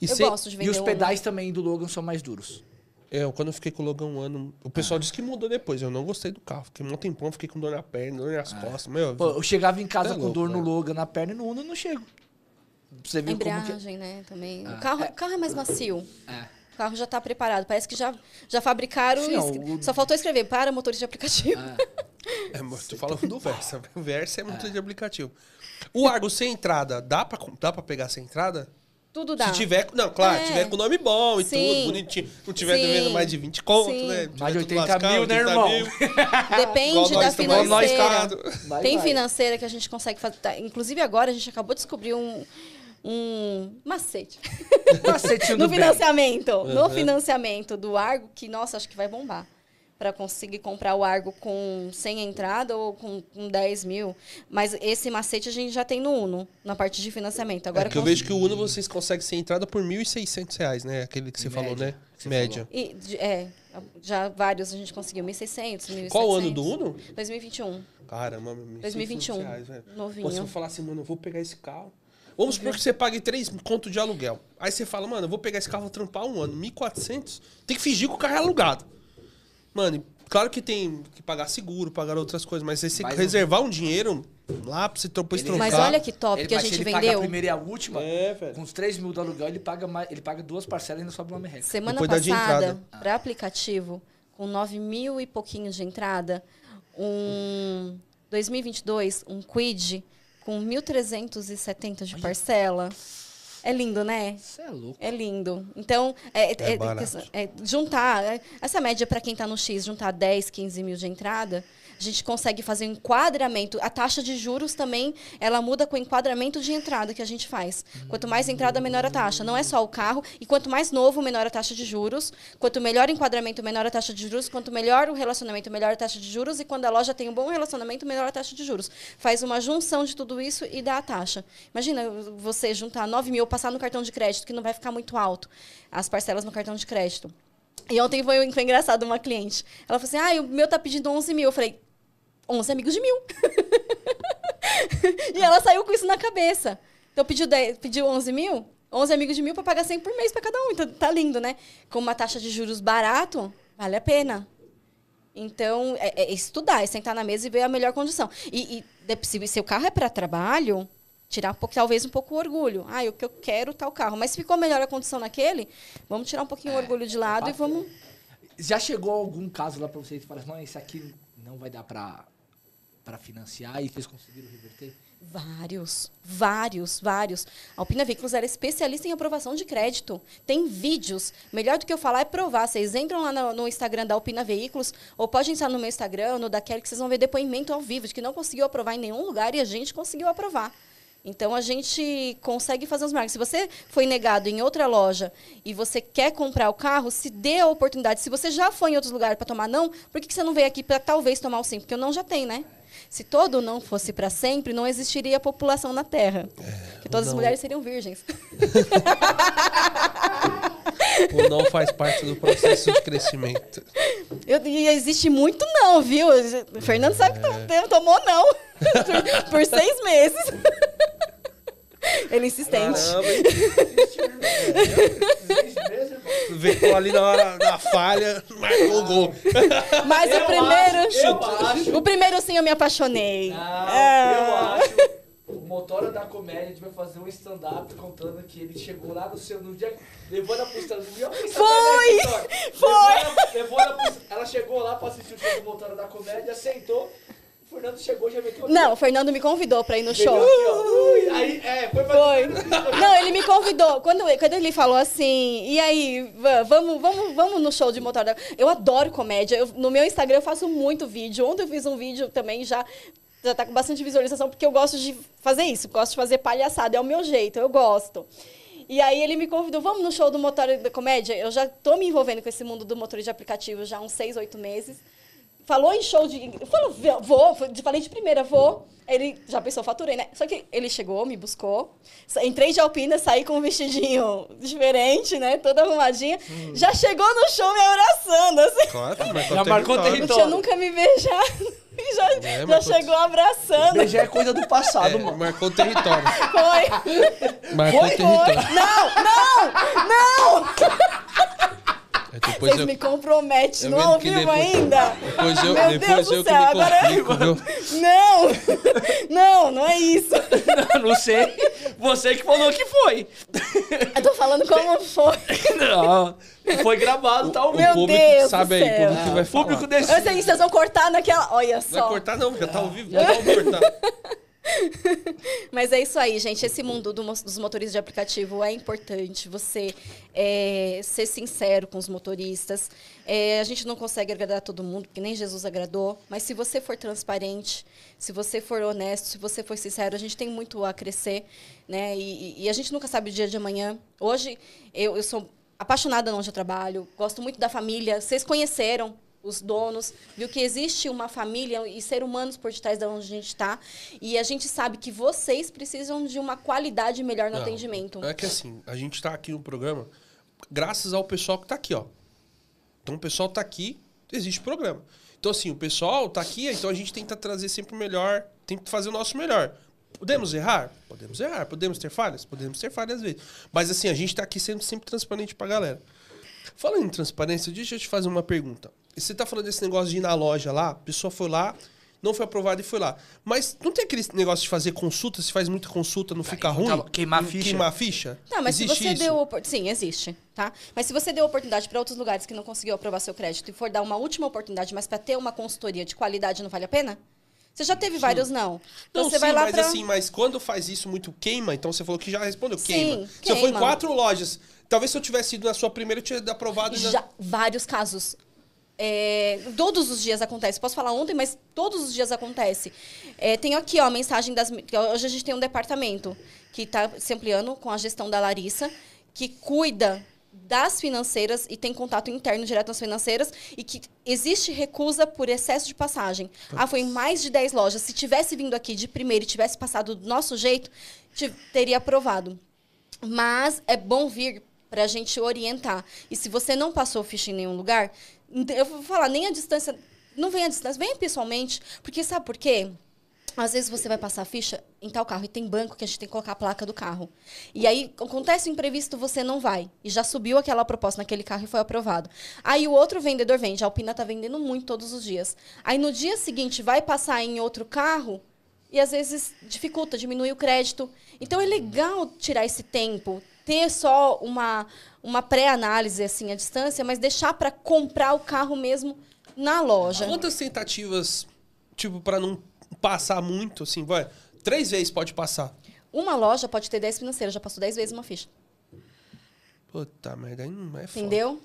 E, Eu cê- gosto de vender E os Uno. pedais também do Logan são mais duros. Eu, quando eu fiquei com o Logan um ano, o pessoal disse que mudou depois. Eu não gostei do carro. Fiquei um tempão, fiquei com dor na perna, dor nas costas. Meu, Pô, eu chegava em casa Tá com louco, dor no velho. Logan na perna e no Uno eu não chego. Pra você A ver como que. embreagem, né? Também. o, carro, o carro é mais macio. É. O carro já tá preparado. Parece que já, já fabricaram. Sim, o- Só faltou escrever para motorista de aplicativo. É, mas tô falando do Versa. O Versa é muito de aplicativo. O Argo sem entrada, dá pra, dá pra pegar sem entrada? Tudo dá. Se tiver. Não, claro, É. tiver com nome bom e Sim. tudo, bonitinho. Não tiver Sim. devendo mais de 20 conto, Sim. né? Mais de Tiver tudo 80 lascado, mil, né, 80 irmão? mil. Depende da financeira. Vai, Tem vai. financeira que a gente consegue fazer. tá, Inclusive agora a gente acabou de descobrir um, um macete. Macetinho no financiamento. No Uhum. financiamento do Argo, que, nossa, acho que vai bombar. Pra conseguir comprar o Argo com 100 entrada ou com, com 10 mil. Mas esse macete a gente já tem no Uno, na parte de financiamento. Agora É que eu cons- vejo que o Uno vocês conseguem ser entrada por 1.600 reais, né? Aquele que você Média, falou, né? você Média. E, é, já vários a gente conseguiu. 1.600, 1.700. Qual o ano do Uno? 2021. Caramba, 2021 reais, velho. novinho. Pô, se eu falar assim, mano, eu vou pegar esse carro. Vamos supor que você pague 3 conto de aluguel. Aí você fala, mano, eu vou pegar esse carro, vou trampar um ano, 1.400. Tem que fingir que o carro é alugado. Mano, claro que tem que pagar seguro, pagar outras coisas, mas você Mas reservar um dinheiro lá pra você depois Ele- trocar. Mas olha que top Ele- que a mas se gente ele paga a vendeu. primeira e a última, É, velho. com os 3 mil do aluguel, ele paga, mais, ele paga duas parcelas e ainda sobe uma merreca. Semana Depois passada, entrada. para aplicativo, com 9 mil e pouquinhos de entrada, um 2022, um Quid com 1.370 de parcela. É lindo, né? Você é louco. É lindo. Então, é, é- é- é juntar, é- essa média para quem está no X, juntar 10, 15 mil de entrada, a gente consegue fazer um enquadramento. A taxa de juros também, ela muda com o enquadramento de entrada que a gente faz. Quanto mais entrada, menor a taxa. Não é só o carro. E quanto mais novo, menor a taxa de juros. Quanto melhor o enquadramento, menor a taxa de juros. Quanto melhor o relacionamento, melhor a taxa de juros. E quando a loja tem um bom relacionamento, menor a taxa de juros. Faz uma junção de tudo isso e dá a taxa. Imagina você juntar 9 mil, passar no cartão de crédito, que não vai ficar muito alto. As parcelas no cartão de crédito. E ontem foi, foi engraçado uma cliente. Ela falou assim: ah, o meu tá pedindo 11 mil. Eu falei: 11 amigos de mil. e ela saiu com isso na cabeça. Então pediu, 10, pediu 11 mil? 11 amigos de mil para pagar 100 por mês para cada um. Então tá lindo, né? Com uma taxa de juros barato, vale a pena. Então, é, é estudar, é sentar na mesa e ver a melhor condição. E, e de- se seu carro é para trabalho, tirar um pouco, talvez um pouco o orgulho. Ah, o que eu quero tal carro. Mas se ficou melhor a condição naquele, vamos tirar um pouquinho o orgulho de lado e vamos. Já chegou algum caso lá pra vocês que falaram, não, esse aqui não vai dar pra, pra financiar e vocês conseguiram reverter? Vários, vários, vários. A Alpina Veículos era especialista em aprovação de crédito. Tem vídeos. Melhor do que eu falar é provar. Vocês entram lá no, no Instagram da Alpina Veículos, ou pode entrar no meu Instagram, no da Kelly, que vocês vão ver depoimento ao vivo de que não conseguiu aprovar em nenhum lugar e a gente conseguiu aprovar. Então a gente consegue fazer os marcos. Se você foi negado em outra loja e você quer comprar o carro, se dê a oportunidade. Se você já foi em outros lugares para tomar não, por que, que você não veio aqui para talvez tomar o sim? Porque o não já tem, né? Se todo não fosse para sempre, não existiria população na Terra. Porque todas as não. mulheres seriam virgens. O não faz parte do processo de crescimento. Eu- e existe muito não, viu? O Fernando sabe que É. tom- tomou não. por seis meses. Ele é insistente. Caramba? Veio ali na hora da falha, marcou o gol. Mas Eu o primeiro. acho, eu acho. O primeiro sim eu me apaixonei. Não, Ah. eu acho. O Motora da Comédia, a gente vai fazer um stand-up contando que ele chegou lá no seu. No dia, levou ela pro stand-up. Eu quis saber Foi! Foi! Levou ela, levou ela pro- ela chegou lá pra assistir o show do Motora da Comédia, aceitou. O Fernando chegou já meteu Não, o Fernando me convidou pra ir no show. aqui, aí, é, foi Foi. Não, ele me convidou. Quando, quando ele falou assim, e aí, va- vamos, vamos, vamos no show de motor. da-" Eu adoro comédia. Eu- no meu Instagram eu faço muito vídeo. Ontem eu fiz um vídeo também já. Já tá com bastante visualização, porque eu gosto de fazer isso, gosto de fazer palhaçada, é o meu jeito, eu gosto. E aí ele me convidou, vamos no show do motor da comédia? Eu já tô me envolvendo com esse mundo do motor de aplicativo já há uns seis, oito meses. Falou em show de. Falou, vou, falei de primeira, vou. Ele já pensou, faturei, né? Só que ele chegou, me buscou. Entrei de Alpina, saí com um vestidinho diferente, né? Toda arrumadinha. Já chegou no show me abraçando, assim. Claro, Já marcou Não território. tinha nunca me beijado. E já, É, já mas chegou abraçando. Beijar é coisa do passado, É, mano. marcou o território. Foi. Marcou Foi? o território. Não, não, não! É, depois Vocês eu, me comprometem eu no vendo ao vivo depois- ainda? depois eu, Meu depois Deus eu do céu, me agora... complico, viu? Não! Não, não é isso. Não sei. Você que falou que foi. Eu tô falando como foi. Não. Foi gravado, tá ao O Meu público Deus sabe aí, o público vai O falar. público desse. Eu sei, vocês vão cortar naquela. Olha Não vai só. cortar não, já tá ao vivo, já vamos cortar. Mas é isso aí, gente. Esse mundo do dos motoristas de aplicativo é importante. Você é, ser sincero com os motoristas. É, a gente não consegue agradar todo mundo, porque nem Jesus agradou. Mas se você for transparente, se você for honesto, se você for sincero, a gente tem muito a crescer. Né? E, e- e a gente nunca sabe o dia de amanhã. Hoje, eu, eu sou apaixonada onde eu trabalho. Gosto muito da família. Vocês conheceram os donos, viu que existe uma família e ser humanos por detrás de onde a gente está. E a gente sabe que vocês precisam de uma qualidade melhor no Não, atendimento. É que assim, a gente tá aqui no programa graças ao pessoal que tá aqui, ó. Então o pessoal tá aqui, existe programa. Então assim, o pessoal tá aqui, então a gente tenta trazer sempre o melhor, tenta fazer o nosso melhor. Podemos errar? Podemos errar. Podemos ter falhas? Podemos ter falhas às vezes. Mas assim, a gente tá aqui sendo sempre transparente pra galera. Falando em transparência, deixa eu te fazer uma pergunta. Você tá falando desse negócio de ir na loja lá, a pessoa foi lá, não foi aprovada e foi lá. Mas não tem aquele negócio de fazer consulta, se faz muita consulta, não fica ruim? queimar a ficha. Queimar a ficha? Não, mas Existe se você isso? deu sim, existe, tá? Mas se você deu oportunidade para outros lugares que não conseguiu aprovar seu crédito e for dar uma última oportunidade, mas para ter uma consultoria de qualidade não vale a pena? Você já teve vários não. Então Não, você sim, vai lá mas pra... assim, mas quando faz isso muito queima, então você falou que já respondeu, Sim, queima. Se eu for em queima. quatro lojas, talvez se eu tivesse ido na sua primeira, eu tinha aprovado. e na- Já, vários casos. É, todos os dias acontece. Posso falar ontem, mas todos os dias acontece. É, tenho aqui ó, a mensagem das. Hoje a gente tem um departamento que está se ampliando com a gestão da Larissa, que cuida das financeiras e tem contato interno direto nas financeiras e que existe recusa por excesso de passagem. Ah, foi em mais de 10 lojas. Se tivesse vindo aqui de primeiro e tivesse passado do nosso jeito, te- teria aprovado. Mas é bom vir para a gente orientar. E se você não passou ficha em nenhum lugar, eu vou falar, nem a distância. Não vem a distância, venha pessoalmente. Porque sabe por quê? Às vezes você vai passar a ficha em tal carro e tem banco que a gente tem que colocar a placa do carro. E aí acontece o imprevisto, você não vai. E já subiu aquela proposta naquele carro e foi aprovado. Aí o outro vendedor vende, a Alpina tá vendendo muito todos os dias. Aí no dia seguinte vai passar em outro carro e às vezes dificulta, diminui o crédito. Então é legal tirar esse tempo, ter só uma, uma pré-análise assim à distância, mas deixar para comprar o carro mesmo na loja. Quantas tentativas, tipo, pra não passar muito, assim, vai? Três vezes pode passar. Uma loja pode ter 10 financeiras, já passou 10 vezes uma ficha. Puta merda, aí não é foda. Entendeu?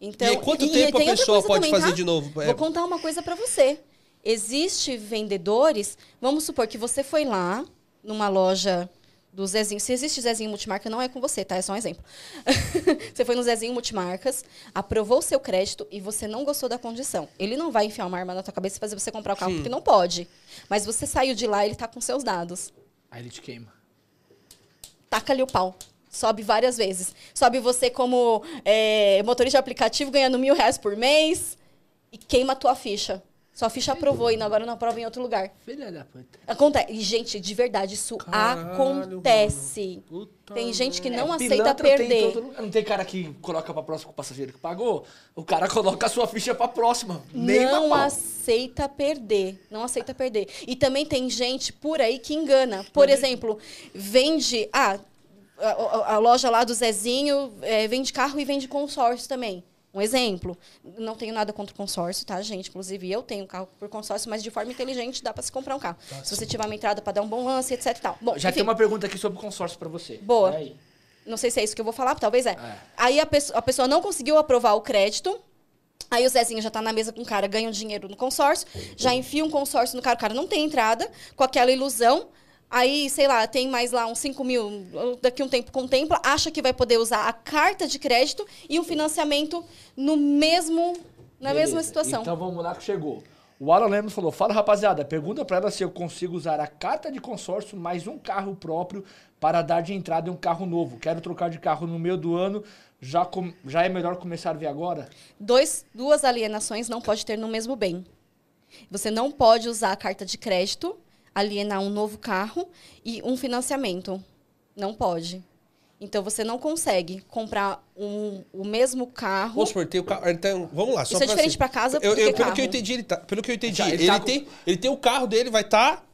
Então, E aí, quanto tempo tem a pessoa pode também, fazer tá? de novo? É. Vou contar uma coisa pra você. Existe vendedores, vamos supor que você foi lá numa loja do Zezinho. Se existe Zezinho Multimarca, não é com você, tá? É só um exemplo. você foi no Zezinho Multimarcas, aprovou o seu crédito e você não gostou da condição. Ele não vai enfiar uma arma na tua cabeça e fazer você comprar o carro, Sim. porque não pode. Mas você saiu de lá, ele tá com seus dados. Aí ele te queima. taca-lhe o pau. Sobe várias vezes. Sobe você como é, motorista de aplicativo ganhando mil reais por mês e queima a tua ficha. Sua ficha aprovou e agora não aprova em outro lugar. Filha da puta. Acontece. E, gente, de verdade, isso Caralho, acontece. Tem gente que não É, aceita tem perder. todo lugar. Não tem cara que coloca pra próxima com o passageiro que pagou. O cara coloca a sua ficha pra próxima. Nem não aceita perder. Não aceita perder. E também tem gente por aí que engana. Por exemplo, vende. Ah, a, a- a loja lá do Zezinho eh, vende carro e vende consórcio também. Um exemplo. Não tenho nada contra o consórcio, tá, gente? Inclusive, eu tenho carro por consórcio, mas de forma inteligente dá para se comprar um carro. Se você tiver uma entrada para dar um bom lance, etc e tal. Bom, Já enfim. tem uma pergunta aqui sobre consórcio pra você. Boa. Não sei se é isso que eu vou falar, talvez é. É. Aí a, pesso- a pessoa não conseguiu aprovar o crédito. Aí o Zezinho já tá na mesa com o cara, ganha um dinheiro no consórcio, já enfia um consórcio no cara, o cara não tem entrada, com aquela ilusão. Aí, sei lá, tem mais lá uns 5 mil, daqui um tempo contempla, acha que vai poder usar a carta de crédito e um financiamento no mesmo, na Beleza. mesma situação. Então vamos lá que chegou. O Alan Lemos falou: Fala rapaziada, pergunta pra ela se eu consigo usar a carta de consórcio mais um carro próprio para dar de entrada em um carro novo. Quero trocar de carro no meio do ano. Já, com- já é melhor começar a ver agora? Dois, duas alienações não pode ter no mesmo bem. Você não pode usar a carta de crédito, alienar um novo carro e um financiamento. Não pode. Então você não consegue comprar um, o mesmo carro. Vamos supor, tem o carro. Então, vamos lá, só Isso é diferente assim, pra casa eu, eu- que Pelo carro. que eu entendi, ele tá. Pelo que eu entendi, ele ele, tá com- tem, ele tem o carro dele, vai estar.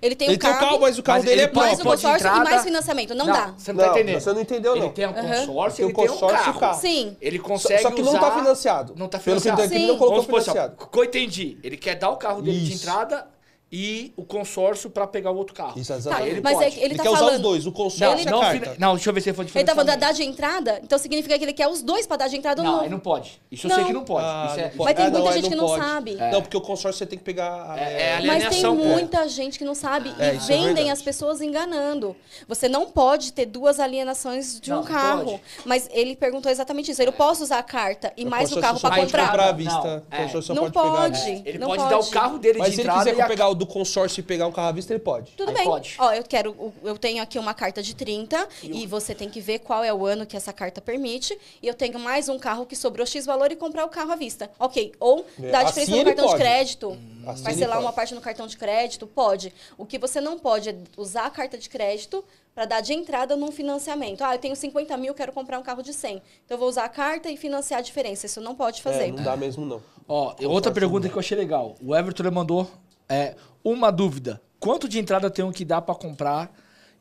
Ele tem Ele o tem o carro, carro, mas o carro Mas dele ele é pode- mais o próprio. consórcio entrada- e mais financiamento. Não, dá. Você não, tá Não, entendendo. você não entendeu, Ele não. tem um consórcio, Tem ele o tem um consórcio e o carro. carro. Sim. Ele Só, consegue só que não usar... tá financiado. Não tá Pelo que eu financiado. entendi, Sim. não colocou Vamos assim, financiado. que eu entendi. Ele quer dar o carro dele de Isso. entrada e o consórcio pra pegar o outro carro. Isso, Tá, exatamente. ele mas pode. é ele, Ele tá quer usar falando. os dois, o Não, consórcio e a não, não, deixa eu ver se ele for de Ele tá falando da dar de entrada, então significa que ele quer os dois pra dar de entrada Não, no. aí não pode. Isso eu Não. sei que não pode. Ah, Isso é- não pode. Mas tem Ah, muita gente que não pode. sabe. Não, porque o consórcio você tem que pegar. É- é Mas tem muita gente que não sabe É, e é vendem as pessoas enganando. Você não pode ter duas alienações de Não, um não carro. pode. Mas ele perguntou exatamente isso. Eu posso usar a carta e mais o carro para pode comprar? Não, é. Consórcio só Não pode, pode. pegar. Ele Não pode, pode. dar o carro dele Mas de se ele entrada quiser e pegar o do consórcio e pegar um carro à vista, ele pode. Tudo Aí bem. pode. Ó, eu quero. Eu tenho aqui uma carta de 30 e você tem que ver qual é o ano que essa carta permite. E eu tenho mais um carro que sobrou X valor e comprar o carro à vista. Ok. Ou É, dar a assim diferença no cartão pode. de crédito. Assim parcelar ele uma pode. parte no cartão de crédito? Pode. O que você não pode é usar a carta de crédito para dar de entrada num financiamento. Ah, eu tenho 50 mil, quero comprar um carro de 100. Então eu vou usar a carta e financiar a diferença. Isso não pode É, fazer. não dá mesmo, não. Ó, outra pergunta que eu achei legal. O Everton mandou é, uma dúvida. Quanto de entrada tenho que dar pra comprar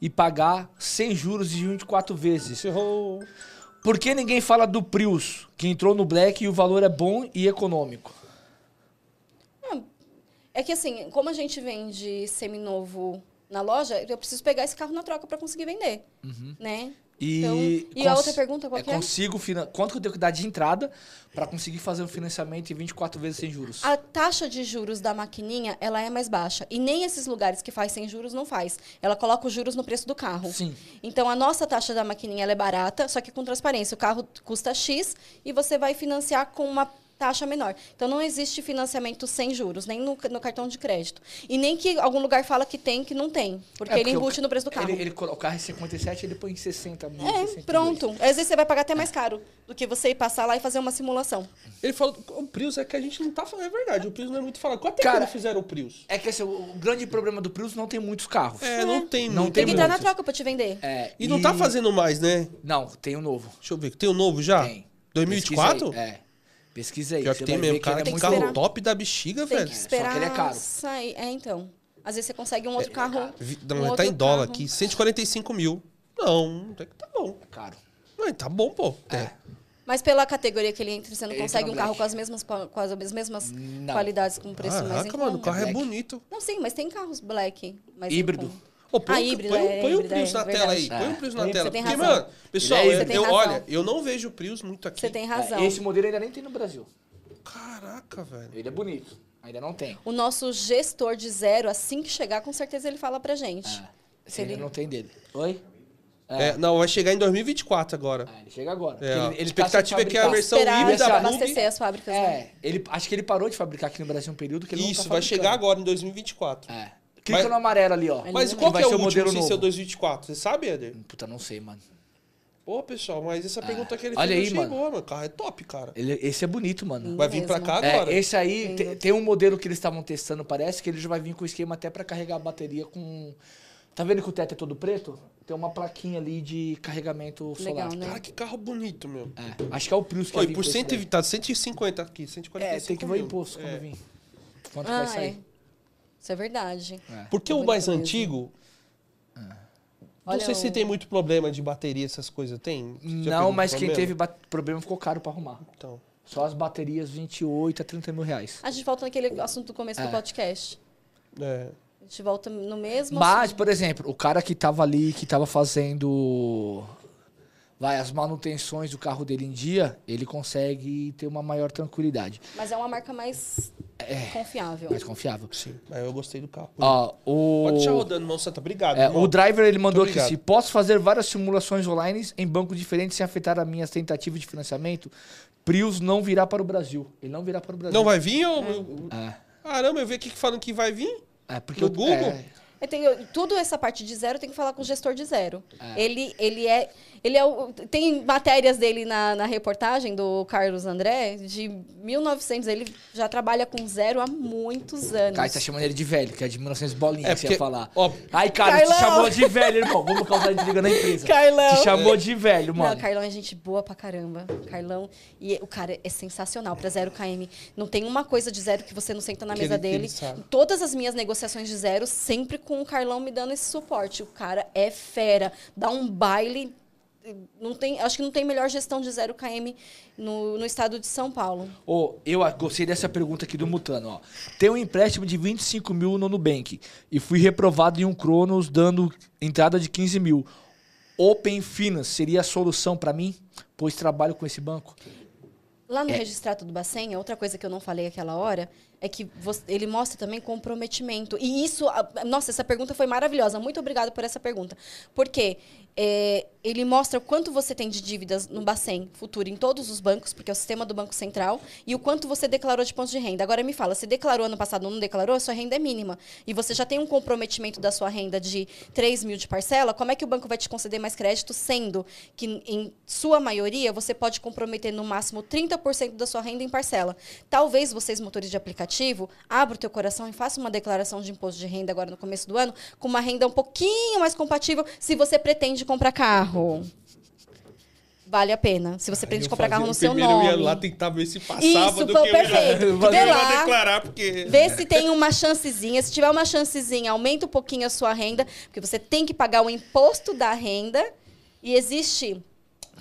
e pagar sem juros de 24 vezes? Encerrou. Por que ninguém fala do Prius, que entrou no Black e o valor é bom e econômico? É que assim, como a gente vende seminovo na loja, eu preciso pegar esse carro na troca para conseguir vender, né? E, Então, e a outra pergunta qual é, é? consigo Quanto que eu tenho que dar de entrada pra conseguir fazer um financiamento em 24 vezes sem juros? A taxa de juros da maquininha, ela é mais baixa. E nem esses lugares que faz sem juros não faz. Ela coloca os juros no preço do carro. Sim. Então, a nossa taxa da maquininha é barata, só que com transparência. O carro custa X e você vai financiar com uma taxa menor. Então não existe financiamento sem juros, nem no, no cartão de crédito. E nem que algum lugar fala que tem, que não tem. Porque É, ele o embute ca- no preço do carro. Ele, ele, o carro é 57, ele põe em 60 mil. É, 62. pronto. Às vezes você vai pagar até mais caro do que você ir passar lá e fazer uma simulação. Ele falou, o Prius é que a gente não tá falando, é verdade, o Prius não é muito falado. Quanto tempo Cara, fizeram o Prius? É que assim, o o grande problema do Prius não tem muitos carros. É, não tem Não muito. Tem que entrar na troca pra te vender. É, E não tá fazendo mais, né? Não, tem o novo. Deixa eu ver, tem o novo já? Tem. 2024? Pesquisa aí, É. Pesquisa aí. Pior você que tem vai mesmo, que cara, é carro esperar. top da bexiga, Tem velho. que só que esperar ele é caro. sair. É, então. Às vezes você consegue um outro carro. Vi- um Não, mas tá outro em dólar carro. aqui, 145 mil. Não, até que tá bom. É caro. Não, tá bom, pô. É. Mas pela categoria que ele entra, você não Ele consegue um carro com as mesmas, com as mesmas Não. qualidades, com preço mais em Caraca, mano, o carro é Black. bonito. Não, sim, mas tem carros black. Híbrido. Ô, põe, Ah, o- híbrido, põe, o- é, põe o híbrido, Prius é na tela aí. Põe o É. Prius na Você tela. tem Porque, razão. mano, pessoal, é eu, eu- Você tem razão. olha, eu não vejo o Prius muito aqui. Você tem razão. É, esse modelo ainda nem tem no Brasil. Caraca, velho. Ele é bonito. Ainda não tem. O nosso gestor de zero, assim que chegar, com certeza ele fala pra gente. É. Esse Se ele- ainda não tem dele. Oi? É, não, vai chegar em 2024 agora. Ah, ele chega agora. É. Ele, ele a expectativa tá é sem que a fabricar. versão híbrida Bug- abastecer as fábricas. né? É, ele, acho que ele parou de fabricar aqui no Brasil um período que ele Isso, não tá vai chegar agora em 2024. É. Clica Mas- no amarelo ali, ó. Mas Ele qual vai que é o último modelo sem ser o novo. 2024? Você sabe, Eder? Puta, não sei, mano. Pô, pessoal, mas essa pergunta que ele Olha fez aí, achei mano. mano. O carro é top, cara. Ele- esse é bonito, mano. Vai vir pra cá É, agora. esse aí, Lindo. te- tem um modelo que eles estavam testando, parece, que ele já vai vir com esquema até pra carregar a bateria com... Tá vendo que o teto é todo preto? Tem uma plaquinha ali de carregamento Legal, solar. né? Cara, que carro bonito, meu. É, acho que é o Prius que Oi, vai vir por com esse 120, tá 150 aqui, 145 daí. É, tem que ver o imposto quando É. vir. Quanto Ah, vai sair. É. Isso é verdade. É. Porque Tá o mais mesmo. antigo... Não Olha sei se tem muito problema de bateria, essas coisas. Tem? Não, mas quem problema? teve ba- problema ficou caro pra arrumar. Então... Só as baterias 28 a 30 mil reais. A gente volta naquele assunto do começo É. do podcast. É. A gente volta no mesmo Mas, assunto. por exemplo, o cara que tava ali, que tava fazendo. Vai, as manutenções do carro dele em dia, ele consegue ter uma maior tranquilidade. Mas é uma marca mais confiável. Mais confiável. Sim, mas eu gostei do carro. Ó, o. Pode deixar rodando, irmão Santa. Obrigado, É, o driver ele mandou aqui assim: posso fazer várias simulações online em bancos diferentes sem afetar as minhas tentativas de financiamento? Prius não virá para o Brasil. Ele não virá para o Brasil. Não vai vir? ou- É, Caramba, eu vi aqui que falando que vai vir. é porque No eu- Google? é, Eu tenho, tudo essa parte de zero tem que falar com o gestor de zero. É. Ele, ele é. Ele é o, tem matérias dele na, na reportagem do Carlos André, de 1900. Ele já trabalha com zero há muitos anos. Cara, você tá chamando ele de velho, que é de 1900 bolinhas É, que você ia porque- falar. ó, Ai, cara, Carlão! te chamou de velho, irmão. Vamos causar intriga na empresa. Carlão! Te chamou de velho, mano. Não, Carlão é gente boa pra caramba. Carlão. E o cara é sensacional pra zero KM. Não tem uma coisa de zero que você não senta na Que mesa ele- que ele dele. Todas as minhas negociações de zero, sempre com o Carlão me dando esse suporte. O cara é fera. Dá um baile. Não tem, acho que não tem melhor gestão de zero KM no, no estado de São Paulo. Ô, eu gostei dessa pergunta aqui do Mutano, ó. Tem um empréstimo de 25 mil no Nubank e fui reprovado em um Cronos dando entrada de 15 mil. Open Finance seria a solução pra mim? Pois trabalho com esse banco. Lá no É. registrato do Bacen, outra coisa que eu não falei aquela hora é que você- ele mostra também comprometimento. E isso, a- nossa, essa pergunta foi maravilhosa. Muito obrigada por essa pergunta. Porque é, ele mostra o quanto você tem de dívidas no Bacen futuro em todos os bancos, porque é o sistema do Banco Central, e o quanto você declarou de pontos de renda. Agora me fala, se declarou ano passado ou não declarou, a sua renda é mínima. E você já tem um comprometimento da sua renda de 3 mil de parcela, como é que o banco vai te conceder mais crédito, sendo que, em sua maioria, você pode comprometer no máximo 30% da sua renda em parcela. Talvez vocês, motores de aplicativo, abram o teu coração e façam uma declaração de imposto de renda agora no começo do ano, com uma renda um pouquinho mais compatível, se você pretende comprar carro. Vale a pena. Se você pretende comprar fazia- carro no eu seu nome. Eu ia lá tentar ver se passava Isso, do pô, que eu ia- perfeito. eu Vê ia lá. declarar, porque... Vê se tem uma chancezinha. Se tiver uma chancezinha, aumenta um pouquinho a sua renda, porque você tem que pagar o imposto da renda. E existe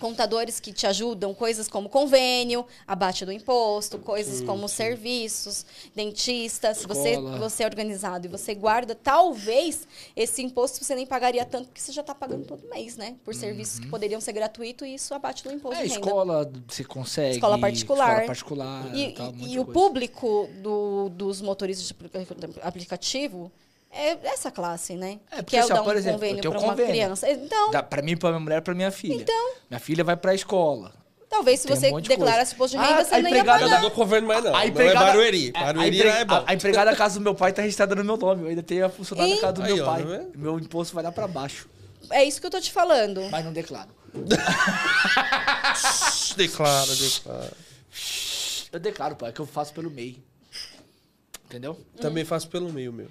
contadores que te ajudam, coisas como convênio, abate do imposto, coisas como serviços, dentista. Se você, você é organizado e você guarda, talvez esse imposto você nem pagaria tanto, porque você já está pagando todo mês, né? Por serviços que poderiam ser gratuitos e isso abate do imposto É, escola, você consegue. Escola particular. Escola particular. E, tal, e o público do- dos motoristas de apli- aplicativo é essa classe, né? É, que porque, quer assim, ó, dar um por exemplo, eu convênio tenho para uma convênio. criança. Então, Dá pra mim, pra minha mulher, pra minha filha. Então. Minha filha vai pra escola. Talvez se um você de declarasse coisa. imposto de renda, Ah, você a não ia pagar. não dou governo mais não. A Não empregada, é Barueri. a- a Barueri lá é bom. A, a empregada da casa do meu pai tá registrada no meu nome. Eu ainda tenho a funcionária da casa do Aí, meu ó, pai. tá meu imposto vai lá pra baixo. É isso que eu tô te falando. Mas não declaro. Declara, declara. Eu declaro, pai, que eu faço pelo MEI. Entendeu? Também faço pelo meio, meu.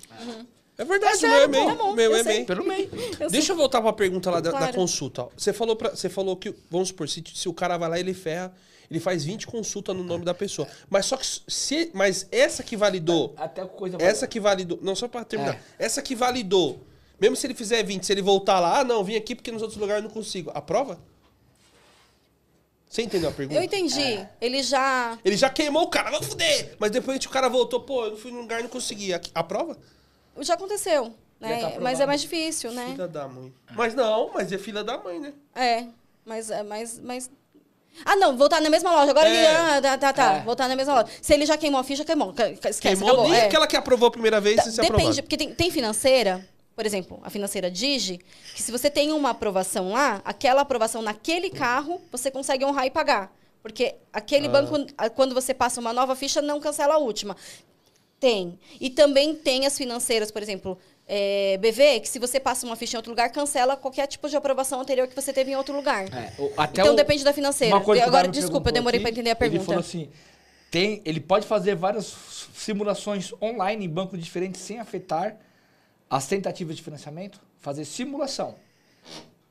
É verdade, É o meu é sério, meio. tá meu eu é sei. meio. Pelo MEI. Eu Deixa eu voltar pra pergunta lá da, da Claro. consulta. ó. Você falou, pra, você falou que, vamos supor, se, se o cara vai lá e ele ferra, ele faz 20 consultas no nome da pessoa. Mas só que se. Mas essa que validou. Até coisa Essa que validou. Não, só pra terminar. É. Essa que validou. Mesmo se ele fizer 20, se ele voltar lá, ah, não, vim aqui porque nos outros lugares eu não consigo. Aprova? Você entendeu a pergunta? Eu entendi. Ele já. Ele já queimou o cara, vai fuder! Mas depois o cara voltou, pô, eu não fui num lugar e não consegui. Aprova? Já aconteceu. Né? tá aprovado. mas é mais difícil, né? Filha da mãe. Mas não, mas é filha da mãe, né? É. Mas é mais. mais... Ah, não, voltar na mesma loja. Agora É. ele. Ah, tá, tá, tá. É. Voltar na mesma loja. Se ele já queimou a ficha, queimou. Esquece, Queimou acabou. nem é. aquela que aprovou a primeira vez e se Depende, aprovou. porque tem, tem financeira, por exemplo, a financeira Digi, que se você tem uma aprovação lá, aquela aprovação naquele carro, você consegue honrar e pagar. Porque aquele Ah. banco, quando você passa uma nova ficha, não cancela a última. Tem. E também tem as financeiras, por exemplo, é, BV, que se você passa uma ficha em outro lugar, cancela qualquer tipo de aprovação anterior que você teve em outro lugar. É, Então o- depende da financeira. Agora, desculpa, eu demorei para entender a Ele pergunta. falou assim: tem, ele pode fazer várias simulações online em bancos diferentes sem afetar as tentativas de financiamento? Fazer simulação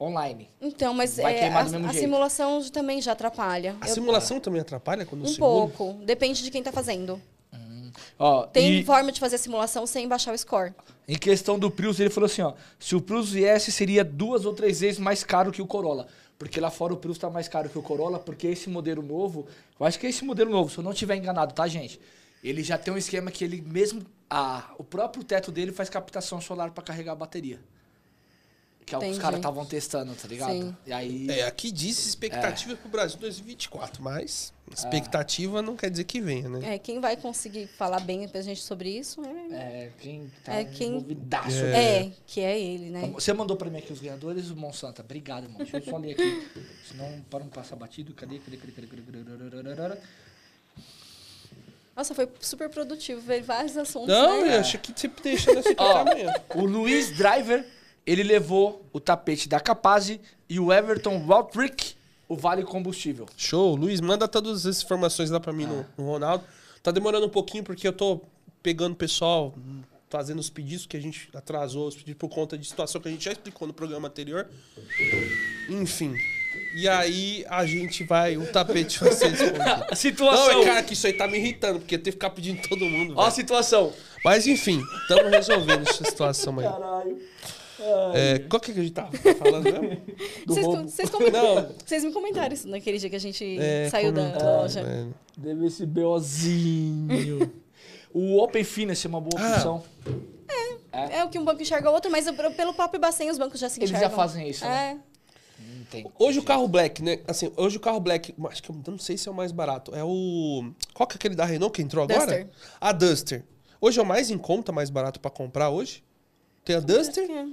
online. Então, mas é, a, a simulação também já atrapalha. A Eu- simulação também atrapalha quando um segura? pouco. Depende de quem está fazendo. Ó, Tem e forma de fazer a simulação sem baixar o score. em questão do Prius, ele falou assim: ó, se o Prius viesse, seria duas ou três vezes mais caro que o Corolla. Porque lá fora o Prius tá mais caro que o Corolla, porque esse modelo novo, eu acho que é esse modelo novo, se eu não tiver enganado, tá, gente? Ele já tem um esquema que ele mesmo, a, o próprio teto dele faz captação solar para carregar a bateria. Que é o que os caras estavam testando, tá ligado? Sim. E aí. É, aqui diz expectativa pro Brasil 2024, mas expectativa não quer dizer que venha, né? É, quem vai conseguir falar bem pra gente sobre isso é, É, quem tá É, quem- envolvidaço. é, que é ele, né? Você mandou pra mim aqui os ganhadores, o Monsanto. Obrigado, irmão. Deixa eu só ler aqui. Senão, para não passar batido. Cadê? Cadê? Cadê? Cadê? cadê, cadê, cadê, cadê? Nossa, foi super produtivo, veio vários assuntos, Não, né? eu acho que sempre deixa nesse amanhã. o Luiz Driver, ele levou o tapete da Capaz e o Everton Waltrick, o Vale Combustível. Show, Luiz, manda todas as informações lá pra mim no, no Ronaldo. Tá demorando um pouquinho porque eu tô pegando o pessoal, fazendo os pedidos que a gente atrasou, os pedidos por conta de situação que a gente já explicou no programa anterior. Enfim. E aí a gente vai, o tapete vai ser. A Não, situação. é cara que isso aí tá me irritando, porque tem que ficar pedindo todo mundo. Ó a situação. Mas enfim, estamos resolvendo essa situação aí. Caralho. É, qual que, é que a gente tava falando mesmo? Vocês, vocês me comentaram isso naquele dia que a gente É, saiu da loja. velho. Deve esse BOzinho. o Open Finance é uma boa Ah. opção. É o que um banco enxerga o outro, mas eu- pelo próprio Bacen os bancos já se Eles enxergam. já fazem isso, né? É. Não tem. Hoje o carro black, né? Assim, hoje o carro black, acho que eu não sei se é o mais barato. É o. Qual que é aquele da Renault que entrou agora? Duster. A Duster. Hoje é o mais em conta, mais barato pra comprar hoje? Tem a Duster? É.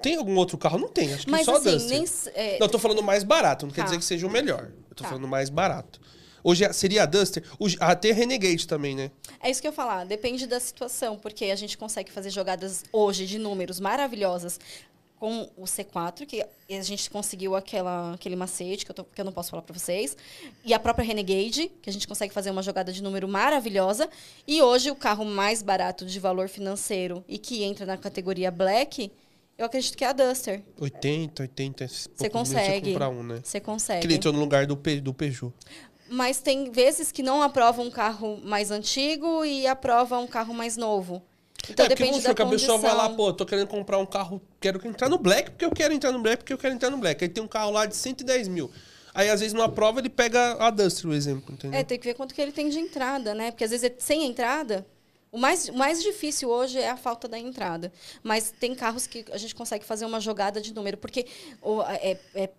Tem algum outro carro? Não tem, acho que Mas só assim, Duster. nem. é, Não, eu tô falando mais barato, não quer Tá. dizer que seja o melhor. Eu tô Tá. falando mais barato. Hoje é- seria a Duster. O, ah, Renegade também, né? É isso que eu ia falar, depende da situação, porque a gente consegue fazer jogadas hoje de números maravilhosas com o C4, que a gente conseguiu aquela, aquele macete que eu, tô- que eu não posso falar para vocês, e a própria Renegade, que a gente consegue fazer uma jogada de número maravilhosa, e hoje o carro mais barato de valor financeiro e que entra na categoria Black, eu acredito que é a Duster. 80, 80. Você consegue. comprar um, né? Você consegue. Que ele entrou no lugar do, Pe- do Peugeot. Mas tem vezes que não aprova um carro mais antigo e aprova um carro mais novo. Então é, porque depende vamos da que a pessoa vai lá, pô, tô querendo comprar um carro, quero entrar no Black, porque eu quero entrar no Black, porque eu quero entrar no Black. Aí tem um carro lá de 110 mil. Aí, às vezes, não aprova, ele pega a Duster, o exemplo, entendeu? É, tem que ver quanto que ele tem de entrada, né? Porque às vezes é sem entrada. O mais, mais difícil hoje é a falta da entrada. Mas tem carros que a gente consegue fazer uma jogada de número, porque é, é,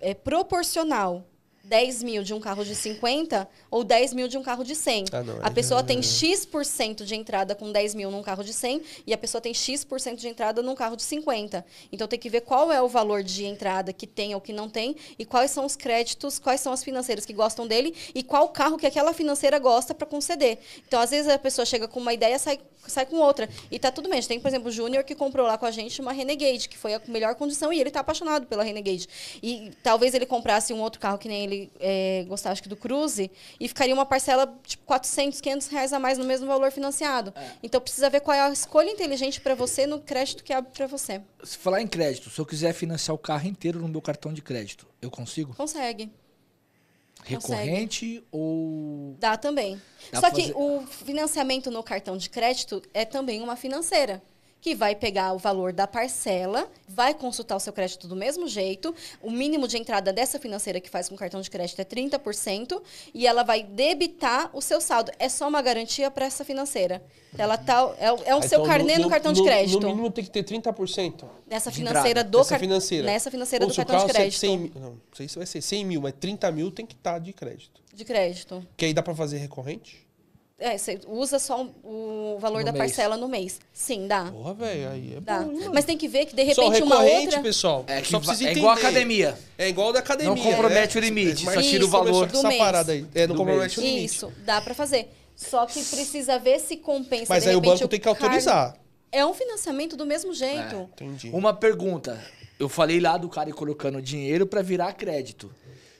é proporcional 10 mil de um carro de 50 ou 10 mil de um carro de 100. Ah, não, a aí pessoa já- tem X% de entrada com 10 mil num carro de 100 e a pessoa tem X% de entrada num carro de 50. Então tem que ver qual é o valor de entrada que tem ou que não tem e quais são os créditos, quais são as financeiras que gostam dele e qual carro que aquela financeira gosta para conceder. Então às vezes a pessoa chega com uma ideia sai, sai com outra. E tá tudo bem. A gente tem, por exemplo, o Júnior que comprou lá com a gente uma Renegade, que foi a melhor condição e ele tá apaixonado pela Renegade. E talvez ele comprasse um outro carro que nem ele é, gostava, acho que do Cruze, e ficaria uma parcela tipo 400, 500 reais a mais no mesmo valor financiado. Então precisa ver qual é a escolha inteligente para você no crédito que abre para você. Se falar em crédito, se eu quiser financiar o carro inteiro no meu cartão de crédito, eu consigo? Consegue. Recorrente ou. Dá também. Dá Só que fazer- o financiamento no cartão de crédito é também uma financeira. Que vai pegar o valor da parcela, vai consultar o seu crédito do mesmo jeito. O mínimo de entrada dessa financeira que faz com cartão de crédito é 30%. E ela vai debitar o seu saldo. É só uma garantia para essa financeira. Ela tá, é, o- é o Ah, seu então, carnê no, cartão de crédito. No mínimo tem que ter 30%. Nessa financeira do Nessa car- financeira. Nessa financeira Ou do cartão de crédito. 100 mil, não, não sei se vai ser 100 mil, mas 30 mil tem que estar de crédito. De crédito. Que aí dá pra fazer recorrente? É, você usa só o valor No da mês. parcela no mês. Sim, dá. Porra, velho, aí é Dá. bom? Mas tem que ver que, de Só repente, uma outra... pessoal. É, que só precisa é entender. igual academia. É igual da academia. Não compromete né? o limite, só tira o valor. do essa mês. parada aí. É, não Do compromete o limite. Isso, dá pra fazer. Só que precisa ver se compensa. Mas de aí o banco tem que cargo- autorizar. É um financiamento do mesmo jeito. Entendi. Uma pergunta. Eu falei lá do cara ir colocando dinheiro pra virar crédito.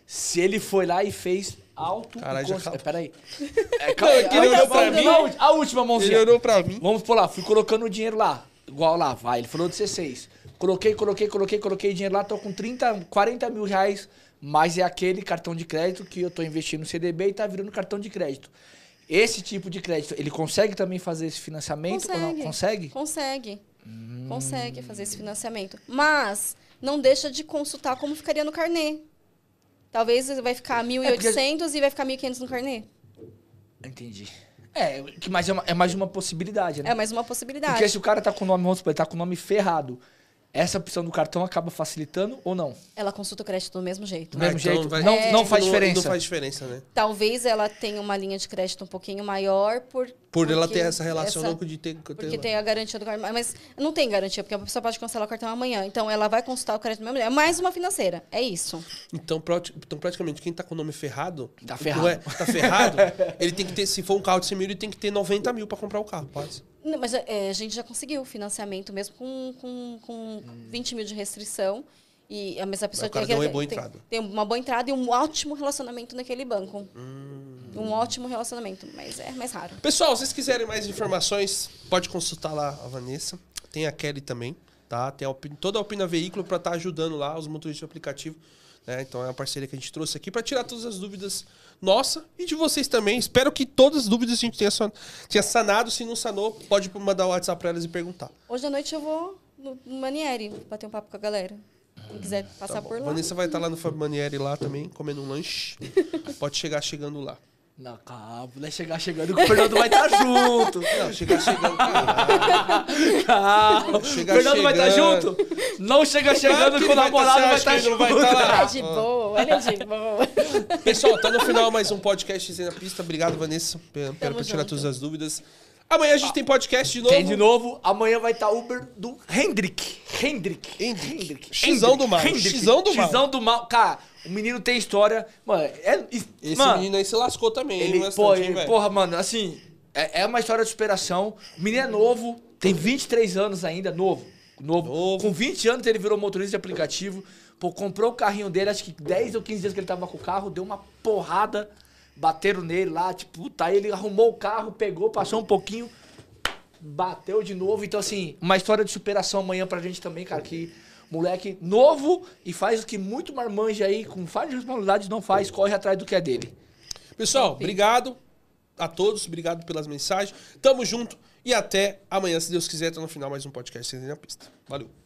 Se ele foi lá e fez alto. Caralho, já cons- acabou. Peraí. É, calma aí. que ele a, olhou pra última- mim. a última- a última Ele mãozinha. olhou pra mim. Vamos por lá, fui colocando o dinheiro lá. Igual lá, vai. Ele falou de C6. Coloquei, coloquei, coloquei, coloquei dinheiro lá, tô com 30, 40 mil reais. Mas é aquele cartão de crédito que eu tô investindo no CDB e tá virando cartão de crédito. Esse tipo de crédito, ele consegue também fazer esse financiamento ou não? Consegue? Consegue. Consegue fazer esse financiamento. Mas não deixa de consultar como ficaria no carnê. Talvez vai ficar 1.800 e vai ficar 1.500 no carnê. Entendi. É, que- mas é, uma- é mais uma possibilidade, né? É mais uma possibilidade. Porque se o cara tá com o nome, vamos supor, ele tá com o nome ferrado, essa opção do cartão acaba facilitando ou não? Ela consulta o crédito do mesmo jeito. Do mesmo Ah, então jeito. vai- não, É. não faz diferença. Não faz diferença, né? Talvez ela tenha uma linha de crédito um pouquinho maior por... Por ela ter essa relação essa- não de ter... Porque tem a garantia do cartão. Mas não tem garantia, porque a pessoa pode cancelar o cartão amanhã. Então ela vai consultar o crédito mesmo. É mais uma financeira. É isso. Então, prati- então, praticamente, quem tá com o nome ferrado... Tá não ferrado. é- tá ferrado, ele tem que ter... Se for um carro de 100 mil, ele tem que ter 90 mil pra comprar o carro, quase. Não, mas é, a gente já conseguiu financiamento mesmo com, com, com 20 mil de restrição. E a mesma pessoa o cara tem, boa tem, entrada. tem uma boa entrada e um ótimo relacionamento naquele banco. Hum. Um ótimo relacionamento, mas é mais raro. Pessoal, se vocês quiserem mais informações, pode consultar lá a Vanessa. Tem a Kelly também, tá? Tem a Alpina- toda a Alpina Veículo pra estar ajudando lá os motoristas de aplicativo. Né? Então é uma parceria que a gente trouxe aqui pra tirar todas as dúvidas nossa e de vocês também. Espero que todas as dúvidas a gente tenha, san- tenha sanado. Se não sanou, pode mandar o WhatsApp pra elas e perguntar. Hoje à noite eu vou no Manieri bater um papo com a galera. Quem quiser passar por lá. Vanessa vai estar lá no Manieri lá também, comendo um lanche. pode chegar chegando lá. Não, calma, não é chegar chegando que o Fernando vai estar junto. Não, chegar chegando. Caralho. Calma. O Chega Fernando vai estar chegando. junto. Não chega chegando que o tá- namorado vai estar não junto. vai tá lá? É de boa, ele é de boa. Pessoal, tá no final mais um podcast na Pista. Obrigado, Vanessa, por Tamo tirar todas as dúvidas. Amanhã a gente tem podcast de novo. Tem de novo, amanhã vai estar Uber do Hendrick. Hendrick. Hendrick. Xizão do mal. Xizão do mal. Xizão do mal. Cara, o menino tem história. Mano, é. Esse mano, menino aí se lascou também, Ele, bastante, pô, hein, ele- velho? porra, mano, assim, é, é uma história de superação. O menino é novo, tem 23 anos ainda, novo. Novo. Novo. Com 20 anos ele virou motorista de aplicativo. Pô, comprou o carrinho dele, acho que 10 ou 15 dias que ele tava com o carro, deu uma porrada, bateram nele lá, tipo, puta, aí ele arrumou o carro, pegou, passou um pouquinho, bateu de novo. Então, assim, uma história de superação amanhã pra gente também, cara, que moleque novo e faz o que muito marmanja aí, com falta de responsabilidade, não faz, corre atrás do que é dele. Pessoal, obrigado a todos. Obrigado pelas mensagens. Tamo junto. E até amanhã, se Deus quiser, tá no final mais um podcast Zen na Pista. Valeu.